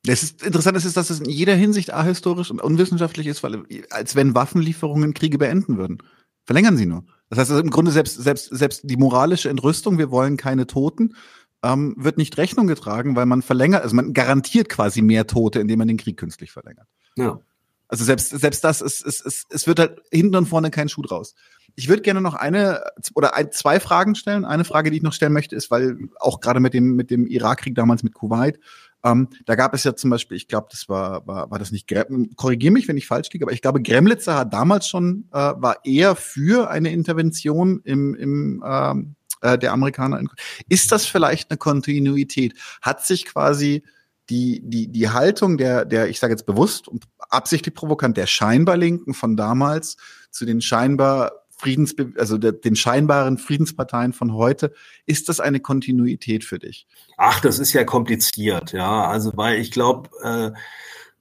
Speaker 1: das ist interessant ist, dass es in jeder Hinsicht ahistorisch und unwissenschaftlich ist, weil als wenn Waffenlieferungen Kriege beenden würden. Verlängern sie nur. Das heißt also im Grunde selbst, selbst, selbst die moralische Entrüstung, wir wollen keine Toten, ähm, wird nicht Rechnung getragen, weil man verlängert, also man garantiert quasi mehr Tote, indem man den Krieg künstlich verlängert. Ja. Also selbst, selbst das, es, es, es, es wird halt hinten und vorne kein Schuh draus. Ich würde gerne noch eine oder ein, zwei Fragen stellen. Eine Frage, die ich noch stellen möchte, ist, weil auch gerade mit dem, mit dem Irakkrieg damals mit Kuwait, ähm, da gab es ja zum Beispiel, ich glaube, das war, war, war das nicht, korrigiere mich, wenn ich falsch liege, aber ich glaube, Gremlitzer hat damals schon, äh, war eher für eine Intervention im, im ähm, äh, der Amerikaner. Ist das vielleicht eine Kontinuität? Hat sich quasi die, die, die Haltung der, der, ich sage jetzt bewusst und absichtlich provokant, der scheinbar Linken von damals zu den scheinbar Friedens, also der, den scheinbaren Friedensparteien von heute, ist das eine Kontinuität für dich?
Speaker 2: Ach, das ist ja kompliziert, ja. Also, weil ich glaube, äh,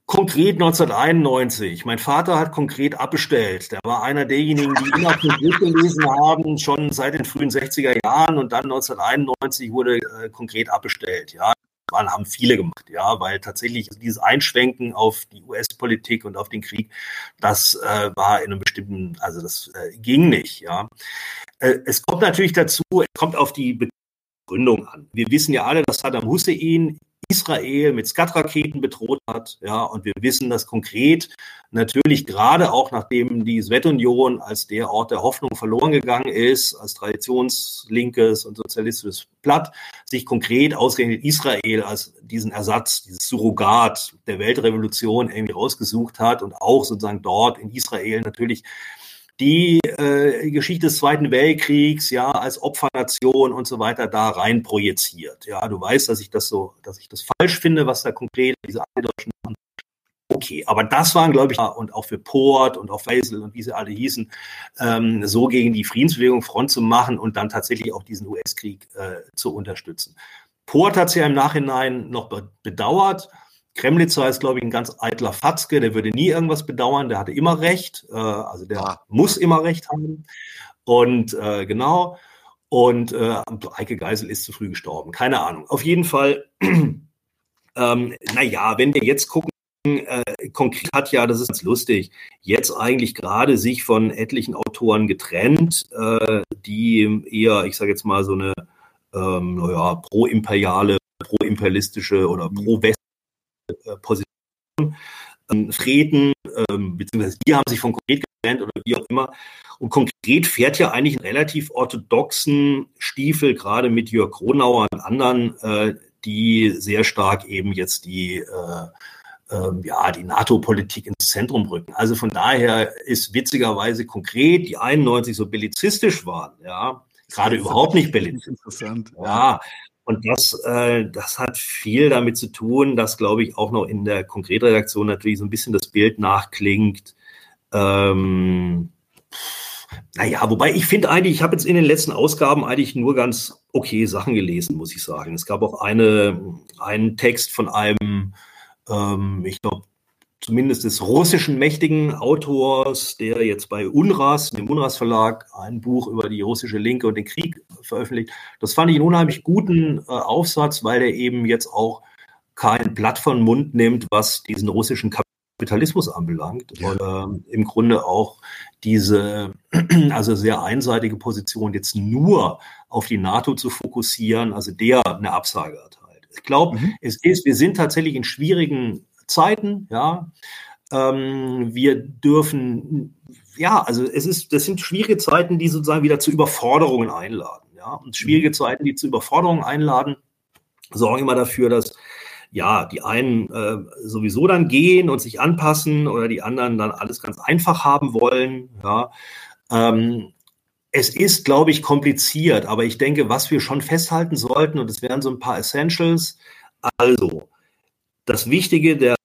Speaker 2: konkret 1991, mein Vater hat konkret abbestellt. Der war einer derjenigen, die immer konkret gelesen haben, schon seit den frühen 60er Jahren und dann 1991 wurde äh, konkret abbestellt, ja haben viele gemacht, ja, weil tatsächlich dieses Einschwenken auf die US-Politik und auf den Krieg, das äh, war in einem bestimmten, also das äh, ging nicht, ja. Äh, es kommt natürlich dazu, es kommt auf die Begründung an. Wir wissen ja alle, dass Saddam Hussein Israel mit Skat-Raketen bedroht hat. Ja, und wir wissen das konkret natürlich gerade auch nachdem die Sowjetunion als der Ort der Hoffnung verloren gegangen ist, als traditionslinkes und sozialistisches Blatt, sich konkret ausgerechnet Israel als diesen Ersatz, dieses Surrogat der Weltrevolution irgendwie rausgesucht hat und auch sozusagen dort in Israel natürlich die äh, Geschichte des Zweiten Weltkriegs ja als Opfernation und so weiter da rein projiziert. Ja, du weißt, dass ich das so, dass ich das falsch finde, was da konkret diese Deutschen machen. Okay, aber das waren, glaube ich, und auch für Port und auch Faisal und wie sie alle hießen, ähm, so gegen die Friedensbewegung Front zu machen und dann tatsächlich auch diesen US-Krieg äh, zu unterstützen. Port hat es ja im Nachhinein noch bedauert, Kremlitzer ist, glaube ich, ein ganz eitler Fatzke, der würde nie irgendwas bedauern, der hatte immer recht, äh, also der ah. muss immer recht haben. Und äh, genau, und äh, Eike Geisel ist zu früh gestorben, keine Ahnung. Auf jeden Fall, ähm, naja, wenn wir jetzt gucken, äh, konkret hat ja, das ist ganz lustig, jetzt eigentlich gerade sich von etlichen Autoren getrennt, äh, die eher, ich sage jetzt mal, so eine ähm, naja, pro-imperiale, pro-imperialistische oder mhm. pro-west äh, Position ähm, treten, ähm, beziehungsweise die haben sich von konkret getrennt oder wie auch immer. Und konkret fährt ja eigentlich einen relativ orthodoxen Stiefel, gerade mit Jörg Kronauer und anderen, äh, die sehr stark eben jetzt die äh, ähm, ja, die NATO-Politik ins Zentrum rücken. Also von daher ist witzigerweise konkret die 91 so bellizistisch waren, ja, gerade überhaupt nicht bellizistisch. Interessant. Ja, und das, äh, das hat viel damit zu tun, dass, glaube ich, auch noch in der Konkretredaktion natürlich so ein bisschen das Bild nachklingt. Ähm, naja, wobei ich finde eigentlich, ich habe jetzt in den letzten Ausgaben eigentlich nur ganz okay Sachen gelesen, muss ich sagen. Es gab auch eine, einen Text von einem, ähm, ich glaube, zumindest des russischen mächtigen Autors, der jetzt bei UNRAS, dem UNRAS Verlag, ein Buch über die russische Linke und den Krieg veröffentlicht. Das fand ich einen unheimlich guten äh, Aufsatz, weil er eben jetzt auch kein Blatt von Mund nimmt, was diesen russischen Kapitalismus anbelangt. Ja. Und äh, im Grunde auch diese, also sehr einseitige Position jetzt nur auf die NATO zu fokussieren, also der eine Absage erteilt. Ich glaube, mhm. es ist, wir sind tatsächlich in schwierigen Zeiten, ja. Ähm, wir dürfen, ja, also es ist, das sind schwierige Zeiten, die sozusagen wieder zu Überforderungen einladen, ja. Und schwierige mhm. Zeiten, die zu Überforderungen einladen, sorgen immer dafür, dass ja, die einen äh, sowieso dann gehen und sich anpassen oder die anderen dann alles ganz einfach haben wollen. Ja. Ähm, es ist, glaube ich, kompliziert, aber ich denke, was wir schon festhalten sollten, und es wären so ein paar Essentials, also das Wichtige der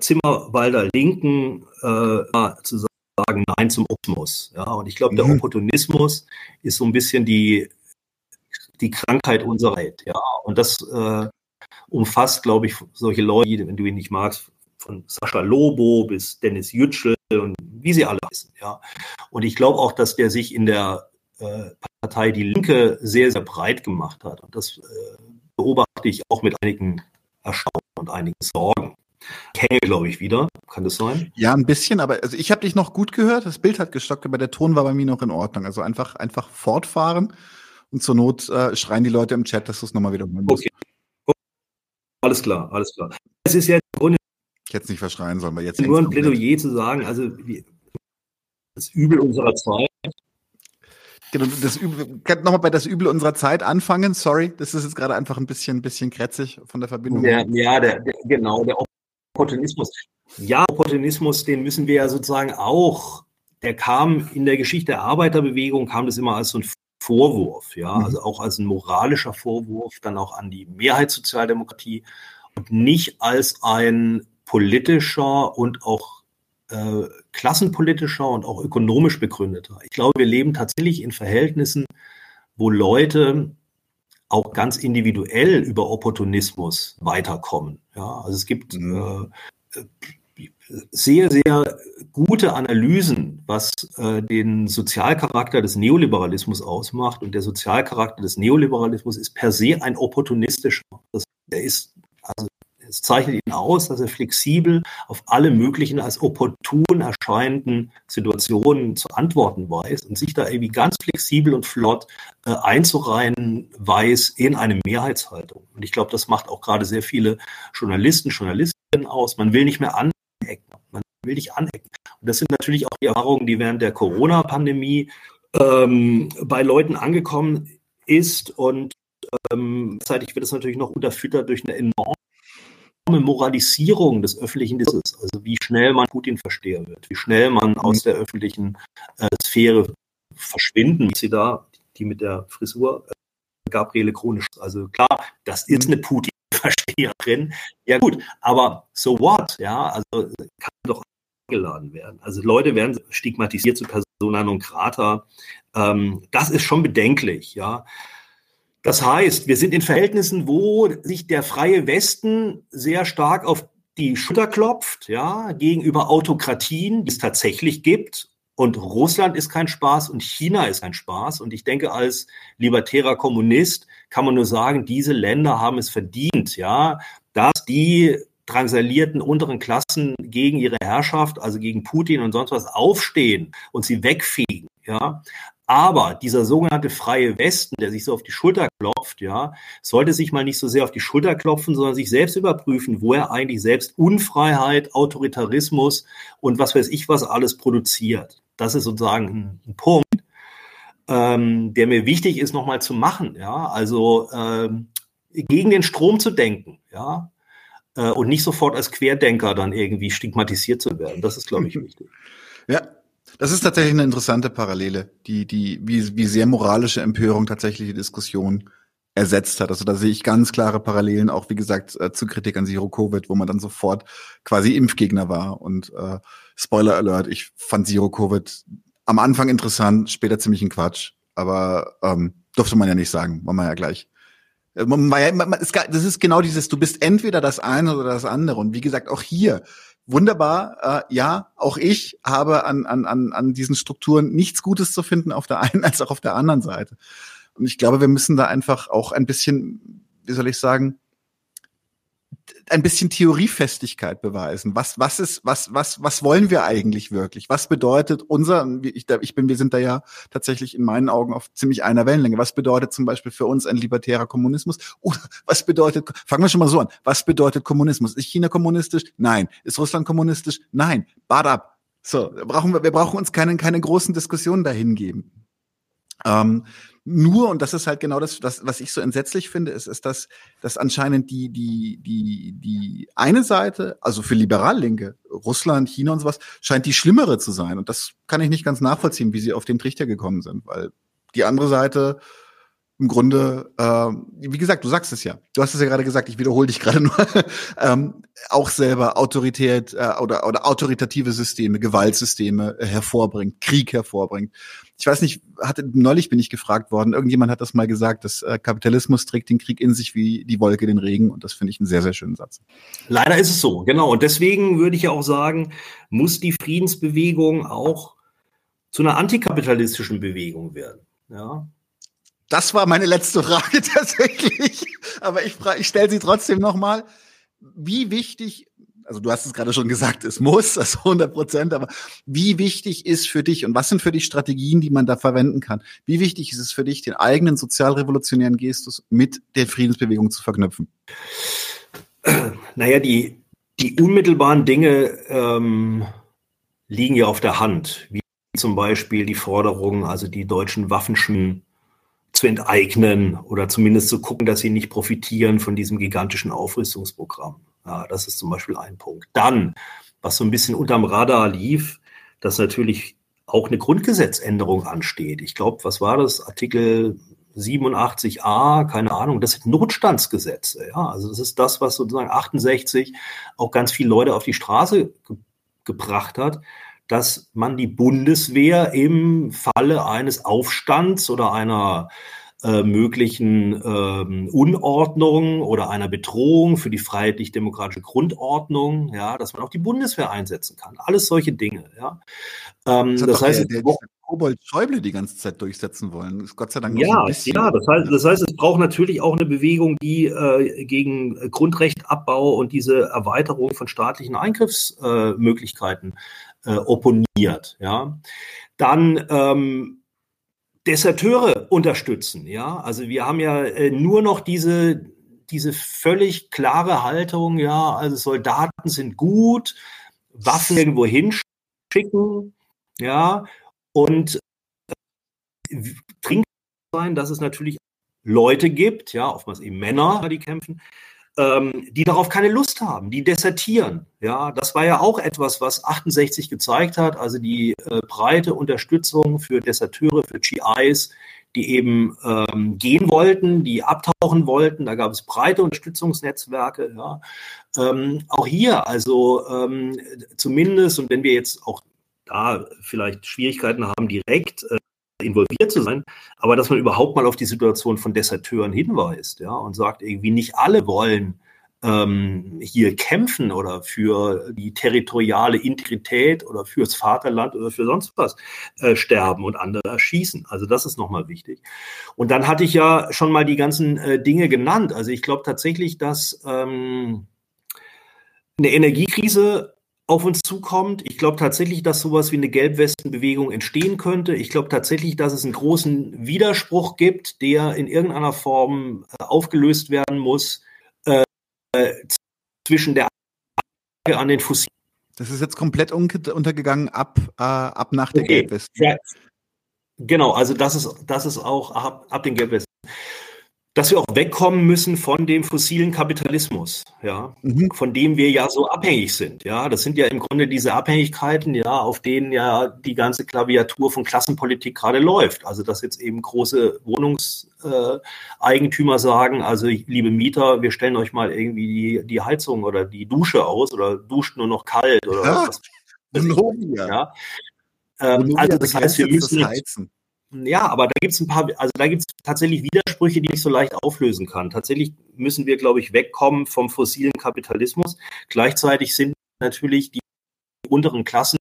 Speaker 2: Zimmerwalder Linken äh, zu sagen Nein zum Optimismus. Ja, und ich glaube, der mhm. Opportunismus ist so ein bisschen die, die Krankheit unserer Zeit. Ja, und das äh, umfasst, glaube ich, solche Leute, wenn du ihn nicht magst, von Sascha Lobo bis Dennis Yücel und wie sie alle heißen. Ja, und ich glaube auch, dass der sich in der äh, Partei Die Linke sehr, sehr breit gemacht hat. Und das äh, beobachte ich auch mit einigen Erstaunen und einigen Sorgen. Kenne, glaube ich, wieder. Kann das sein?
Speaker 1: Ja, ein bisschen, aber also ich habe dich noch gut gehört. Das Bild hat gestockt, aber der Ton war bei mir noch in Ordnung. Also einfach, einfach fortfahren und zur Not äh, schreien die Leute im Chat, dass du es nochmal wieder
Speaker 2: Okay. Alles klar, alles klar. Es ist ja im Grunde
Speaker 1: Ich hätte es nicht verschreien sollen, weil jetzt.
Speaker 2: Nur ein Plädoyer zu sagen, also das Übel unserer Zeit.
Speaker 1: Genau, das Übel, nochmal bei das Übel unserer Zeit anfangen. Sorry, das ist jetzt gerade einfach ein bisschen, bisschen krätzig von der Verbindung.
Speaker 2: Der, ja, der, der, genau, der Opportunismus. Ja, Opportunismus, den müssen wir ja sozusagen auch, der kam in der Geschichte der Arbeiterbewegung, kam das immer als so ein Vorwurf, ja, mhm. also auch als ein moralischer Vorwurf, dann auch an die Mehrheitssozialdemokratie und nicht als ein politischer und auch äh, klassenpolitischer und auch ökonomisch begründeter. Ich glaube, wir leben tatsächlich in Verhältnissen, wo Leute auch ganz individuell über Opportunismus weiterkommen. Ja, also es gibt mhm. äh, sehr, sehr gute Analysen, was äh, den Sozialcharakter des Neoliberalismus ausmacht. Und der Sozialcharakter des Neoliberalismus ist per se ein opportunistischer. Das, der ist es zeichnet ihn aus, dass er flexibel auf alle möglichen als opportun erscheinenden Situationen zu antworten weiß und sich da irgendwie ganz flexibel und flott äh, einzureihen weiß in eine Mehrheitshaltung. Und ich glaube, das macht auch gerade sehr viele Journalisten, Journalistinnen aus. Man will nicht mehr anecken. Man will nicht anecken. Und das sind natürlich auch die Erfahrungen, die während der Corona-Pandemie ähm, bei Leuten angekommen ist und ähm, gleichzeitig wird es natürlich noch unterfüttert durch eine enorme Moralisierung des öffentlichen Diskurses, also wie schnell man Putin-Versteher wird, wie schnell man aus der öffentlichen äh, Sphäre verschwinden, wie sie da, die mit der Frisur, äh, Gabriele Kronisch, also klar, das ist eine Putin-Versteherin, ja gut, aber so what, ja, also kann doch eingeladen werden. Also Leute werden stigmatisiert zu Persona non grata, ähm, das ist schon bedenklich, ja. Das heißt, wir sind in Verhältnissen, wo sich der freie Westen sehr stark auf die Schulter klopft, ja, gegenüber Autokratien, die es tatsächlich gibt. Und Russland ist kein Spaß und China ist ein Spaß. Und ich denke, als libertärer Kommunist kann man nur sagen, diese Länder haben es verdient, ja, dass die drangsalierten unteren Klassen gegen ihre Herrschaft, also gegen Putin und sonst was aufstehen und sie wegfegen, ja. Aber dieser sogenannte freie Westen, der sich so auf die Schulter klopft, ja, sollte sich mal nicht so sehr auf die Schulter klopfen, sondern sich selbst überprüfen, wo er eigentlich selbst Unfreiheit, Autoritarismus und was weiß ich was alles produziert. Das ist sozusagen ein, Punkt, ähm, der mir wichtig ist, nochmal zu machen. Ja, also ähm, gegen den Strom zu denken, ja, äh, und nicht sofort als Querdenker dann irgendwie stigmatisiert zu werden. Das ist, glaube ich, wichtig.
Speaker 1: Ja, das ist tatsächlich eine interessante Parallele, die, die, wie, wie sehr moralische Empörung tatsächlich die Diskussion ersetzt hat. Also da sehe ich ganz klare Parallelen, auch wie gesagt, äh, zu Kritik an Zero Covid, wo man dann sofort quasi Impfgegner war. Und äh, Spoiler Alert, ich fand Zero Covid am Anfang interessant, später ziemlich ein Quatsch. Aber ähm, durfte man ja nicht sagen, war man ja gleich. Äh, man, ja, man, das ist genau dieses, du bist entweder das eine oder das andere. Und wie gesagt, auch hier, wunderbar. Äh, ja, auch ich habe an, an, an, an diesen Strukturen nichts Gutes zu finden auf der einen als auch auf der anderen Seite. Und ich glaube, wir müssen da einfach auch ein bisschen, wie soll ich sagen, ein bisschen Theoriefestigkeit beweisen. Was, was ist, was, was, was wollen wir eigentlich wirklich? Was bedeutet unser, ich, ich bin, wir sind da ja tatsächlich in meinen Augen auf ziemlich einer Wellenlänge. Was bedeutet zum Beispiel für uns ein libertärer Kommunismus? Oder was bedeutet, fangen wir schon mal so an. Was bedeutet Kommunismus? Ist China kommunistisch? Nein. Ist Russland kommunistisch? Nein. Bad ab. So, brauchen wir, wir brauchen uns keine, keine großen Diskussionen dahin geben. Ähm, nur, und das ist halt genau das, das, was ich so entsetzlich finde, ist, ist dass, dass anscheinend die, die, die, die eine Seite, also für Liberallinke, Russland, China und sowas, scheint die schlimmere zu sein. Und das kann ich nicht ganz nachvollziehen, wie sie auf den Trichter gekommen sind, weil die andere Seite im Grunde, äh, wie gesagt, du sagst es ja. Du hast es ja gerade gesagt, ich wiederhole dich gerade nur, ähm, auch selber Autorität äh, oder, oder autoritative Systeme, Gewaltsysteme äh, hervorbringt, Krieg hervorbringt. Ich weiß nicht, hatte, neulich bin ich gefragt worden, irgendjemand hat das mal gesagt, dass äh, Kapitalismus trägt den Krieg in sich wie die Wolke den Regen und das finde ich einen sehr, sehr schönen Satz.
Speaker 2: Leider ist es so, genau. Und deswegen würde ich ja auch sagen, muss die Friedensbewegung auch zu einer antikapitalistischen Bewegung werden. Ja,
Speaker 1: das war meine letzte Frage tatsächlich. Aber ich, ich stelle sie trotzdem nochmal. Wie wichtig, also du hast es gerade schon gesagt, es muss, das 100 Prozent, aber wie wichtig ist für dich und was sind für dich Strategien, die man da verwenden kann? Wie wichtig ist es für dich, den eigenen sozialrevolutionären Gestus mit der Friedensbewegung zu verknüpfen?
Speaker 2: Naja, die, Die unmittelbaren Dinge ähm, liegen ja auf der Hand, wie zum Beispiel die Forderung, also die deutschen Waffenschmieden zu enteignen oder zumindest zu gucken, dass sie nicht profitieren von diesem gigantischen Aufrüstungsprogramm. Ja, das ist zum Beispiel ein Punkt. Dann, was so ein bisschen unterm Radar lief, dass natürlich auch eine Grundgesetzänderung ansteht. Ich glaube, was war das? Artikel 87a, keine Ahnung, das sind Notstandsgesetze. Ja, also das ist das, was sozusagen 68 auch ganz viele Leute auf die Straße ge gebracht hat, dass man die Bundeswehr im Falle eines Aufstands oder einer äh, möglichen ähm, Unordnung oder einer Bedrohung für die freiheitlich-demokratische Grundordnung, ja, dass man auch die Bundeswehr einsetzen kann. Alles solche Dinge, ja.
Speaker 1: Ähm, das, das heißt, der, der Kobold Schäuble die ganze Zeit durchsetzen wollen.
Speaker 2: Ist Gott sei Dank ja, ja, das heißt, das heißt, es braucht natürlich auch eine Bewegung, die äh, gegen Grundrechtabbau und diese Erweiterung von staatlichen Eingriffsmöglichkeiten äh, opponiert. Ja, dann ähm, Deserteure unterstützen. Ja, also wir haben ja äh, nur noch diese, diese völlig klare Haltung, ja, also Soldaten sind gut, Waffen irgendwo hinschicken, ja, und äh, trinken sein, dass es natürlich Leute gibt, ja, oftmals eben Männer, die kämpfen, ähm, die darauf keine Lust haben, die desertieren. Ja, das war ja auch etwas, was 68 gezeigt hat, also die äh, breite Unterstützung für Deserteure, für GIs, die eben ähm, gehen wollten, die abtauchen wollten. Da gab es breite Unterstützungsnetzwerke. Ja. Ähm, auch hier, also ähm, zumindest, und wenn wir jetzt auch da vielleicht Schwierigkeiten haben, direkt äh, involviert zu sein, aber dass man überhaupt mal auf die Situation von Deserteuren hinweist, ja, und sagt irgendwie nicht alle wollen ähm, hier kämpfen oder für die territoriale Integrität oder fürs Vaterland oder für sonst was äh, sterben und andere erschießen. Also das ist nochmal wichtig. Und dann hatte ich ja schon mal die ganzen äh, Dinge genannt. Also ich glaube tatsächlich, dass ähm, eine Energiekrise auf uns zukommt. Ich glaube tatsächlich, dass sowas wie eine Gelbwestenbewegung entstehen könnte. Ich glaube tatsächlich, dass es einen großen Widerspruch gibt, der in irgendeiner Form äh, aufgelöst werden muss äh, zwischen der an den Fossilen.
Speaker 1: Das ist jetzt komplett untergegangen ab, äh, ab nach der okay. Gelbwesten. Ja.
Speaker 2: Genau, also das ist, das ist auch ab, ab den Gelbwesten dass wir auch wegkommen müssen von dem fossilen Kapitalismus, ja, mhm. von dem wir ja so abhängig sind, ja. Das sind ja im Grunde diese Abhängigkeiten, ja, auf denen ja die ganze Klaviatur von Klassenpolitik gerade läuft. Also, dass jetzt eben große Wohnungseigentümer äh, sagen, also liebe Mieter, wir stellen euch mal irgendwie die, die Heizung oder die Dusche aus oder duscht nur noch kalt oder ja. was. Ja. Ähm, also das heißt, wir müssen heizen. Ja, aber da gibt es ein paar, also da gibt es tatsächlich Widersprüche, die ich so leicht auflösen kann. Tatsächlich müssen wir, glaube ich, wegkommen vom fossilen Kapitalismus. Gleichzeitig sind natürlich die unteren Klassen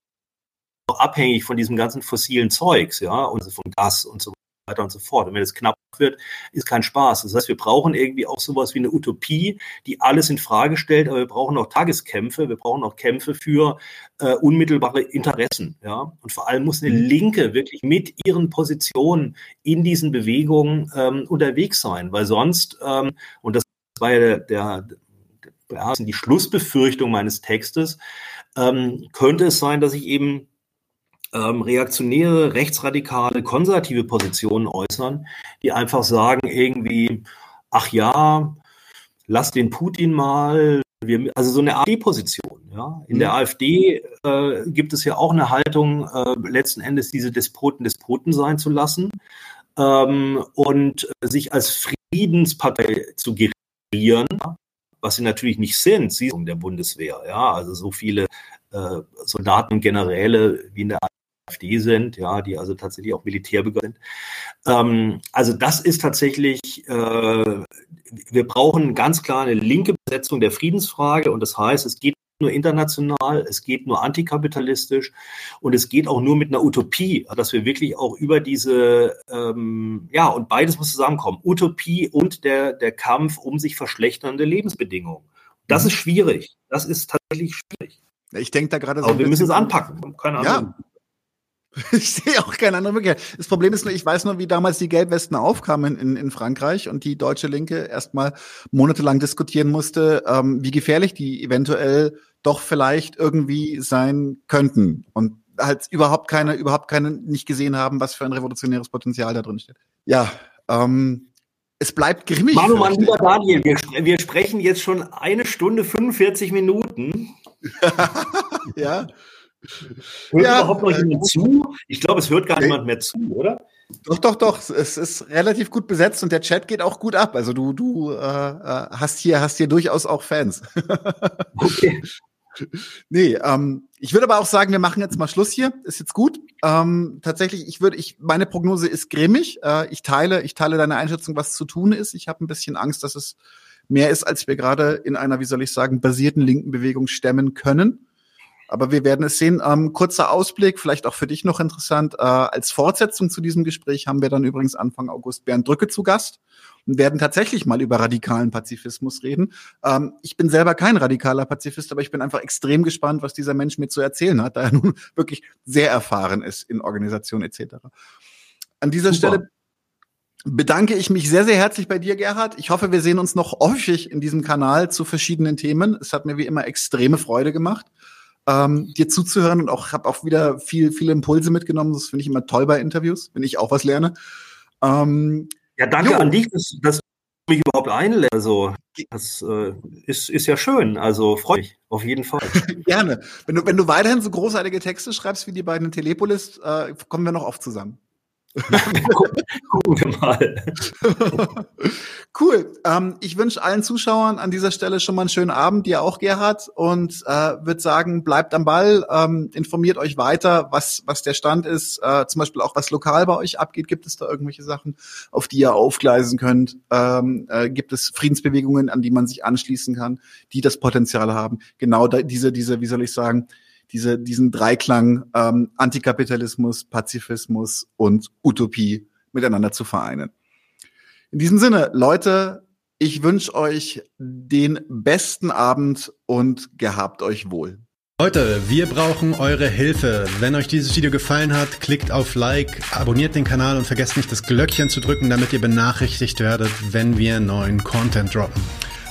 Speaker 2: auch abhängig von diesem ganzen fossilen Zeugs, ja, und von Gas und so weiter und so fort. Und wenn es knapp wird, ist kein Spaß. Das heißt, wir brauchen irgendwie auch sowas wie eine Utopie, die alles in Frage stellt, aber wir brauchen auch Tageskämpfe, wir brauchen auch Kämpfe für äh, unmittelbare Interessen. Ja? Und vor allem muss eine mhm. Linke wirklich mit ihren Positionen in diesen Bewegungen ähm, unterwegs sein, weil sonst, ähm, und das war ja der, der, der, die Schlussbefürchtung meines Textes, ähm, könnte es sein, dass ich eben ähm, reaktionäre, rechtsradikale, konservative Positionen äußern, die einfach sagen irgendwie, ach ja, lass den Putin mal. Wir, also so eine AfD-Position. Ja? In mhm. der AfD äh, gibt es ja auch eine Haltung, äh, letzten Endes diese Despoten Despoten sein zu lassen ähm, und sich als Friedenspartei zu gerieren, was sie natürlich nicht sind, sie sind der Bundeswehr. Ja? Also so viele äh, Soldaten und Generäle wie in der AfD sind, ja, die also tatsächlich auch Militärbürger sind. Ähm, also das ist tatsächlich, äh, wir brauchen ganz klar eine linke Besetzung der Friedensfrage und das heißt, es geht nur international, es geht nur antikapitalistisch und es geht auch nur mit einer Utopie, dass wir wirklich auch über diese, ähm, ja, und beides muss zusammenkommen, Utopie und der, der Kampf um sich verschlechternde Lebensbedingungen. Das mhm. ist schwierig. Das ist tatsächlich schwierig.
Speaker 1: Ich denke da gerade
Speaker 2: so. Aber wir müssen es anpacken.
Speaker 1: Keine Ahnung. Ja, Ich sehe auch keine andere Möglichkeit. Das Problem ist nur, ich weiß nur, wie damals die Gelbwesten aufkamen in, in Frankreich und die deutsche Linke erstmal monatelang diskutieren musste, ähm, wie gefährlich die eventuell doch vielleicht irgendwie sein könnten und halt überhaupt keine, überhaupt keine nicht gesehen haben, was für ein revolutionäres Potenzial da drin steht. Ja, ähm, es bleibt grimmig.
Speaker 2: Manu, mein lieber Daniel, wir, wir sprechen jetzt schon eine Stunde 45 Minuten.
Speaker 1: ja.
Speaker 2: Hört ja, überhaupt noch jemand zu? Ich glaube, es hört gar niemand mehr zu, oder?
Speaker 1: Doch, doch, doch. Es ist relativ gut besetzt und der Chat geht auch gut ab. Also du, du äh, äh hast hier, hast hier durchaus auch Fans. okay. Nee, ähm, ich würde aber auch sagen, wir machen jetzt mal Schluss hier. Ist jetzt gut. Ähm, tatsächlich, ich würde, ich, meine Prognose ist grimmig. Äh, ich teile, ich teile deine Einschätzung, was zu tun ist. Ich habe ein bisschen Angst, dass es mehr ist, als wir gerade in einer, wie soll ich sagen, basierten linken Bewegung stemmen können. Aber wir werden es sehen. Ähm, kurzer Ausblick, vielleicht auch für dich noch interessant. Äh, als Fortsetzung zu diesem Gespräch haben wir dann übrigens Anfang August Bernd Drücke zu Gast und werden tatsächlich mal über radikalen Pazifismus reden. Ähm, ich bin selber kein radikaler Pazifist, aber ich bin einfach extrem gespannt, was dieser Mensch mir zu erzählen hat, da er nun wirklich sehr erfahren ist in Organisation etc. An dieser Super. Stelle bedanke ich mich sehr, sehr herzlich bei dir, Gerhard. Ich hoffe, wir sehen uns noch häufig in diesem Kanal zu verschiedenen Themen. Es hat mir wie immer extreme Freude gemacht ähm, dir zuzuhören und auch habe auch wieder viel, viele Impulse mitgenommen. Das finde ich immer toll bei Interviews, wenn ich auch was lerne.
Speaker 2: Ähm, ja, danke jo. an dich, dass, dass du mich überhaupt einlädst. Also, das äh, ist, ist ja schön. Also freue mich auf jeden Fall.
Speaker 1: Gerne. Wenn du, wenn du weiterhin so großartige Texte schreibst wie die beiden in Telepolis, äh, kommen wir noch oft zusammen. Gucken wir mal. cool. Ähm, ich wünsche allen Zuschauern an dieser Stelle schon mal einen schönen Abend, dir auch, Gerhard, und äh, würde sagen, bleibt am Ball, ähm, informiert euch weiter, was, was der Stand ist, äh, zum Beispiel auch was lokal bei euch abgeht. Gibt es da irgendwelche Sachen, auf die ihr aufgleisen könnt? Ähm, äh, gibt es Friedensbewegungen, an die man sich anschließen kann, die das Potenzial haben? Genau da, diese, diese, wie soll ich sagen, diese, diesen Dreiklang ähm, Antikapitalismus, Pazifismus und Utopie miteinander zu vereinen. In diesem Sinne, Leute, ich wünsche euch den besten Abend und gehabt euch wohl.
Speaker 3: Leute, wir brauchen eure Hilfe. Wenn euch dieses Video gefallen hat, klickt auf Like, abonniert den Kanal und vergesst nicht das Glöckchen zu drücken, damit ihr benachrichtigt werdet, wenn wir neuen Content droppen.